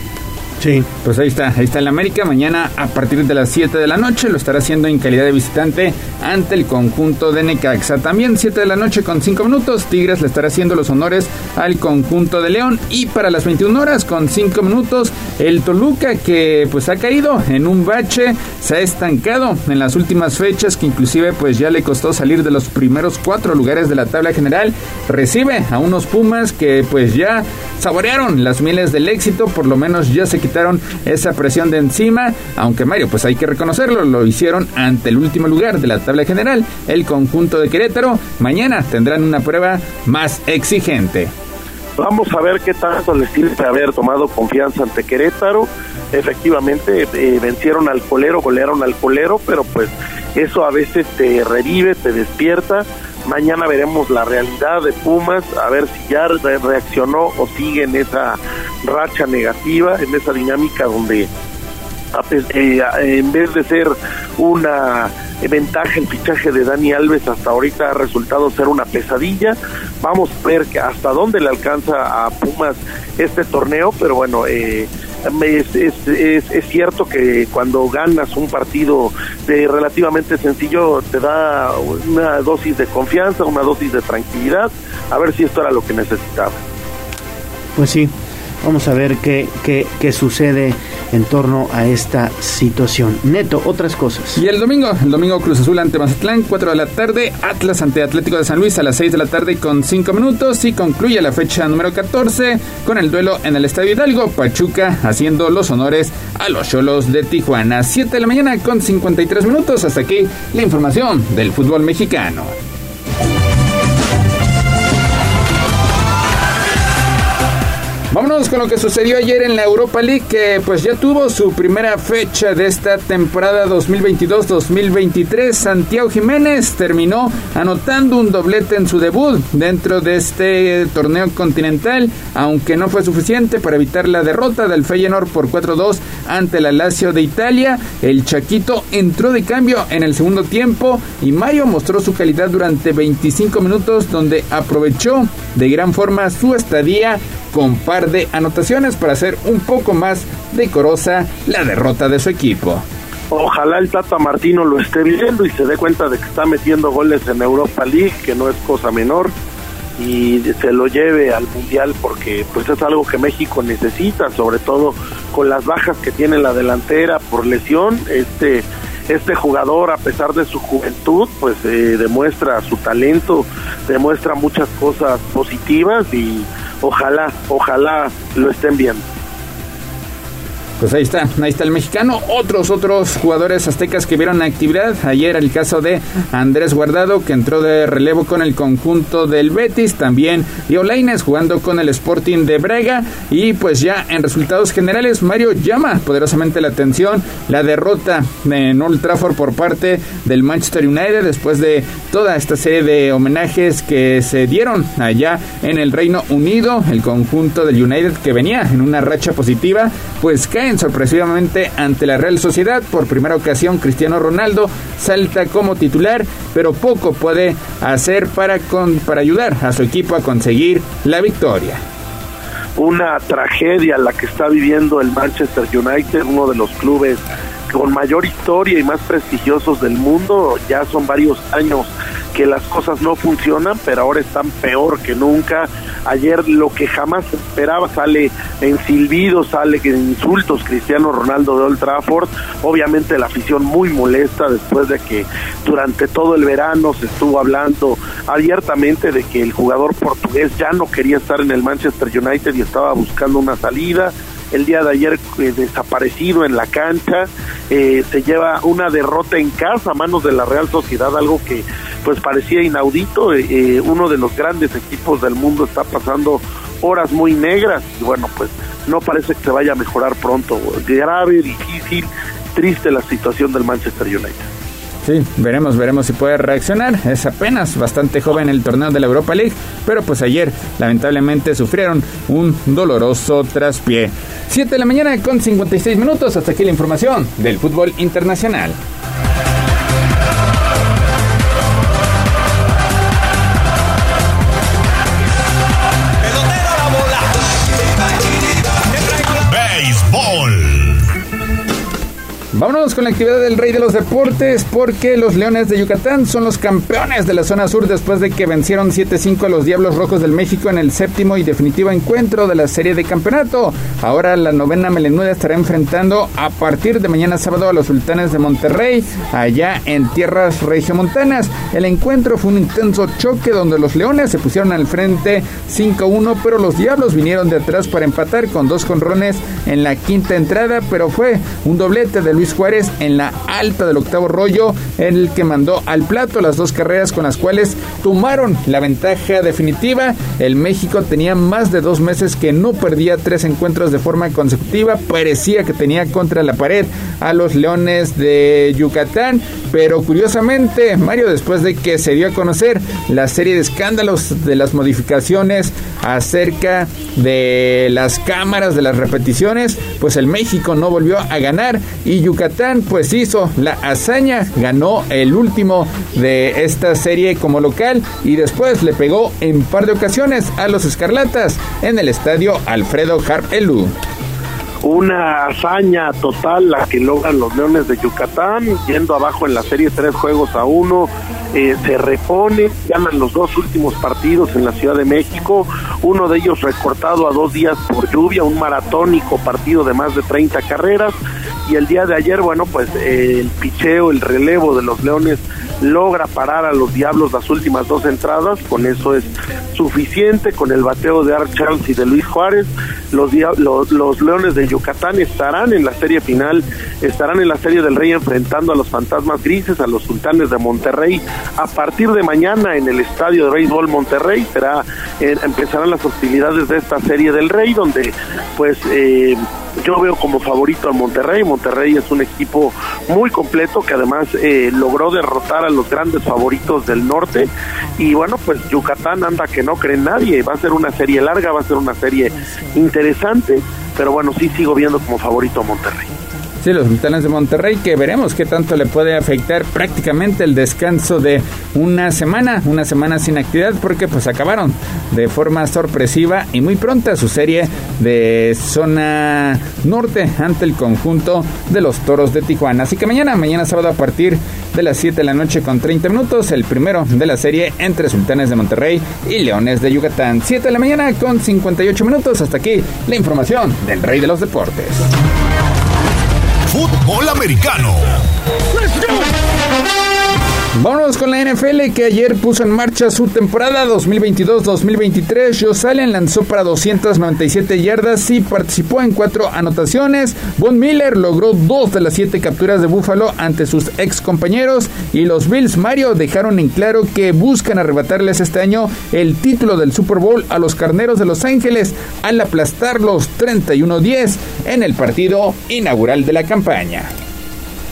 Sí. Pues ahí está, ahí está el América. Mañana a partir de las 7 de la noche lo estará haciendo en calidad de visitante ante el conjunto de Necaxa. También 7 de la noche con 5 minutos, Tigres le estará haciendo los honores al conjunto de León. Y para las 21 horas con 5 minutos, el Toluca que pues ha caído en un bache, se ha estancado en las últimas fechas que inclusive pues ya le costó salir de los primeros 4 lugares de la tabla general. Recibe a unos Pumas que pues ya saborearon las miles del éxito, por lo menos ya se quitaron esa presión de encima, aunque Mario, pues hay que reconocerlo, lo hicieron ante el último lugar de la tabla general, el conjunto de Querétaro. Mañana tendrán una prueba más exigente. Vamos a ver qué tanto les sirve haber tomado confianza ante Querétaro. Efectivamente, eh, vencieron al colero, golearon al colero, pero pues eso a veces te revive, te despierta Mañana veremos la realidad de Pumas, a ver si ya reaccionó o sigue en esa racha negativa, en esa dinámica donde eh, en vez de ser una ventaja el fichaje de Dani Alves hasta ahorita ha resultado ser una pesadilla. Vamos a ver hasta dónde le alcanza a Pumas este torneo, pero bueno, eh, es, es, es, cierto que cuando ganas un partido de relativamente sencillo te da una dosis de confianza, una dosis de tranquilidad, a ver si esto era lo que necesitaba. Pues sí, vamos a ver qué, qué, qué sucede en torno a esta situación. Neto, otras cosas. Y el domingo, el domingo Cruz Azul ante Mazatlán, 4 de la tarde, Atlas ante Atlético de San Luis a las 6 de la tarde con 5 minutos y concluye la fecha número 14 con el duelo en el Estadio Hidalgo, Pachuca haciendo los honores a los Cholos de Tijuana. 7 de la mañana con 53 minutos. Hasta aquí la información del fútbol mexicano. Vámonos con lo que sucedió ayer en la Europa League, que pues ya tuvo su primera fecha de esta temporada 2022-2023. Santiago Jiménez terminó anotando un doblete en su debut dentro de este torneo continental, aunque no fue suficiente para evitar la derrota del Feyenoord por 4-2 ante la Lazio de Italia. El Chaquito entró de cambio en el segundo tiempo y Mario mostró su calidad durante 25 minutos donde aprovechó de gran forma su estadía con par de anotaciones para hacer un poco más decorosa la derrota de su equipo. Ojalá el Tata Martino lo esté viendo y se dé cuenta de que está metiendo goles en Europa League, que no es cosa menor, y se lo lleve al Mundial porque pues es algo que México necesita, sobre todo con las bajas que tiene la delantera por lesión. Este este jugador, a pesar de su juventud, pues eh, demuestra su talento, demuestra muchas cosas positivas y ojalá, ojalá lo estén viendo. Pues ahí está, ahí está el mexicano. Otros, otros jugadores aztecas que vieron actividad. Ayer el caso de Andrés Guardado, que entró de relevo con el conjunto del Betis. También Dio Laines jugando con el Sporting de Braga. Y pues ya en resultados generales, Mario llama poderosamente la atención la derrota en Old Trafford por parte del Manchester United después de toda esta serie de homenajes que se dieron allá en el Reino Unido. El conjunto del United que venía en una racha positiva, pues cae sorpresivamente ante la Real Sociedad. Por primera ocasión, Cristiano Ronaldo salta como titular, pero poco puede hacer para, para ayudar a su equipo a conseguir la victoria una tragedia la que está viviendo el Manchester United, uno de los clubes con mayor historia y más prestigiosos del mundo. Ya son varios años que las cosas no funcionan, pero ahora están peor que nunca. Ayer lo que jamás esperaba sale en silbidos, sale en insultos Cristiano Ronaldo de Old Trafford. Obviamente la afición muy molesta después de que durante todo el verano se estuvo hablando abiertamente de que el jugador portugués ya no quería estar en el Manchester United y estaba buscando una salida el día de ayer eh, desaparecido en la cancha, eh, se lleva una derrota en casa a manos de la Real Sociedad, algo que pues parecía inaudito, eh, uno de los grandes equipos del mundo está pasando horas muy negras y bueno pues no parece que se vaya a mejorar pronto, grave, difícil, triste la situación del Manchester United. Sí, veremos, veremos si puede reaccionar. Es apenas bastante joven el torneo de la Europa League, pero pues ayer lamentablemente sufrieron un doloroso traspié. 7 de la mañana con 56 minutos. Hasta aquí la información del fútbol internacional. Vámonos con la actividad del Rey de los Deportes porque los Leones de Yucatán son los campeones de la zona sur después de que vencieron 7-5 a los Diablos Rojos del México en el séptimo y definitivo encuentro de la serie de campeonato. Ahora la novena melenuda estará enfrentando a partir de mañana sábado a los Sultanes de Monterrey allá en tierras regiomontanas. El encuentro fue un intenso choque donde los Leones se pusieron al frente 5-1 pero los Diablos vinieron de atrás para empatar con dos conrones en la quinta entrada pero fue un doblete de Luis Juárez en la alta del octavo rollo, en el que mandó al plato las dos carreras con las cuales tomaron la ventaja definitiva. El México tenía más de dos meses que no perdía tres encuentros de forma consecutiva, parecía que tenía contra la pared a los Leones de Yucatán, pero curiosamente, Mario, después de que se dio a conocer la serie de escándalos de las modificaciones acerca de las cámaras de las repeticiones, pues el México no volvió a ganar y Yucatán pues hizo la hazaña, ganó el último de esta serie como local y después le pegó en par de ocasiones a los Escarlatas en el estadio Alfredo Harpelú. Una hazaña total la que logran los Leones de Yucatán, yendo abajo en la serie tres juegos a uno, eh, se repone, ganan los dos últimos partidos en la Ciudad de México, uno de ellos recortado a dos días por lluvia, un maratónico partido de más de 30 carreras, y el día de ayer, bueno, pues eh, el picheo, el relevo de los Leones logra parar a los Diablos las últimas dos entradas, con eso es suficiente, con el bateo de Art y de Luis Juárez, los, los, los, Leones de Yucatán estarán en la serie final, estarán en la serie del Rey enfrentando a los Fantasmas Grises, a los Sultanes de Monterrey, a partir de mañana en el Estadio de Béisbol Monterrey, será, eh, empezarán las hostilidades de esta serie del Rey, donde pues... Eh, yo veo como favorito a Monterrey. Monterrey es un equipo muy completo que además eh, logró derrotar a los grandes favoritos del norte. Y bueno, pues Yucatán anda que no cree nadie. Va a ser una serie larga, va a ser una serie interesante. Pero bueno, sí sigo viendo como favorito a Monterrey. Sí, los Sultanes de Monterrey, que veremos qué tanto le puede afectar prácticamente el descanso de una semana, una semana sin actividad, porque pues acabaron de forma sorpresiva y muy pronta su serie de zona norte ante el conjunto de los Toros de Tijuana. Así que mañana, mañana sábado a partir de las 7 de la noche con 30 minutos, el primero de la serie entre Sultanes de Monterrey y Leones de Yucatán. 7 de la mañana con 58 minutos. Hasta aquí la información del Rey de los Deportes fútbol americano. Vámonos con la NFL que ayer puso en marcha su temporada 2022-2023. Josh Allen lanzó para 297 yardas y participó en cuatro anotaciones. Von Miller logró dos de las siete capturas de Buffalo ante sus ex compañeros y los Bills Mario dejaron en claro que buscan arrebatarles este año el título del Super Bowl a los Carneros de Los Ángeles al aplastarlos 31-10 en el partido inaugural de la campaña.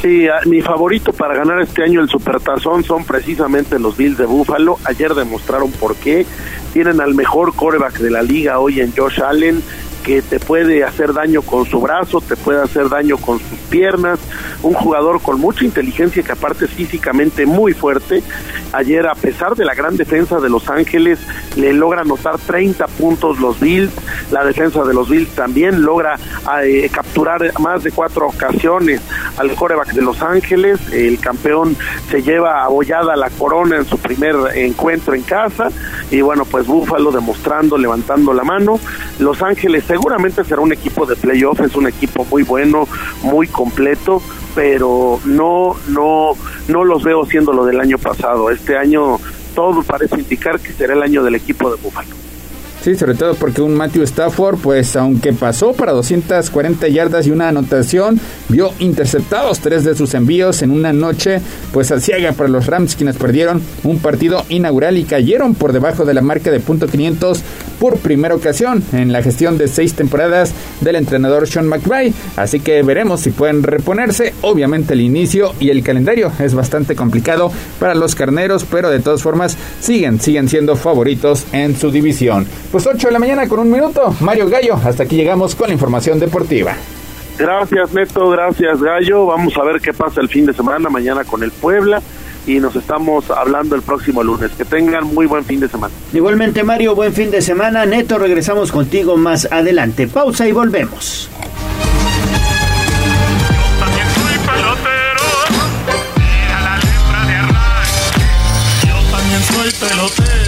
Sí, mi favorito para ganar este año el Supertazón son precisamente los Bills de Buffalo. Ayer demostraron por qué. Tienen al mejor coreback de la liga hoy en Josh Allen que te puede hacer daño con su brazo, te puede hacer daño con sus piernas, un jugador con mucha inteligencia que aparte es físicamente muy fuerte. Ayer, a pesar de la gran defensa de Los Ángeles, le logra anotar 30 puntos los Bills. La defensa de los Bills también logra eh, capturar más de cuatro ocasiones al coreback de Los Ángeles. El campeón se lleva abollada la corona en su primer encuentro en casa. Y bueno, pues Búfalo demostrando, levantando la mano. Los Ángeles seguramente será un equipo de playoff, es un equipo muy bueno, muy completo, pero no, no, no los veo siendo lo del año pasado. Este año todo parece indicar que será el año del equipo de Búfalo. Sí, sobre todo porque un Matthew Stafford, pues aunque pasó para 240 yardas y una anotación, vio interceptados tres de sus envíos en una noche, pues asiaga para los Rams quienes perdieron un partido inaugural y cayeron por debajo de la marca de punto .500 por primera ocasión en la gestión de seis temporadas del entrenador Sean McVay. Así que veremos si pueden reponerse. Obviamente el inicio y el calendario es bastante complicado para los carneros, pero de todas formas siguen, siguen siendo favoritos en su división. Pues 8 de la mañana con un minuto. Mario Gallo, hasta aquí llegamos con la información deportiva. Gracias Neto, gracias Gallo. Vamos a ver qué pasa el fin de semana, mañana con el Puebla. Y nos estamos hablando el próximo lunes. Que tengan muy buen fin de semana. Igualmente Mario, buen fin de semana. Neto, regresamos contigo más adelante. Pausa y volvemos. pelotero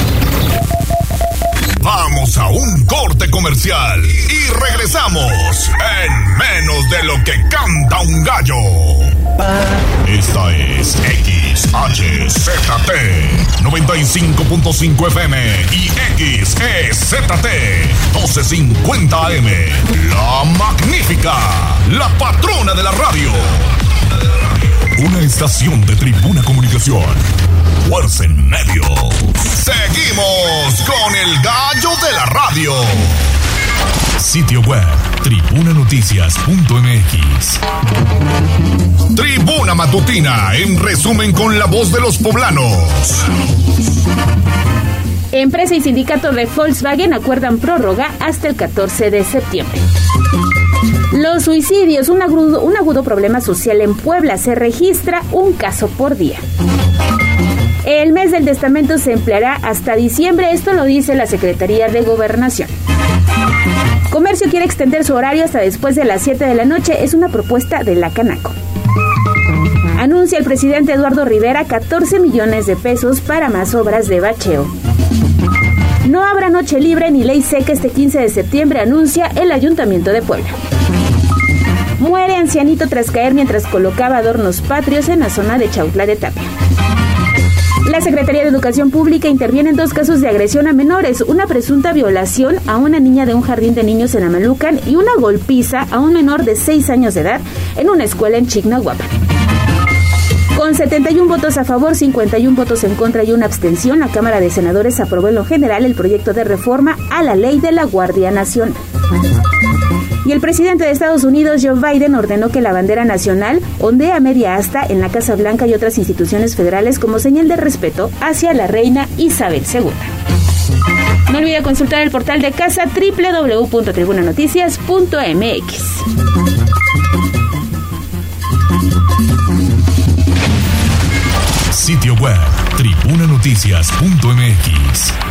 Vamos a un corte comercial y regresamos en menos de lo que canta un gallo. Esta es XHZT 95.5 FM y XEZT 1250 AM. La magnífica, la patrona de la radio. Una estación de Tribuna Comunicación. Fuerza en medio. Seguimos con el gallo de la radio. Sitio web tribunanoticias.mx. Tribuna Matutina, en resumen con la voz de los poblanos. Empresa y sindicato de Volkswagen acuerdan prórroga hasta el 14 de septiembre. Los suicidios, un agudo, un agudo problema social en Puebla, se registra un caso por día. El mes del testamento se empleará hasta diciembre, esto lo dice la Secretaría de Gobernación. Comercio quiere extender su horario hasta después de las 7 de la noche, es una propuesta de la Canaco. Anuncia el presidente Eduardo Rivera 14 millones de pesos para más obras de bacheo. No habrá noche libre ni ley seca este 15 de septiembre, anuncia el Ayuntamiento de Puebla. Muere ancianito tras caer mientras colocaba adornos patrios en la zona de Chautla de Tapia. La Secretaría de Educación Pública interviene en dos casos de agresión a menores, una presunta violación a una niña de un jardín de niños en Amalucan y una golpiza a un menor de 6 años de edad en una escuela en Chignahuapan. Con 71 votos a favor, 51 votos en contra y una abstención, la Cámara de Senadores aprobó en lo general el proyecto de reforma a la ley de la Guardia Nacional. Y el presidente de Estados Unidos, Joe Biden, ordenó que la bandera nacional ondee a media asta en la Casa Blanca y otras instituciones federales como señal de respeto hacia la reina Isabel II. No olvide consultar el portal de casa www.tribunanoticias.mx. Sitio web tribunanoticias.mx.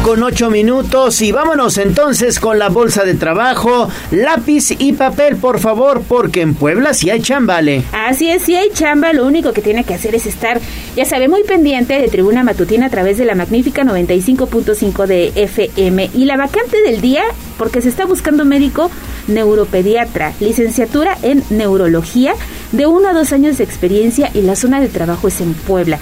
Con 8 minutos y vámonos entonces con la bolsa de trabajo, lápiz y papel, por favor, porque en Puebla sí hay chambale. Así es, si hay chamba, lo único que tiene que hacer es estar, ya sabe, muy pendiente de Tribuna Matutina a través de la magnífica 95.5 de FM. Y la vacante del día, porque se está buscando médico neuropediatra, licenciatura en neurología, de uno a dos años de experiencia y la zona de trabajo es en Puebla.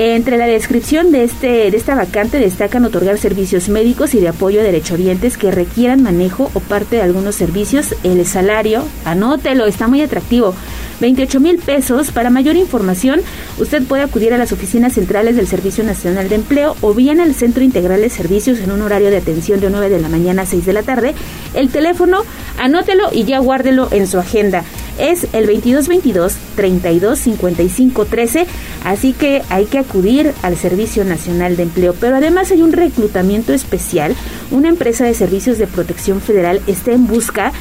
Entre la descripción de, este, de esta vacante destacan otorgar servicios médicos y de apoyo a derechohabientes que requieran manejo o parte de algunos servicios. El salario, anótelo, está muy atractivo. 28 mil pesos. Para mayor información, usted puede acudir a las oficinas centrales del Servicio Nacional de Empleo o bien al Centro Integral de Servicios en un horario de atención de 9 de la mañana a 6 de la tarde. El teléfono, anótelo y ya guárdelo en su agenda. Es el 2222 32 55 13, así que hay que acudir al Servicio Nacional de Empleo. Pero además hay un reclutamiento especial. Una empresa de servicios de protección federal está en busca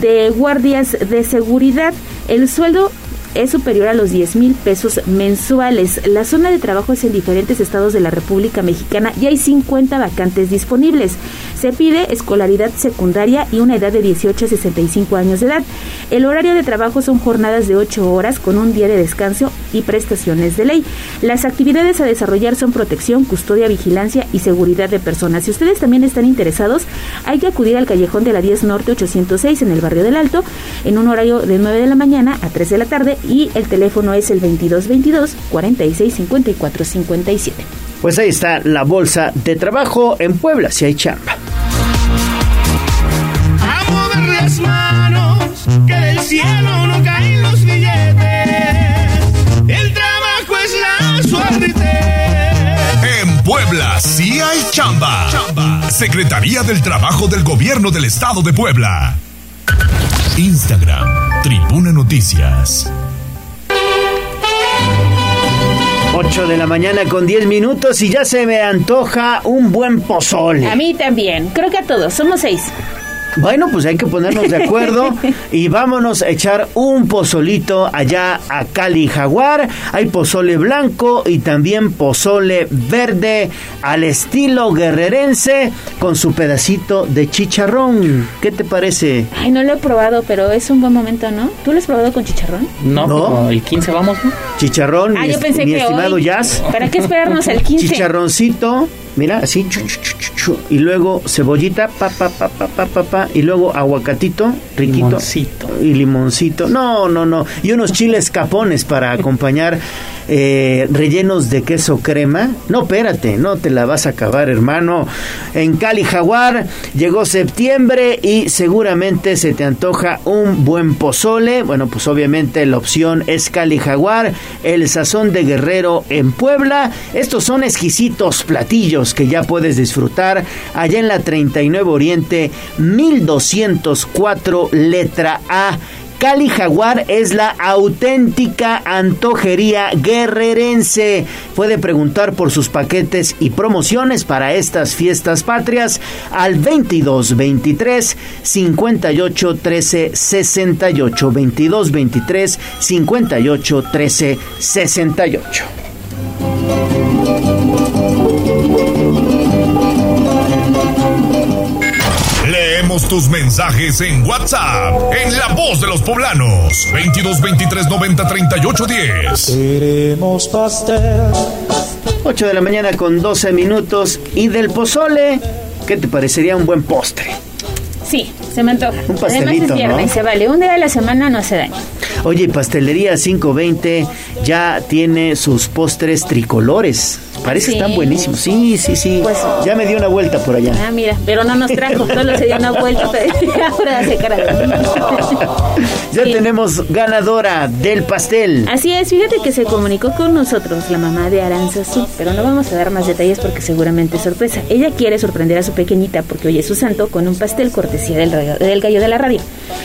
de guardias de seguridad. El sueldo es superior a los 10 mil pesos mensuales. La zona de trabajo es en diferentes estados de la República Mexicana y hay 50 vacantes disponibles. Se pide escolaridad secundaria y una edad de 18 a 65 años de edad. El horario de trabajo son jornadas de 8 horas con un día de descanso y prestaciones de ley. Las actividades a desarrollar son protección, custodia, vigilancia y seguridad de personas. Si ustedes también están interesados, hay que acudir al callejón de la 10 Norte 806 en el barrio del Alto en un horario de 9 de la mañana a 3 de la tarde y el teléfono es el 2222 46 54 57. Pues ahí está la bolsa de trabajo en Puebla, si hay chamba. A mover las manos, que del cielo no caen los billetes. El trabajo es la suerte. En Puebla sí hay chamba. Secretaría del Trabajo del Gobierno del Estado de Puebla. Instagram, Tribuna Noticias. 8 de la mañana con 10 minutos y ya se me antoja un buen pozole. A mí también. Creo que a todos. Somos seis. Bueno, pues hay que ponernos de acuerdo y vámonos a echar un pozolito allá a Cali Jaguar. Hay pozole blanco y también pozole verde al estilo guerrerense con su pedacito de chicharrón. ¿Qué te parece? Ay, no lo he probado, pero es un buen momento, ¿no? ¿Tú lo has probado con chicharrón? No, No. el 15 vamos, ¿no? Chicharrón, Ah, mi, yo pensé mi que estimado hoy. Jazz. ¿Para qué esperarnos el 15? Chicharroncito, mira, así, chu, y luego cebollita, pa, pa, pa, pa, pa, pa, pa, y luego aguacatito, riquito, Limoncito. y limoncito. No, no, no, y unos chiles capones para acompañar eh, rellenos de queso crema. No, espérate, no te la vas a acabar, hermano. En Cali Jaguar llegó septiembre y seguramente se te antoja un buen pozole. Bueno, pues obviamente la opción es Cali Jaguar, el sazón de Guerrero en Puebla. Estos son exquisitos platillos que ya puedes disfrutar allá en la 39 Oriente 1204 letra A. Cali Jaguar es la auténtica antojería guerrerense. Puede preguntar por sus paquetes y promociones para estas fiestas patrias al 22 23 58 13 68 22 23 58 13 68. Tus mensajes en WhatsApp, en La Voz de los Poblanos, 22 23 90 38 10. Queremos pastel. 8 de la mañana con 12 minutos y del pozole, ¿qué te parecería un buen postre? Sí, se me antoja. Un pastelito, Además es viernes, ¿no? se vale. Un día de la semana no hace daño. Oye, Pastelería 520 ya tiene sus postres tricolores. Parece que Sí. están buenísimos. Sí, sí, sí. Pues- ya me di una vuelta por allá. Ah, mira, pero no nos trajo, solo se dio una vuelta. Ahora hace cara. Ya tenemos ganadora del pastel. Así es, fíjate que se comunicó con nosotros la mamá de Aranzazú, pero no vamos a dar más detalles porque seguramente es sorpresa. Ella quiere sorprender a su pequeñita porque hoy es su santo con un pastel cortesía del, radio- del gallo de la radio.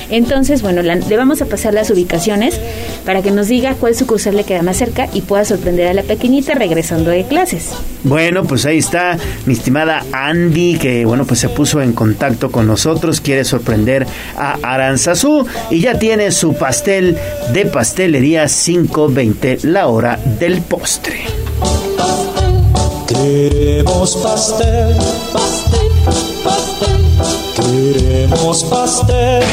Entonces, bueno, la- le vamos a pasar las ubicaciones para que nos diga cuál sucursal le queda más cerca y pueda sorprender a la pequeñita regresando de clases. Bueno, pues ahí está mi estimada Andy, que bueno, pues se puso en contacto con nosotros, quiere sorprender a Aranzazú y ya tiene su pastel de pastelería 520, la hora del postre. Queremos pastel. Pastel, pastel. Queremos pastel.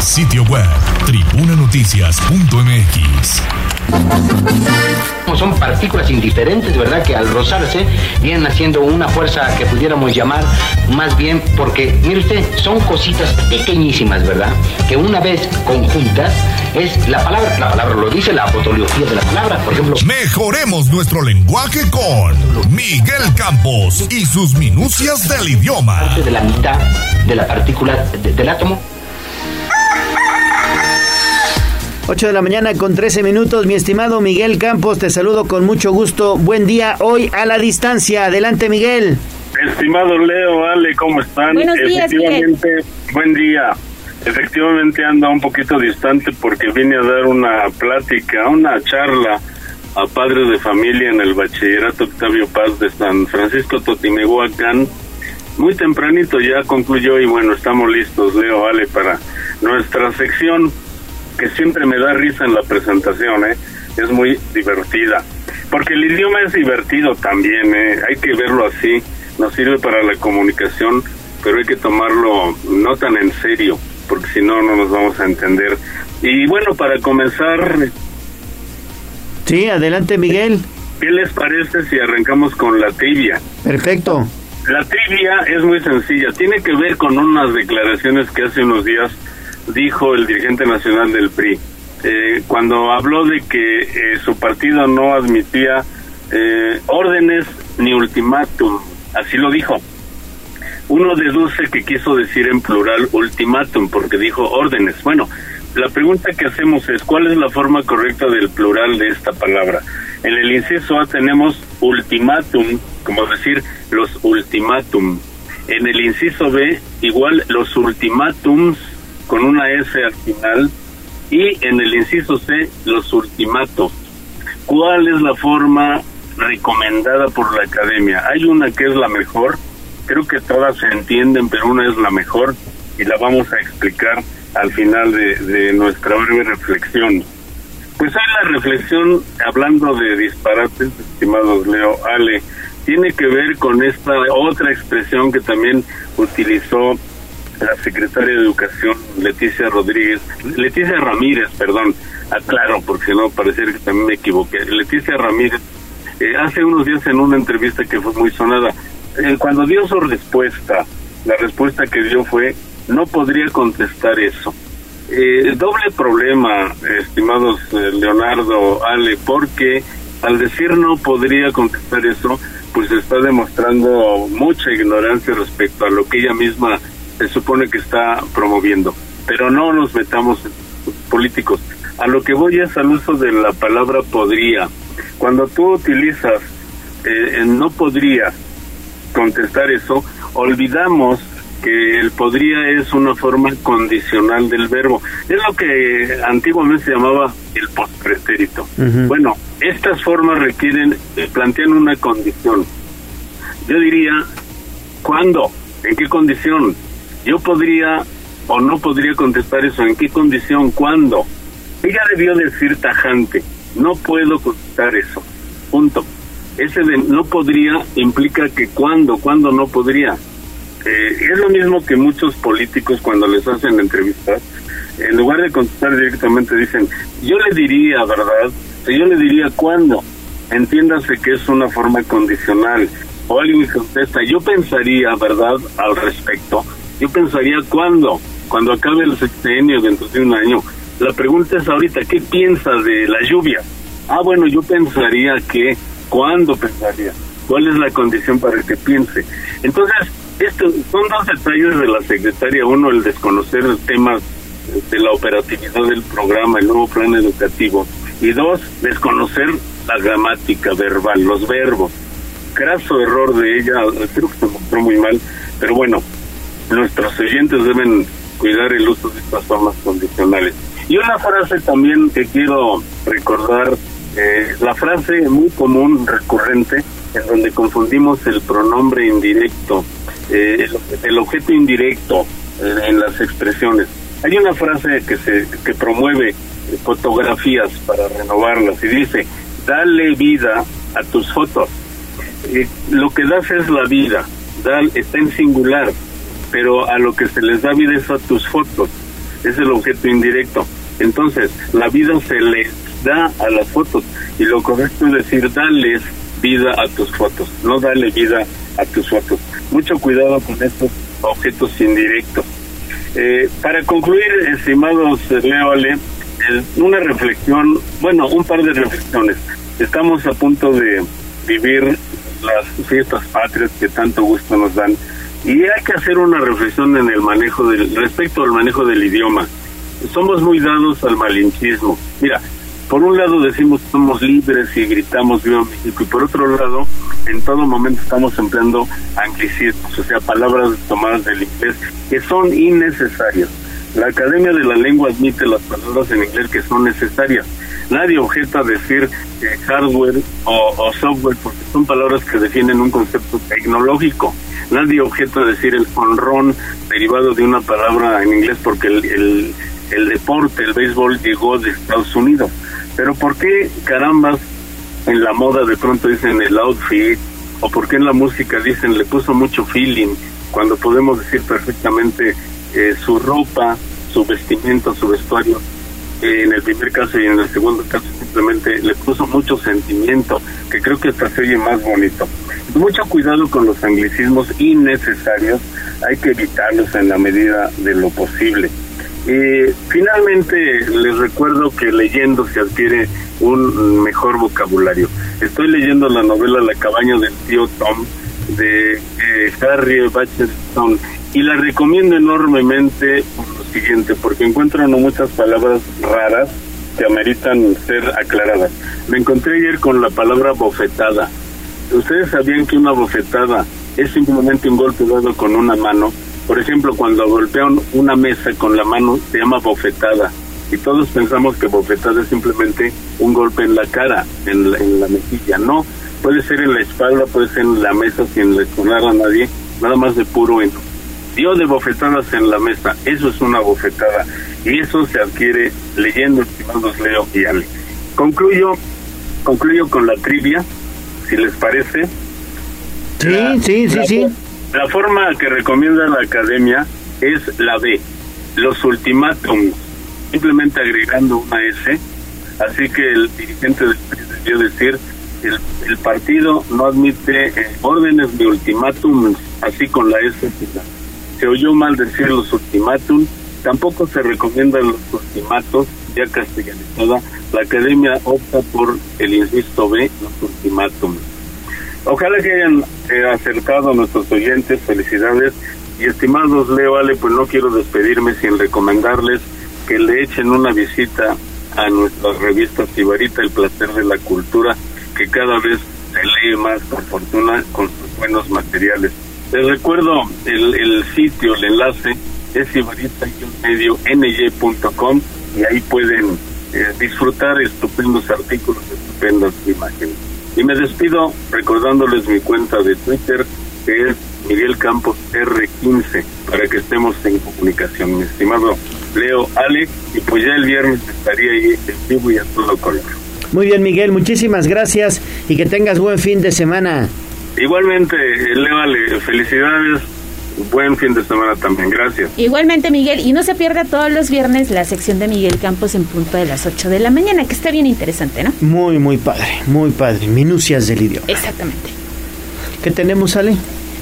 Sitio web, tribunanoticias.mx. Son partículas indiferentes, ¿verdad? Que al rozarse vienen haciendo una fuerza que pudiéramos llamar más bien porque, mire usted, son cositas pequeñísimas, ¿verdad? Que una vez conjuntas es la palabra, la palabra lo dice, la apotología de la palabra, por ejemplo. Mejoremos nuestro lenguaje con Miguel Campos y sus minucias del idioma. Parte de la mitad de la partícula de- del átomo 8 de la mañana con 13 minutos, mi estimado Miguel Campos, te saludo con mucho gusto. Buen día hoy a la distancia. Adelante, Miguel. Estimado Leo, Ale, ¿cómo están? Buenos días, Efectivamente, buen día. Efectivamente anda un poquito distante porque vine a dar una plática, una charla a padres de familia en el Bachillerato Octavio Paz de San Francisco Totimehuacán. Muy tempranito ya concluyó y bueno, estamos listos, Leo, Ale, para nuestra sección que siempre me da risa en la presentación, ¿eh? es muy divertida. Porque el idioma es divertido también, ¿eh? hay que verlo así, nos sirve para la comunicación, pero hay que tomarlo no tan en serio, porque si no, no nos vamos a entender. Y bueno, para comenzar, Sí, adelante, Miguel. ¿qué les parece si arrancamos con la trivia? Perfecto. La trivia es muy sencilla, tiene que ver con unas declaraciones que hace unos días dijo el dirigente nacional del PRI, eh, cuando habló de que eh, su partido no admitía eh, órdenes ni ultimátum, así lo dijo. Uno deduce que quiso decir en plural ultimátum porque dijo órdenes. Bueno, la pregunta que hacemos es, ¿cuál es la forma correcta del plural de esta palabra? En el inciso A tenemos ultimátum, como decir los ultimátum. En el inciso B, igual los ultimátums, con una S al final, y en el inciso C, los ultimatos. ¿Cuál es la forma recomendada por la academia? Hay una que es la mejor, creo que todas se entienden, pero una es la mejor y la vamos a explicar al final de, de nuestra breve reflexión. Pues hay la reflexión, hablando de disparates, estimados Leo, Ale, tiene que ver con esta otra expresión que también utilizó la secretaria de Educación, Leticia Rodríguez, Leticia Ramírez, perdón, aclaro porque no parecer que también me equivoqué, Leticia Ramírez, eh, hace unos días en una entrevista que fue muy sonada, eh, cuando dio su respuesta, la respuesta que dio fue, no podría contestar eso. Eh, doble problema, estimados eh, Leonardo, Ale, porque al decir no podría contestar eso, pues está demostrando mucha ignorancia respecto a lo que ella misma se supone que está promoviendo. Pero no nos metamos en políticos. A lo que voy es al uso de la palabra podría. Cuando tú utilizas eh, no podría contestar eso, olvidamos que el podría es una forma condicional del verbo. Es lo que antiguamente se llamaba el postpretérito. Bueno, estas formas requieren, eh, plantean una condición. Yo diría, ¿cuándo? ¿En qué condición? Yo podría o no podría contestar eso. ¿En qué condición? ¿Cuándo? Ella debió decir tajante, no puedo contestar eso. Punto. Ese de no podría implica que cuándo, cuándo no podría. Eh, es lo mismo que muchos políticos cuando les hacen entrevistas, en lugar de contestar directamente dicen, yo le diría, ¿verdad? Yo le diría cuándo. Entiéndase que es una forma condicional. O alguien contesta, yo pensaría, ¿verdad?, al respecto. Yo pensaría cuándo, cuando acabe el sexenio dentro de un año. La pregunta es ahorita, ¿qué piensa de la lluvia? Ah, bueno, yo pensaría que, ¿cuándo pensaría? ¿Cuál es la condición para que piense? Entonces, estos son dos detalles de la secretaria. Uno, el desconocer el tema de la operatividad del programa, el nuevo plan educativo. Y dos, desconocer la gramática verbal, los verbos. Craso error de ella, creo que se mostró muy mal, pero bueno, nuestros oyentes deben cuidar el uso de estas formas condicionales. Y una frase también que quiero recordar, eh, la frase muy común, recurrente, en donde confundimos el pronombre indirecto, eh, el, objeto indirecto eh, en las expresiones. Hay una frase que se que promueve fotografías para renovarlas y dice, dale vida a tus fotos. Lo que das es la vida, está en singular, pero a lo que se les da vida es a tus fotos, es el objeto indirecto. Entonces, la vida se les da a las fotos y lo correcto es decir, dales vida a tus fotos, no dale vida a tus fotos. Mucho cuidado con estos objetos indirectos. Eh, para concluir, estimados Leo Ale, una reflexión, bueno, un par de reflexiones. Estamos a punto de vivir las fiestas patrias que tanto gusto nos dan y hay que hacer una reflexión en el manejo del respecto al manejo del idioma. Somos muy dados al malinchismo. Mira, por un lado decimos somos libres y gritamos viva México y por otro lado en todo momento estamos empleando anglicismos, o sea, palabras tomadas del inglés que son innecesarias. La Academia de la Lengua admite las palabras en inglés que son necesarias. Nadie objeta decir hardware o, o, software porque son palabras que definen un concepto tecnológico. Nadie objeta decir el honrón derivado de una palabra en inglés porque el, el, el deporte, el béisbol llegó de Estados Unidos. Pero ¿por qué carambas en la moda de pronto dicen el outfit? ¿O por qué en la música dicen le puso mucho feeling? Cuando podemos decir perfectamente eh, su ropa, su vestimenta, su vestuario. En el primer caso y en el segundo caso simplemente le puso mucho sentimiento, que creo que hasta se oye más bonito. Mucho cuidado con los anglicismos innecesarios, hay que evitarlos en la medida de lo posible. Eh, finalmente les recuerdo que leyendo se adquiere un mejor vocabulario. Estoy leyendo la novela La cabaña del tío Tom de eh, Harry Bacheton y la recomiendo enormemente siguiente, porque encuentro muchas palabras raras que ameritan ser aclaradas. Me encontré ayer con la palabra bofetada. ¿Ustedes sabían que una bofetada es simplemente un golpe dado con una mano? Por ejemplo, cuando golpean una mesa con la mano se llama bofetada y todos pensamos que bofetada es simplemente un golpe en la cara, en la, en la mejilla. No, puede ser en la espalda, puede ser en la mesa sin lesionar a nadie, nada más de puro enojo. Dio de bofetadas en la mesa, eso es una bofetada y eso se adquiere leyendo, estimados Leo y Ale. Concluyo, concluyo con la trivia, si les parece. Sí, sí, sí, la, sí. La forma que recomienda la academia es la B, los ultimátums, simplemente agregando una S. Así que el dirigente debió decir, el, el partido no admite eh, órdenes de ultimátums, así con la S final. Se oyó mal decir los ultimátums, tampoco se recomiendan los ultimatos, ya castellanizada. La academia opta por el insisto B, los ultimátums. Ojalá que hayan eh, acercado a nuestros oyentes, felicidades. Y estimados Leo Ale, pues no quiero despedirme sin recomendarles que le echen una visita a nuestra revista Sibarita, El Placer de la Cultura, que cada vez se lee más con fortuna con sus buenos materiales. Les recuerdo el, el sitio, el enlace es sibarita-medio.ny.com y ahí pueden eh, disfrutar estupendos artículos, estupendas imágenes. Y me despido recordándoles mi cuenta de Twitter, que es Miguel Campos R15, para que estemos en comunicación. Mi estimado Leo Ale, y pues ya el viernes estaría ahí en vivo y a todo color. Muy bien, Miguel, muchísimas gracias y que tengas buen fin de semana. Igualmente, Leo Ale, felicidades. Buen fin de semana también, gracias. Igualmente, Miguel, y no se pierda todos los viernes la sección de Miguel Campos en punto de las 8 de la mañana, que está bien interesante, ¿no? Muy, muy padre, muy padre. Minucias del idioma. Exactamente. ¿Qué tenemos, Ale?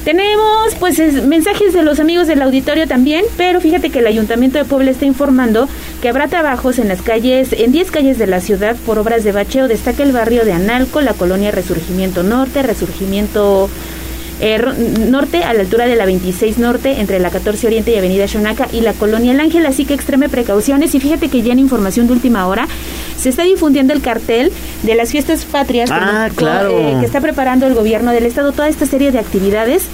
Tenemos pues es, mensajes de los amigos del auditorio también, pero fíjate que el Ayuntamiento de Puebla está informando que habrá trabajos en las calles, en 10 calles de la ciudad por obras de bacheo. Destaca el barrio de Analco, la colonia Resurgimiento Norte, Resurgimiento eh, norte a la altura de la 26 Norte, entre la 14 Oriente y Avenida Xonaca y la Colonia El Ángel, así que extreme precauciones. Y fíjate que ya en información de última hora se está difundiendo el cartel de las fiestas patrias ah, que, claro. eh, que está preparando el gobierno del estado, toda esta serie de actividades.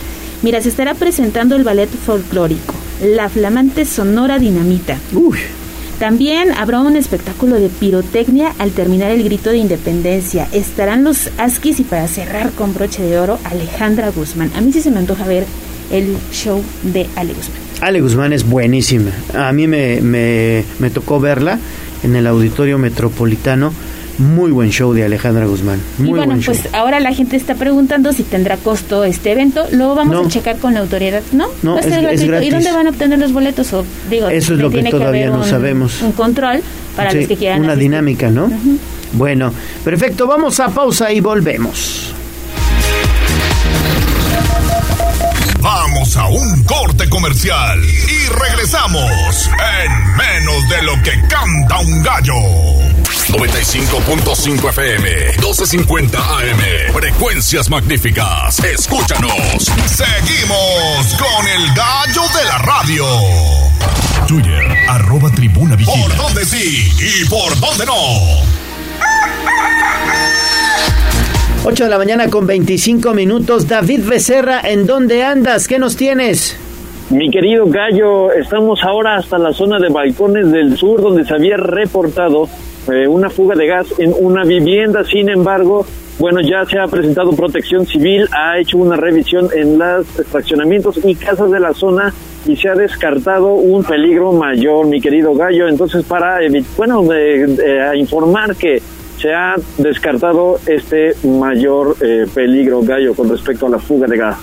Mira, se estará presentando el ballet folclórico, la flamante Sonora Dinamita. Uy. También habrá un espectáculo de pirotecnia al terminar el grito de independencia. Estarán los Askis y para cerrar con broche de oro, Alejandra Guzmán. A mí sí se me antoja ver el show de Ale Guzmán. Ale Guzmán es buenísima. A mí me, me, me tocó verla en el Auditorio Metropolitano. Muy buen show de Alejandra Guzmán. Muy y bueno, buen show. pues ahora la gente está preguntando si tendrá costo este evento. Lo vamos No. a checar con la autoridad. ¿No? No, Va a ser es- es gratuito. gratis. ¿Y dónde van a obtener los boletos? O, digo, Eso es lo que todavía no un- sabemos. Un control para Sí, los que quieran. Una asistir. dinámica, ¿no? Bueno, perfecto. Vamos a pausa y volvemos. Vamos a un corte comercial y regresamos en menos de lo que canta un gallo. 95.5 FM, 1250 AM, frecuencias magníficas. Escúchanos. Seguimos con el gallo de la radio. Twitter, arroba tribuna vigila. ¿Por dónde sí y por dónde no? 8 de la mañana con 25 minutos. David Becerra, ¿en dónde andas? ¿Qué nos tienes? Mi querido Gallo, estamos ahora hasta la zona de Balcones del Sur, donde se había reportado eh, una fuga de gas en una vivienda. Sin embargo, bueno, ya se ha presentado protección civil, ha hecho una revisión en los fraccionamientos y casas de la zona y se ha descartado un peligro mayor, mi querido Gallo. Entonces, para bueno, eh, eh, informar que se ha descartado este mayor eh, peligro, Gallo, con respecto a la fuga de gas.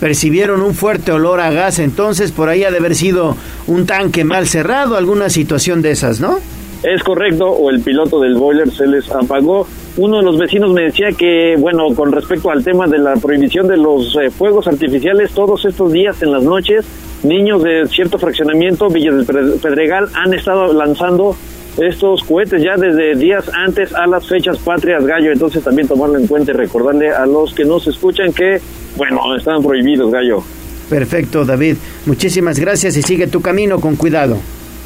Percibieron un fuerte olor a gas, entonces por ahí ha de haber sido un tanque mal cerrado, alguna situación de esas, ¿no? Es correcto, o el piloto del boiler se les apagó. Uno de los vecinos me decía que, bueno, con respecto al tema de la prohibición de los eh, fuegos artificiales, todos estos días en las noches, niños de cierto fraccionamiento, Villa del Pedregal, han estado lanzando estos cohetes ya desde días antes a las fechas patrias gallo, entonces también tomarlo en cuenta y recordarle a los que nos escuchan que, bueno, están prohibidos gallo. Perfecto, David. Muchísimas gracias y sigue tu camino con cuidado.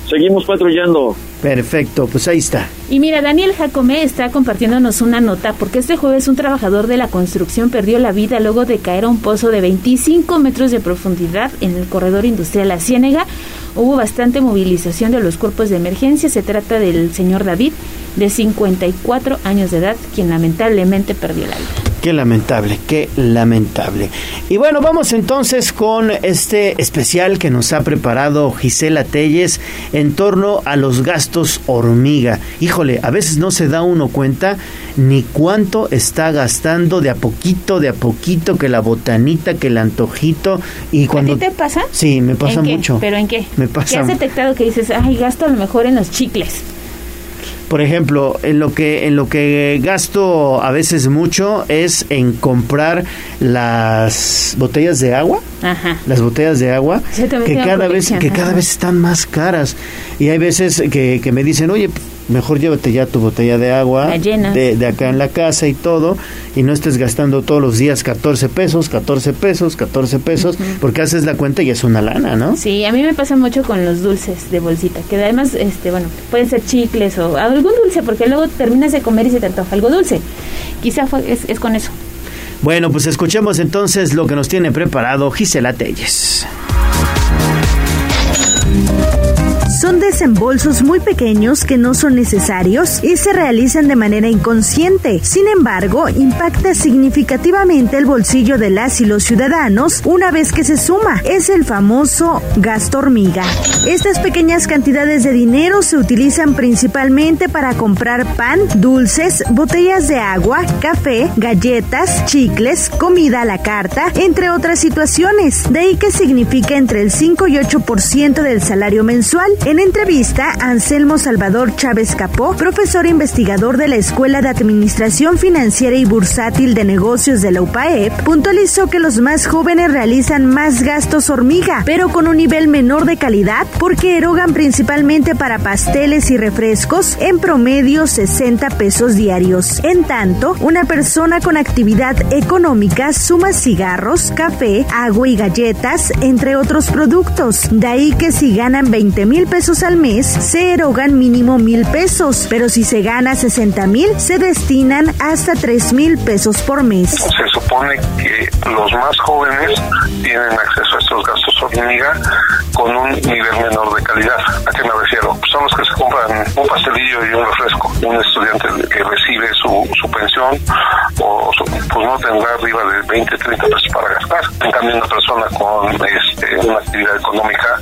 Seguimos patrullando. Perfecto, pues ahí está. Y mira, Daniel Jacome está compartiéndonos una nota porque este jueves un trabajador de la construcción perdió la vida luego de caer a un pozo de 25 metros de profundidad en el corredor industrial La Ciénega. Hubo bastante movilización de los cuerpos de emergencia. Se trata del señor David, de 54 años de edad, quien lamentablemente perdió la vida. Qué lamentable, qué lamentable. Y bueno, vamos entonces con este especial que nos ha preparado Gisela Telles en torno a los gastos hormiga. Híjole, a veces no se da uno cuenta ni cuánto está gastando de a poquito, de a poquito, que la botanita, que el antojito. Y cuando... ¿A ti te pasa? Sí, me pasa ¿En qué? mucho. ¿Pero en qué? Me pasa ¿Qué has detectado que dices, ay, gasto a lo mejor en los chicles? Por ejemplo, en lo que en lo que gasto a veces mucho es en comprar las botellas de agua, Ajá. las botellas de agua que cada vez que cada vez están más caras y hay veces que, que me dicen, "Oye, mejor llévate ya tu botella de agua de, de acá en la casa y todo y no estés gastando todos los días 14 pesos, 14 pesos, 14 pesos, porque haces la cuenta y es una lana, ¿no? Sí, a mí me pasa mucho con los dulces de bolsita, que además, este, bueno, pueden ser chicles o algún dulce, porque luego terminas de comer y se te antoja algo dulce. Quizá fue, es, es con eso. Bueno, pues escuchemos entonces lo que nos tiene preparado Gisela Telles. Son desembolsos muy pequeños que no son necesarios y se realizan de manera inconsciente. Sin embargo, impacta significativamente el bolsillo de las y los ciudadanos una vez que se suma. Es el famoso gasto hormiga. Estas pequeñas cantidades de dinero se utilizan principalmente para comprar pan, dulces, botellas de agua, café, galletas, chicles, comida a la carta, entre otras situaciones. De ahí que significa entre el 5 y 8% del salario mensual. En entrevista, Anselmo Salvador Chávez Capó, profesor investigador de la Escuela de Administración Financiera y Bursátil de Negocios de la UPAEP, puntualizó que los más jóvenes realizan más gastos hormiga, pero con un nivel menor de calidad porque erogan principalmente para pasteles y refrescos en promedio 60 pesos diarios. En tanto, una persona con actividad económica suma cigarros, café, agua y galletas, entre otros productos. De ahí que si ganan 20 mil pesos al mes, se erogan mínimo mil pesos, pero si se gana 60 mil, se destinan hasta 3 mil pesos por mes. Se supone que los más jóvenes tienen acceso a estos gastos hormiga con un nivel menor de calidad. ¿A qué me refiero? Son los que se compran un pastelillo y un refresco. Un estudiante que recibe su, su pensión o su- pues no tendrá arriba de 20, 30 pesos para gastar. En cambio, una persona con este, una actividad económica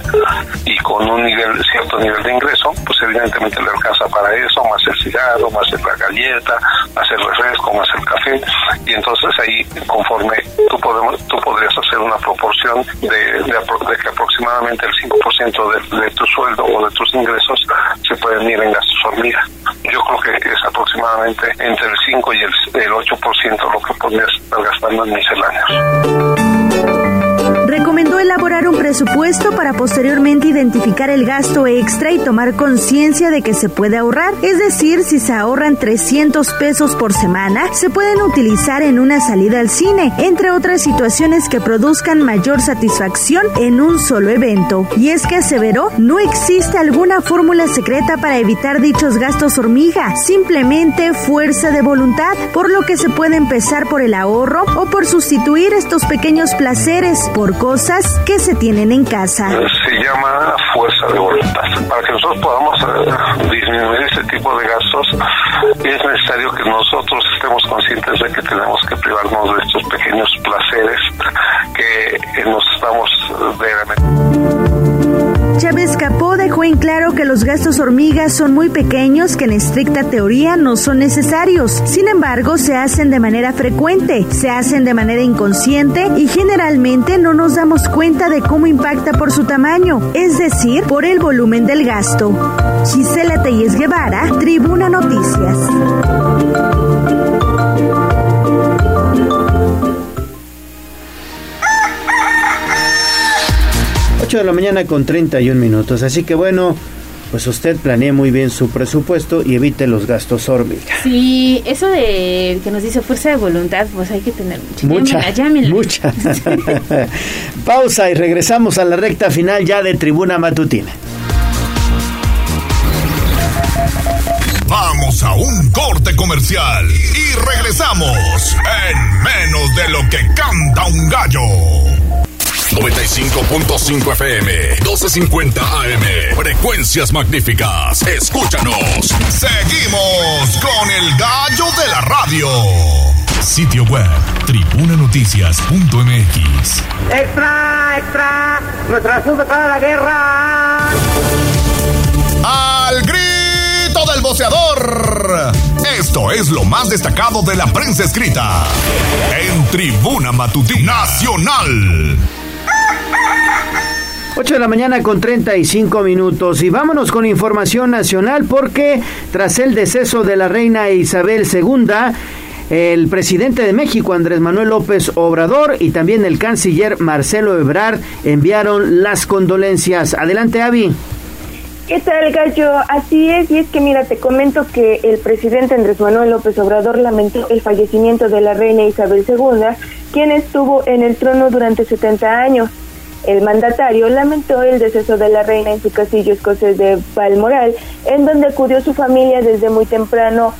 y con un nivel cierto nivel de ingreso, pues evidentemente le alcanza para eso, más el cigarro, más la galleta, más el refresco, más el café. Y entonces ahí, conforme tú, podemos, tú podrías hacer una proporción de, de de que aproximadamente el 5% de, de tu sueldo o de tus ingresos se pueden ir en gastos hormiga. Yo creo que es aproximadamente entre el 5 y el, el 8% lo que podrías estar gastando en misceláneos. Recomendó elaborar un presupuesto para posteriormente identificar el gasto extra y tomar conciencia de que se puede ahorrar. Es decir, si se ahorran 300 pesos por semana, se pueden utilizar en una salida al cine, entre otras situaciones que produzcan mayor satisfacción en un solo evento. Y es que aseveró, no existe alguna fórmula secreta para evitar dichos gastos hormiga, simplemente fuerza de voluntad, por lo que se puede empezar por el ahorro o por sustituir estos pequeños placeres por cosas que se tienen en casa. se llama fuerza de voluntad. Para que nosotros podamos eh, disminuir este tipo de gastos, es necesario que nosotros estemos conscientes de que tenemos que privarnos de estos pequeños placeres que eh, nos estamos verdaderamente. Chávez Capó dejó en claro que los gastos hormigas son muy pequeños que en estricta teoría no son necesarios. Sin embargo, se hacen de manera frecuente, se hacen de manera inconsciente y generalmente no nos damos cuenta de cómo impacta por su tamaño, es decir, por el volumen del gasto. Gisela Telles Guevara, Tribuna Noticias. 8 de la mañana con 31 minutos. Así que bueno, pues usted planee muy bien su presupuesto y evite los gastos hormiga. Sí, eso de que nos dice fuerza de voluntad, pues hay que tener mucha. Mucha, Llámenla, mucha. Pausa y regresamos a la recta final ya de Tribuna Matutina. Vamos a un corte comercial y regresamos en menos de lo que canta un gallo. 95.5 FM, 1250 AM. Frecuencias magníficas. Escúchanos. Seguimos con el gallo de la radio. Sitio web, tribunanoticias.mx. ¡Extra, extra! ¡Nuestra sube para la guerra! Al grito del boceador. Esto es lo más destacado de la prensa escrita. En Tribuna Matutina Nacional. 8 de la mañana con 35 minutos y vámonos con información nacional porque tras el deceso de la reina Isabel II, el presidente de México Andrés Manuel López Obrador y también el canciller Marcelo Ebrard enviaron las condolencias. Adelante, Avi. ¿Qué tal, Gallo? Así es, y es que mira, te comento que el presidente Andrés Manuel López Obrador lamentó el fallecimiento de la reina Isabel II, quien estuvo en el trono durante 70 años. El mandatario lamentó el deceso de la reina en su castillo escocés de Balmoral, en donde acudió su familia desde muy temprano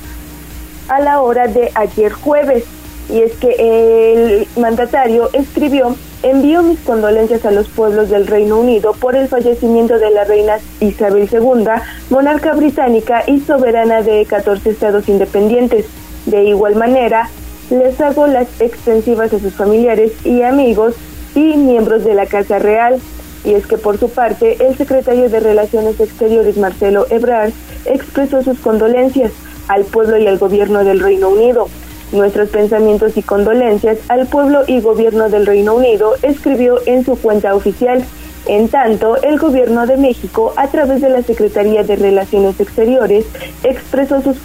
a la hora de ayer jueves. Y es que el mandatario escribió, envío mis condolencias a los pueblos del Reino Unido por el fallecimiento de la reina Isabel II, monarca británica y soberana de 14 estados independientes. De igual manera, les hago las extensivas a sus familiares y amigos y miembros de la Casa Real. Y es que por su parte, el secretario de Relaciones Exteriores, Marcelo Ebrard, expresó sus condolencias al pueblo y al gobierno del Reino Unido. Nuestros pensamientos y condolencias al pueblo y gobierno del Reino Unido, escribió en su cuenta oficial. En tanto, el gobierno de México, a través de la Secretaría de Relaciones Exteriores, expresó sus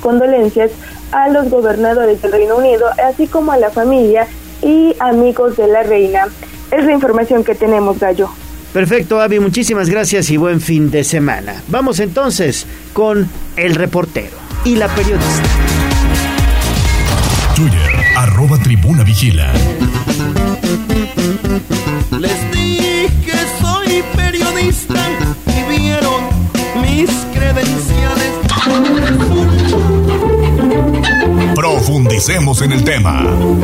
condolencias a los gobernadores del Reino Unido, así como a la familia y amigos de la reina. Es la información que tenemos, Gallo. Perfecto, Avi, muchísimas gracias y buen fin de semana. Vamos entonces con el reportero y la periodista. Twitter, arroba tribuna vigila. Les dije que soy periodista Profundicemos en el tema.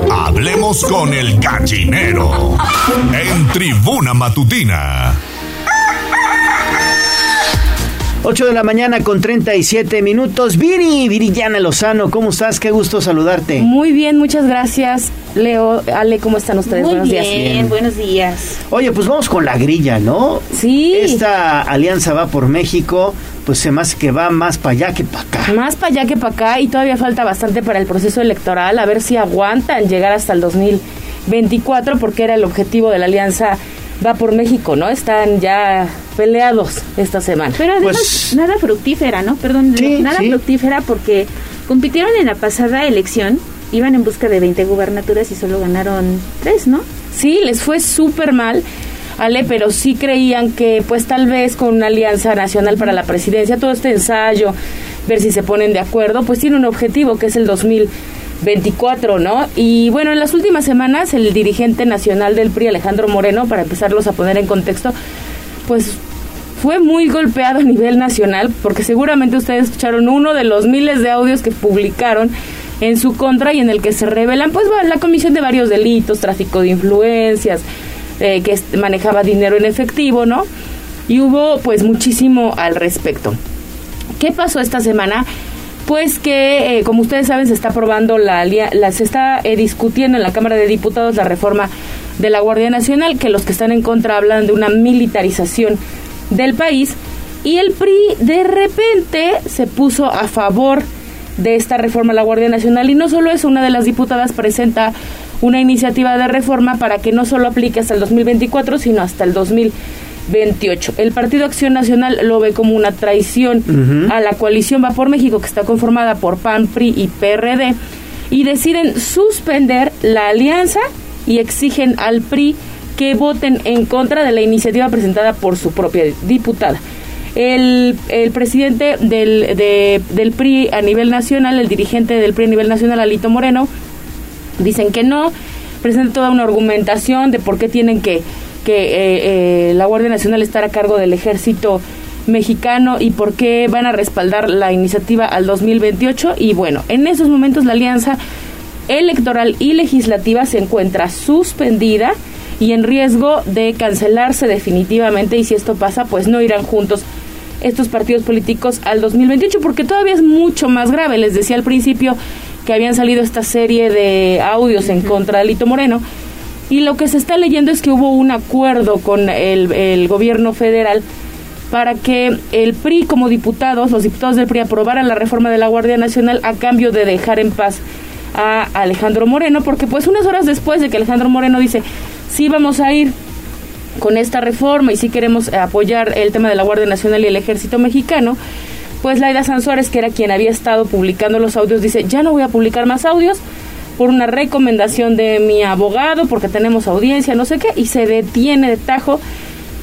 Hablemos con el gallinero. En Tribuna Matutina. 8 de la mañana con 37 minutos. Viri, Viridiana Lozano, ¿cómo estás? Qué gusto saludarte. Muy bien, muchas gracias. Leo, Ale, ¿cómo están ustedes? Muy buenos bien, días. buenos días. Oye, pues vamos con la grilla, ¿no? Sí. Esta alianza va por México, pues se me hace que va más para allá que para acá. Más para allá que para acá y todavía falta bastante para el proceso electoral, a ver si aguantan llegar hasta el 2024 porque era el objetivo de la alianza Va por México, ¿no? Están ya peleados esta semana. Pero además Pues- nada fructífera, ¿no? Perdón, nada sí. fructífera porque compitieron en la pasada elección, iban en busca de 20 gubernaturas y solo ganaron 3, ¿no? Sí, les fue súper mal, Ale, pero sí creían que pues tal vez con una alianza nacional para la presidencia, todo este ensayo, ver si se ponen de acuerdo, pues tiene un objetivo que es el 2024, ¿no? Y bueno, en las últimas semanas el dirigente nacional del PRI, Alejandro Moreno, para empezarlos a poner en contexto, pues fue muy golpeado a nivel nacional, porque seguramente ustedes escucharon uno de los miles de audios que publicaron en su contra y en el que se revelan pues la comisión de varios delitos, tráfico de influencias, eh, que manejaba dinero en efectivo, ¿no? Y hubo pues muchísimo al respecto. ¿Qué pasó esta semana? Pues que, eh, como ustedes saben, se está aprobando la, se está eh, discutiendo en la Cámara de Diputados la reforma de la Guardia Nacional, que los que están en contra hablan de una militarización del país. Y el PRI de repente se puso a favor de esta reforma a la Guardia Nacional. Y no solo eso, una de las diputadas presenta una iniciativa de reforma para que no solo aplique hasta el 2024, sino hasta el 2028. El Partido Acción Nacional lo ve como una traición a la coalición Va por México, que está conformada por PAN, PRI y PRD, y deciden suspender la alianza y exigen al PRI que voten en contra de la iniciativa presentada por su propia diputada. El, el presidente del, de- del PRI a nivel nacional, el dirigente del PRI a nivel nacional, Alito Moreno, dicen que no, presenta toda una argumentación de por qué tienen que, que eh, eh, la Guardia Nacional estar a cargo del ejército mexicano y por qué van a respaldar la iniciativa al 2028. Y bueno, en esos momentos la alianza electoral y legislativa se encuentra suspendida y en riesgo de cancelarse definitivamente y si esto pasa pues no irán juntos estos partidos políticos al 2028 porque todavía es mucho más grave. Les decía al principio que habían salido esta serie de audios en contra de Lito Moreno y lo que se está leyendo es que hubo un acuerdo con el, gobierno federal para que el PRI como diputados, los diputados del PRI aprobaran la reforma de la Guardia Nacional a cambio de dejar en paz a Alejandro Moreno, porque pues unas horas después de que Alejandro Moreno dice, sí vamos a ir con esta reforma y sí queremos apoyar el tema de la Guardia Nacional y el Ejército Mexicano, pues Laida Sansores, que era quien había estado publicando los audios, dice, ya no voy a publicar más audios por una recomendación de mi abogado, porque tenemos audiencia, no sé qué, y se detiene de tajo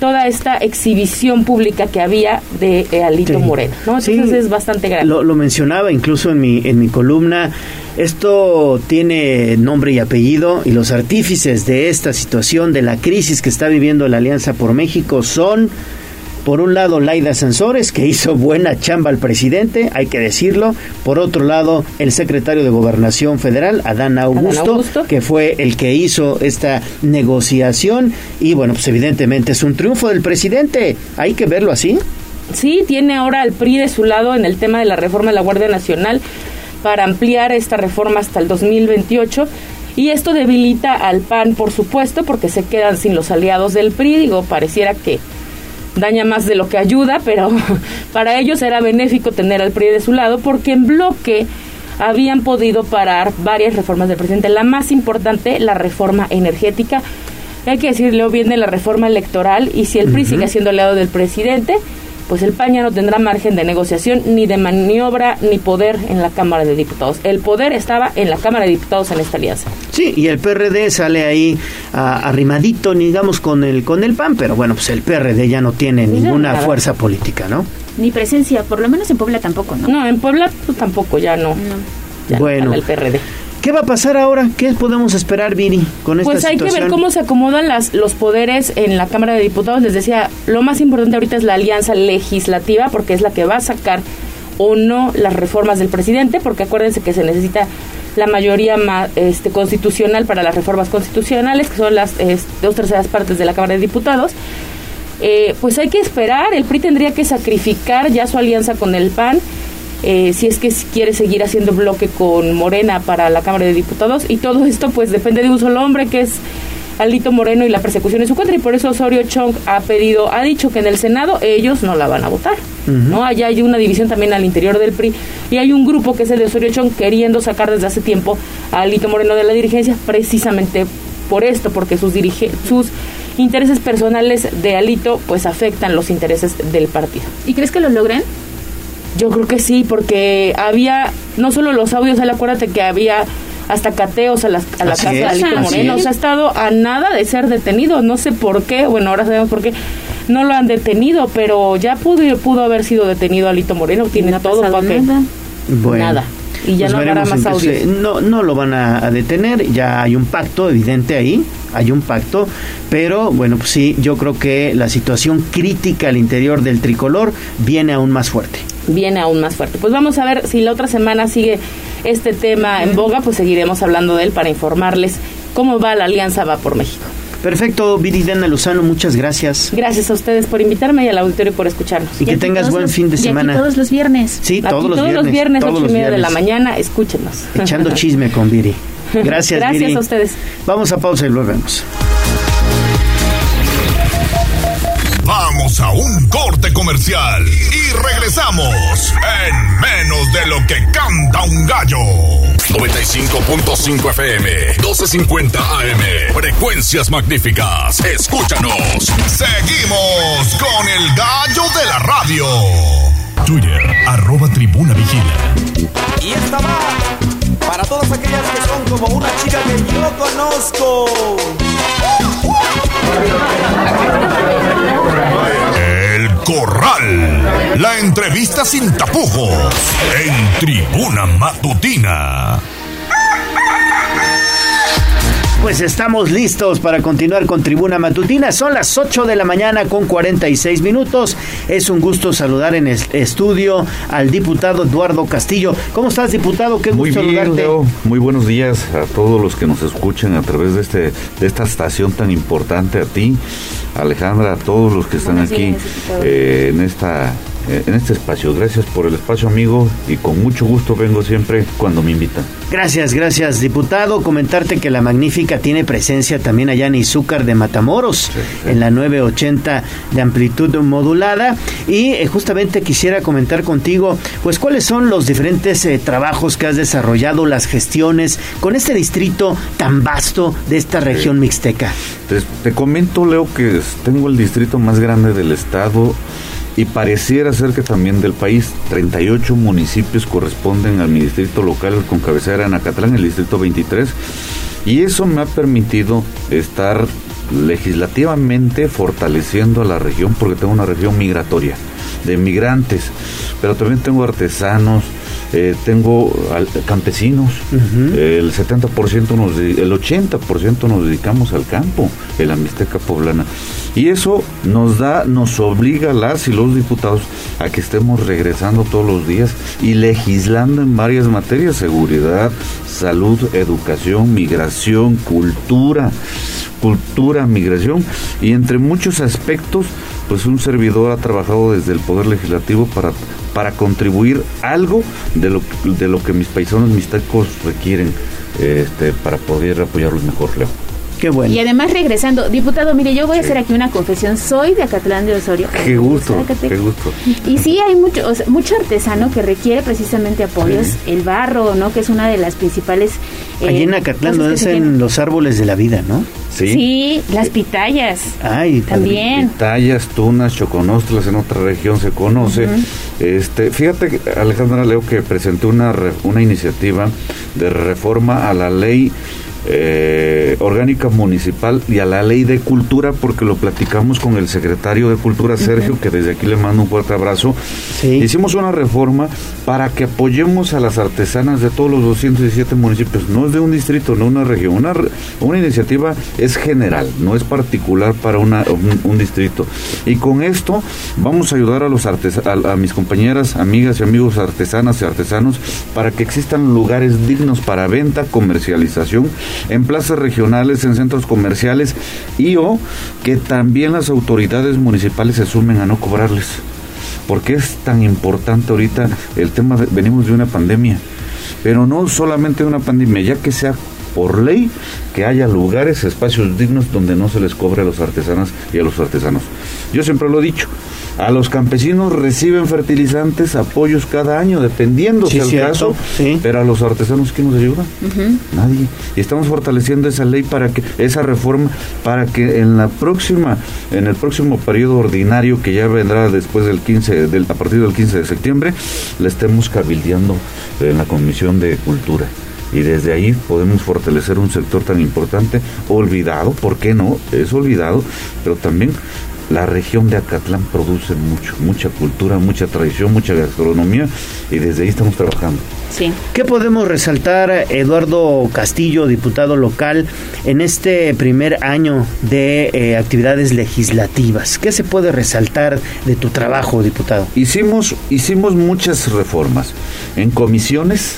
toda esta exhibición pública que había de eh, Alito Moreno, ¿no? Entonces es bastante grave. Lo, lo, mencionaba incluso en mi, en mi columna, esto tiene nombre y apellido y los artífices de esta situación, de la crisis que está viviendo la Alianza por México son por un lado, Laida Sansores, que hizo buena chamba al presidente, hay que decirlo. Por otro lado, el secretario de Gobernación Federal, Adán Augusto, Adán Augusto, que fue el que hizo esta negociación. Y bueno, pues evidentemente es un triunfo del presidente. Hay que verlo así. Sí, tiene ahora al PRI de su lado en el tema de la reforma de la Guardia Nacional para ampliar esta reforma hasta el 2028. Y esto debilita al PAN, por supuesto, porque se quedan sin los aliados del PRI. Digo, pareciera que daña más de lo que ayuda, pero para ellos era benéfico tener al PRI de su lado porque en bloque habían podido parar varias reformas del presidente. La más importante, la reforma energética. Hay que decirlo, viene la reforma electoral y si el PRI sigue siendo aliado del presidente, pues el PAN ya no tendrá margen de negociación, ni de maniobra, ni poder en la Cámara de Diputados. El poder estaba en la Cámara de Diputados en esta alianza. Sí, y el PRD sale ahí arrimadito, digamos, con el, con el PAN, pero bueno, pues el PRD ya no tiene ninguna nada. fuerza política, ¿no? Ni presencia, por lo menos en Puebla tampoco, ¿no? No, en Puebla pues, tampoco, ya no. no ya bueno, el PRD. ¿Qué va a pasar ahora? ¿Qué podemos esperar, Viri, con esta Pues hay situación? que ver cómo se acomodan las, los poderes en la Cámara de Diputados. Les decía, lo más importante ahorita es la alianza legislativa, porque es la que va a sacar o no las reformas del presidente, porque acuérdense que se necesita la mayoría este, constitucional para las reformas constitucionales, que son las dos terceras partes de la Cámara de Diputados. Eh, pues hay que esperar, el PRI tendría que sacrificar ya su alianza con el PAN eh, si es que quiere seguir haciendo bloque con Morena para la Cámara de Diputados y todo esto pues depende de un solo hombre que es Alito Moreno y la persecución en su contra y por eso Osorio Chong ha pedido, ha dicho que en el Senado ellos no la van a votar, uh -huh. ¿no? Allá hay una división también al interior del PRI y hay un grupo que es el de Osorio Chong queriendo sacar desde hace tiempo a Alito Moreno de la dirigencia precisamente por esto, porque sus dirige sus intereses personales de Alito pues afectan los intereses del partido. ¿Y crees que lo logren? Yo creo que sí, porque había no solo los audios, acuérdate que había hasta cateos a, las, a la casa de Alito Moreno. O sea, ha estado a nada de ser detenido. No sé por qué, bueno, ahora sabemos por qué no lo han detenido, pero ya pudo, pudo haber sido detenido Alito Moreno. Tiene todo para que. Bueno. Nada. Y ya Pues no habrá más se- No, no lo van a, a detener, ya hay un pacto evidente ahí, hay un pacto, pero bueno, pues sí, yo creo que la situación crítica al interior del tricolor viene aún más fuerte. viene aún más fuerte. Pues vamos a ver si la otra semana sigue este tema en boga, pues seguiremos hablando de él para informarles cómo va la Alianza Va por México. Perfecto, Viridiana Lozano, muchas gracias. Gracias a ustedes por invitarme y al auditorio por escucharnos. Y que tengas todos buen los- fin de y aquí semana. todos los viernes. Sí, Aquí todos los todos viernes. los viernes, todos ocho y los media de la viernes. mañana, escúchenos. Echando chisme con Viri. Gracias, Gracias Viri. a ustedes. Vamos a pausa y volvemos. Vamos a un corte comercial y regresamos en menos de lo que canta un gallo. 95.5 FM, 12.50 AM, frecuencias magníficas. Escúchanos. Seguimos con el gallo de la radio. Twitter, arroba tribuna vigila. Y esta va para todas aquellas que son como una chica que yo conozco. Corral. La entrevista sin tapujos. En tribuna matutina. Pues estamos listos para continuar con Tribuna Matutina. Son las 8 de la mañana con 46 minutos. Es un gusto saludar en el estudio al diputado Eduardo Castillo. ¿Cómo estás, diputado? Qué Muy gusto bien, saludarte. Leo. Muy buenos días a todos los que nos escuchan a través de este de esta estación tan importante a ti, Alejandra, a todos los que están Buenos aquí días, eh, en esta en este espacio. Gracias por el espacio, amigo, y con mucho gusto vengo siempre cuando me invitan. Gracias, gracias, diputado. Comentarte que la Magnífica tiene presencia también allá en Izúcar de Matamoros, en la 980 de amplitud modulada. Y eh, justamente quisiera comentar contigo, pues, cuáles son los diferentes eh, trabajos que has desarrollado, las gestiones con este distrito tan vasto de esta región mixteca. Te, te comento, Leo, que tengo el distrito más grande del estado y pareciera ser que también del país. 38 municipios corresponden a mi distrito local con cabecera en Acatlán, el distrito 23. Y eso me ha permitido estar legislativamente fortaleciendo a la región porque tengo una región migratoria de migrantes, pero también tengo artesanos, eh, tengo al- campesinos, el 70% nos, el 80% nos dedicamos al campo, en la Mixteca poblana. Y eso nos da, nos obliga a las y los diputados a que estemos regresando todos los días y legislando en varias materias, seguridad, salud, educación, migración, cultura, cultura, migración y entre muchos aspectos, pues un servidor ha trabajado desde el Poder Legislativo para, para contribuir algo de lo, de lo que mis paisanos mixtecos requieren este, para poder apoyarlos mejor, Leo. Qué bueno. Y además regresando, diputado, mire, yo voy a hacer aquí una confesión. Soy de Acatlán de Osorio. Qué gusto, qué gusto. Y sí hay mucho, o sea, mucho artesano que requiere precisamente apoyos. El barro, ¿no? Que es una de las principales. eh, Allí en Acatlán se hacen los árboles de la vida, ¿no? Sí. las pitayas. Ay, También. Tallas, tunas, choconostlas en otra región se conoce. Este, fíjate, Alejandra Leo, que presenté una, una iniciativa de reforma a la ley eh, orgánica municipal y a la ley de cultura, porque lo platicamos con el secretario de Cultura, Sergio, que desde aquí le mando un fuerte abrazo. Hicimos una reforma para que apoyemos a las artesanas de todos los 217 municipios. No es de un distrito, no una región. Una, una iniciativa es general, no es particular para una, un, un distrito. Y con esto vamos a ayudar a, los artes- a, a mis compañeras, amigas y amigos artesanas y artesanos para que existan lugares dignos para venta, comercialización en plazas regionales, en centros comerciales y o que también las autoridades municipales se sumen a no cobrarles. Porque es tan importante ahorita el tema venimos de una pandemia, pero no solamente una pandemia, ya que sea por ley que haya lugares, espacios dignos donde no se les cobre a los artesanas y a los artesanos. Yo siempre lo he dicho, a los campesinos reciben fertilizantes, apoyos cada año, dependiendo Sí, sea el cierto, caso, pero a los artesanos ¿quién nos ayuda? Nadie. Y estamos fortaleciendo esa ley para que, esa reforma, para que en la próxima, en el próximo periodo ordinario que ya vendrá después del 15, del, a partir del 15 de septiembre, la estemos cabildeando en la Comisión de Cultura. Y desde ahí podemos fortalecer un sector tan importante, olvidado, ¿por qué no? Es olvidado, pero también la región de Acatlán produce mucho, mucha cultura, mucha tradición, mucha gastronomía, y desde ahí estamos trabajando. Sí. ¿Qué podemos resaltar, Eduardo Castillo, diputado local, en este primer año de eh, actividades legislativas? ¿Qué se puede resaltar de tu trabajo, diputado? Hicimos, hicimos muchas reformas en comisiones.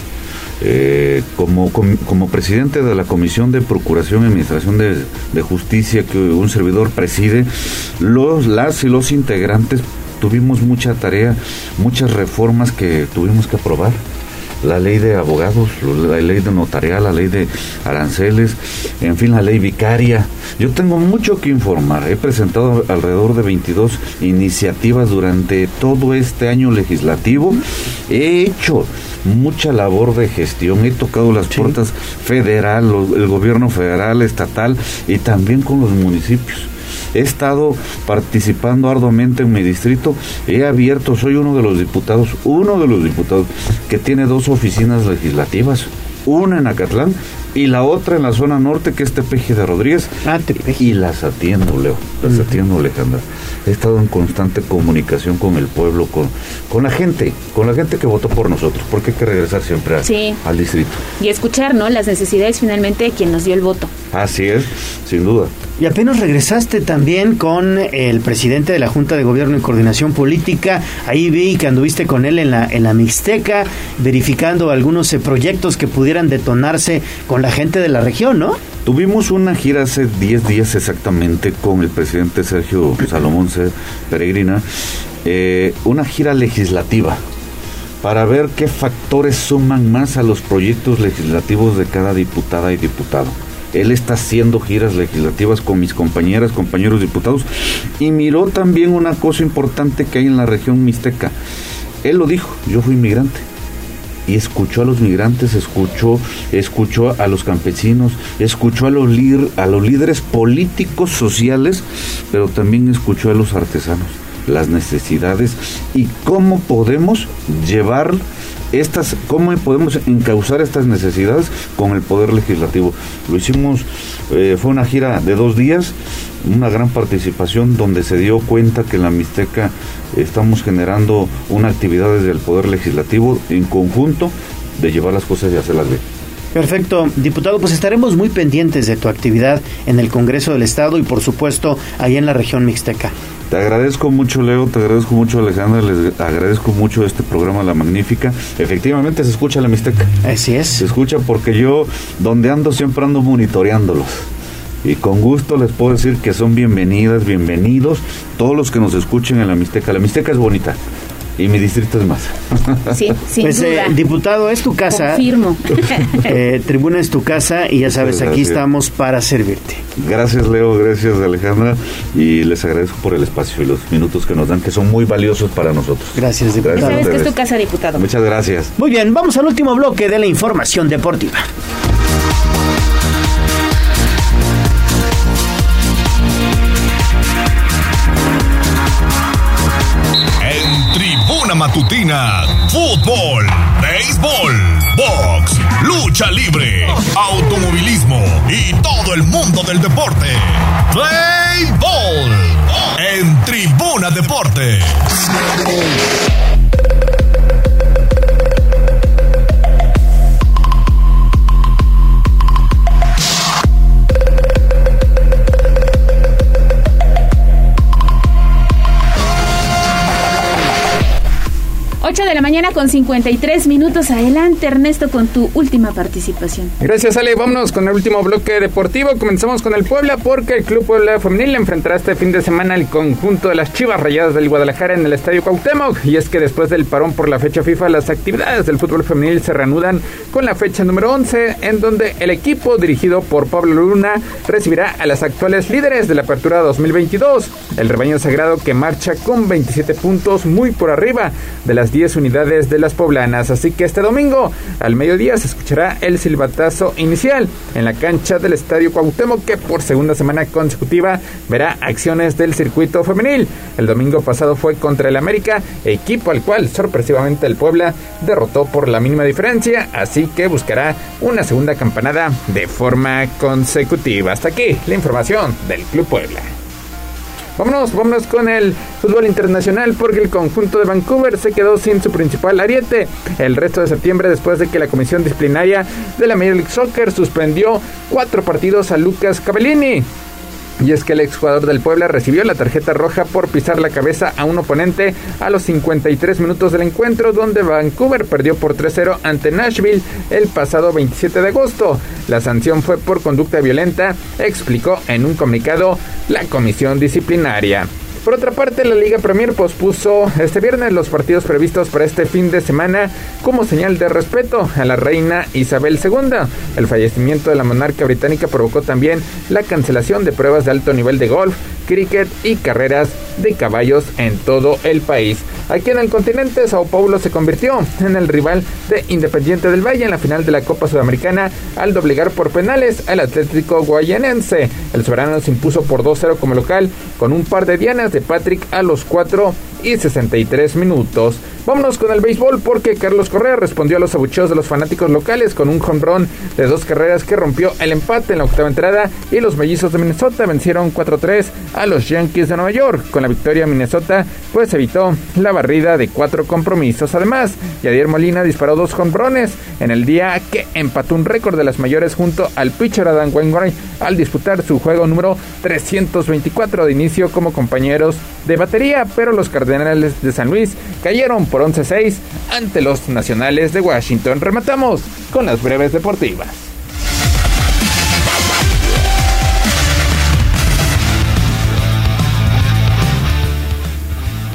Eh, como, com- como presidente de la Comisión de Procuración y Administración de, de Justicia que un servidor preside, los, las y los integrantes tuvimos mucha tarea, muchas reformas que tuvimos que aprobar la ley de abogados, la ley de notarial, la ley de aranceles, en fin, la ley vicaria. Yo tengo mucho que informar. He presentado alrededor de 22 iniciativas durante todo este año legislativo. He hecho mucha labor de gestión, he tocado las puertas federal, el gobierno federal, estatal y también con los municipios. He estado participando arduamente en mi distrito. He abierto, soy uno de los diputados, uno de los diputados que tiene dos oficinas legislativas. Una en Acatlán y la otra en la zona norte, que es Tepeji de Rodríguez. Y las atiendo, Leo. Las atiendo, Alejandra. he estado en constante comunicación con el pueblo, con, con la gente, con la gente que votó por nosotros, porque hay que regresar siempre a- Sí. al distrito. Y escuchar, ¿no? Las necesidades finalmente de quien nos dio el voto. Así es, sin duda. Y apenas regresaste también con el presidente de la Junta de Gobierno y Coordinación Política. Ahí vi que anduviste con él en la, en la Mixteca, verificando algunos eh, proyectos que pudieran detonarse con la gente de la región, ¿no? Tuvimos una gira hace 10 días exactamente con el presidente Sergio Salomón. Peregrina, eh, una gira legislativa para ver qué factores suman más a los proyectos legislativos de cada diputada y diputado. Él está haciendo giras legislativas con mis compañeras, compañeros diputados y miró también una cosa importante que hay en la región mixteca. Él lo dijo, yo fui inmigrante y escuchó a los migrantes, escuchó, escuchó a los campesinos, escuchó a los, a los líderes políticos sociales, pero también escuchó a los artesanos, las necesidades y cómo podemos llevar estas, cómo podemos encauzar estas necesidades con el poder legislativo. Lo hicimos, eh, fue una gira de dos días, una gran participación donde se dio cuenta que en la Mixteca estamos generando una actividad desde el poder legislativo en conjunto de llevar las cosas y hacerlas bien. Perfecto, diputado, pues estaremos muy pendientes de tu actividad en el Congreso del Estado y por supuesto ahí en la región Mixteca. Te agradezco mucho, Leo, te agradezco mucho, Alejandra, les agradezco mucho este programa La Magnífica. Efectivamente se escucha la Mixteca. Así es. Se escucha porque yo, donde ando, siempre ando monitoreándolos. Y con gusto les puedo decir que son bienvenidas, bienvenidos todos los que nos escuchen en la Mixteca. La Mixteca es bonita y mi distrito es más. Sí, sin Pues, eh, diputado, es tu casa. Confirmo. Eh, tribuna es tu casa y ya sabes, aquí estamos para servirte. Gracias Leo, gracias Alejandra y les agradezco por el espacio y los minutos que nos dan que son muy valiosos para nosotros. Gracias, Ya Gracias sabes que es tu casa, diputado. Muchas gracias. Muy bien, vamos al último bloque de la información deportiva. Matutina, fútbol, béisbol, box, lucha libre, automovilismo y todo el mundo del deporte. Play Ball en Tribuna Deportes. 8 de la mañana con 53 minutos. Adelante, Ernesto, con tu última participación. Gracias, Ale. Vámonos con el último bloque deportivo. Comenzamos con el Puebla porque el Club Puebla Femenil enfrentará este fin de semana al conjunto de las Chivas Rayadas del Guadalajara en el Estadio Cuauhtémoc. Y es que después del parón por la fecha FIFA, las actividades del fútbol femenil se reanudan con la fecha número 11, en donde el equipo dirigido por Pablo Luna recibirá a las actuales líderes de la apertura 2022. El rebaño sagrado que marcha con 27 puntos muy por arriba de las 10 unidades de las poblanas. Así que este domingo al mediodía se escuchará el silbatazo inicial en la cancha del Estadio Cuauhtémoc que por segunda semana consecutiva verá acciones del circuito femenil. El domingo pasado fue contra el América, equipo al cual sorpresivamente el Puebla derrotó por la mínima diferencia, así que buscará una segunda campanada de forma consecutiva. Hasta aquí la información del Club Puebla. Vámonos, vámonos con el fútbol internacional porque el conjunto de Vancouver se quedó sin su principal ariete el resto de septiembre después de que la comisión disciplinaria de la Major League Soccer suspendió cuatro partidos a Lucas Cavallini. Y es que el exjugador del Puebla recibió la tarjeta roja por pisar la cabeza a un oponente a los 53 minutos del encuentro donde Vancouver perdió por 3-0 ante Nashville el pasado 27 de agosto. La sanción fue por conducta violenta, explicó en un comunicado la comisión disciplinaria. Por otra parte, la Liga Premier pospuso este viernes los partidos previstos para este fin de semana como señal de respeto a la reina Isabel II. El fallecimiento de la monarca británica provocó también la cancelación de pruebas de alto nivel de golf, cricket y carreras de caballos en todo el país. Aquí en el continente, Sao Paulo se convirtió en el rival de Independiente del Valle en la final de la Copa Sudamericana al doblegar por penales al Atlético Guayanense. El soberano se impuso por 2-0 como local con un par de dianas de Patrick a los 4 y 63 minutos. Vámonos con el béisbol porque Carlos Correa respondió a los abucheos de los fanáticos locales con un jonrón de dos carreras que rompió el empate en la octava entrada y los mellizos de Minnesota vencieron 4-3 a los Yankees de Nueva York. Con la victoria Minnesota pues evitó la barrida de cuatro compromisos. Además, Yadier Molina disparó dos jonrones en el día que empató un récord de las mayores junto al pitcher Adam Wainwright al disputar su juego número 324 de inicio como compañeros de batería, pero los Cardenales de San Luis cayeron por 11-6 ante los Nacionales de Washington. Rematamos con las breves deportivas.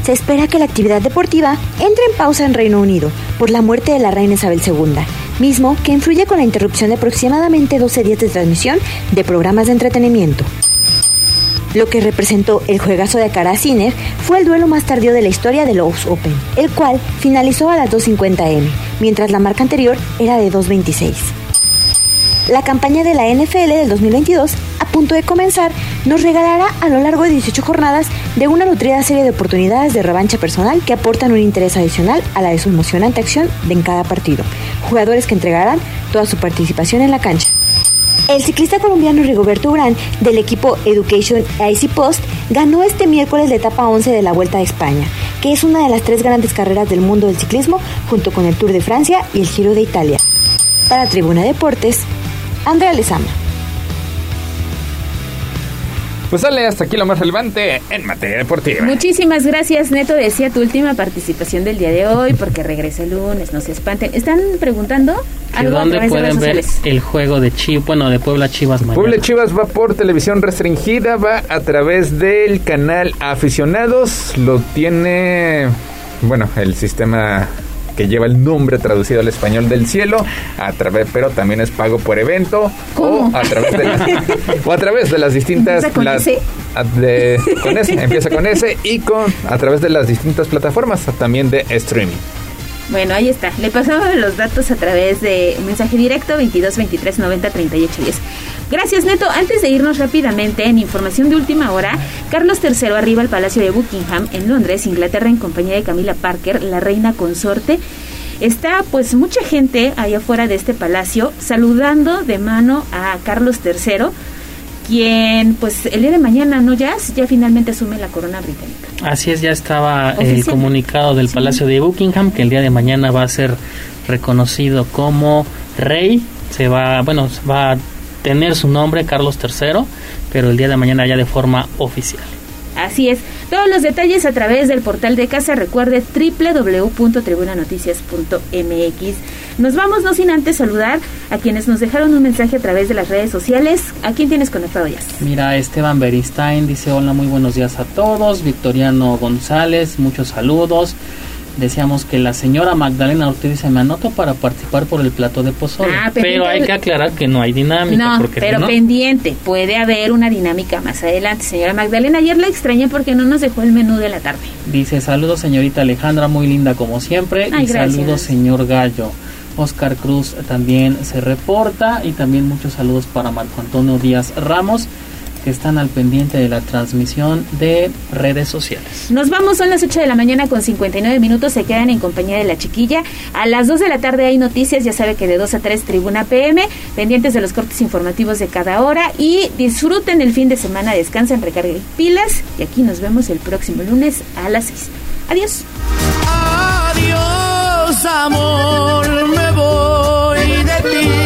Se espera que la actividad deportiva entre en pausa en Reino Unido por la muerte de la reina Isabel II, mismo que influye con la interrupción de aproximadamente 12 días de transmisión de programas de entretenimiento. Lo que representó el juegazo de Akara Sinner fue el duelo más tardío de la historia del Los Open, el cual finalizó a las 2.50 m, mientras la marca anterior era de 2.26. La campaña de la NFL del 2022, a punto de comenzar, nos regalará a lo largo de 18 jornadas de una nutrida serie de oportunidades de revancha personal que aportan un interés adicional a la de su emocionante acción de en cada partido. Jugadores que entregarán toda su participación en la cancha. El ciclista colombiano Rigoberto Urán del equipo Education IC Post ganó este miércoles la etapa 11 de la Vuelta a España, que es una de las tres grandes carreras del mundo del ciclismo junto con el Tour de Francia y el Giro de Italia. Para Tribuna Deportes, Andrea Lezama. Pues sale hasta aquí lo más relevante en materia deportiva. Muchísimas gracias, Neto. Decía tu última participación del día de hoy, porque regresa el lunes, no se espanten. ¿Están preguntando ¿Que ¿Dónde pueden ver el juego de Chivas, bueno, de Puebla Chivas mañana? Puebla Chivas va por televisión restringida, va a través del canal Aficionados, lo tiene, bueno, el sistema que lleva el nombre traducido al español del cielo, a través, pero también es pago por evento o a través de las, o a través de las distintas Empieza con plat- ese. a- de- con ese, empieza con ese y con a través de las distintas plataformas también de streaming. Bueno, ahí está. Le pasamos los datos a través de mensaje directo 22 23 90 38 10. Gracias, Neto. Antes de irnos rápidamente en información de última hora, Carlos III arriba al Palacio de Buckingham en Londres, Inglaterra, en compañía de Camila Parker, la reina consorte. Está pues mucha gente allá afuera de este palacio saludando de mano a Carlos III, quien pues el día de mañana, ¿no, ya Ya finalmente asume la corona británica. Así es, ya estaba el Oficial. comunicado del Palacio de Buckingham que el día de mañana va a ser reconocido como rey. Se va, bueno, va a tener su nombre Carlos III, pero el día de mañana ya de forma oficial. Así es. Todos los detalles a través del portal de casa. Recuerde www.tribunanoticias.mx. Nos vamos, no sin antes saludar a quienes nos dejaron un mensaje a través de las redes sociales. ¿A quién tienes conectado ya? Mira, Esteban Beristain dice hola, muy buenos días a todos. Victoriano González, muchos saludos. Deseamos que la señora Magdalena Ortiz se me anoto para participar por el plato de pozole. Ah, pero hay que aclarar que no hay dinámica. No, porque pero si no, pendiente. Puede haber una dinámica más adelante. Señora Magdalena, ayer la extrañé porque no nos dejó el menú de la tarde. Dice saludos señorita Alejandra, muy linda como siempre. Ay, y gracias. saludos señor Gallo. Oscar Cruz también se reporta y también muchos saludos para Marco Antonio Díaz Ramos que están al pendiente de la transmisión de redes sociales. Nos vamos, son las 8 de la mañana con 59 minutos, se quedan en compañía de la chiquilla. A las 2 de la tarde hay noticias, ya sabe que de 2 a 3 Tribuna PM, pendientes de los cortes informativos de cada hora y disfruten el fin de semana, descansen, recarguen pilas y aquí nos vemos el próximo lunes a las 6. Adiós. Adiós, amor, me voy de ti.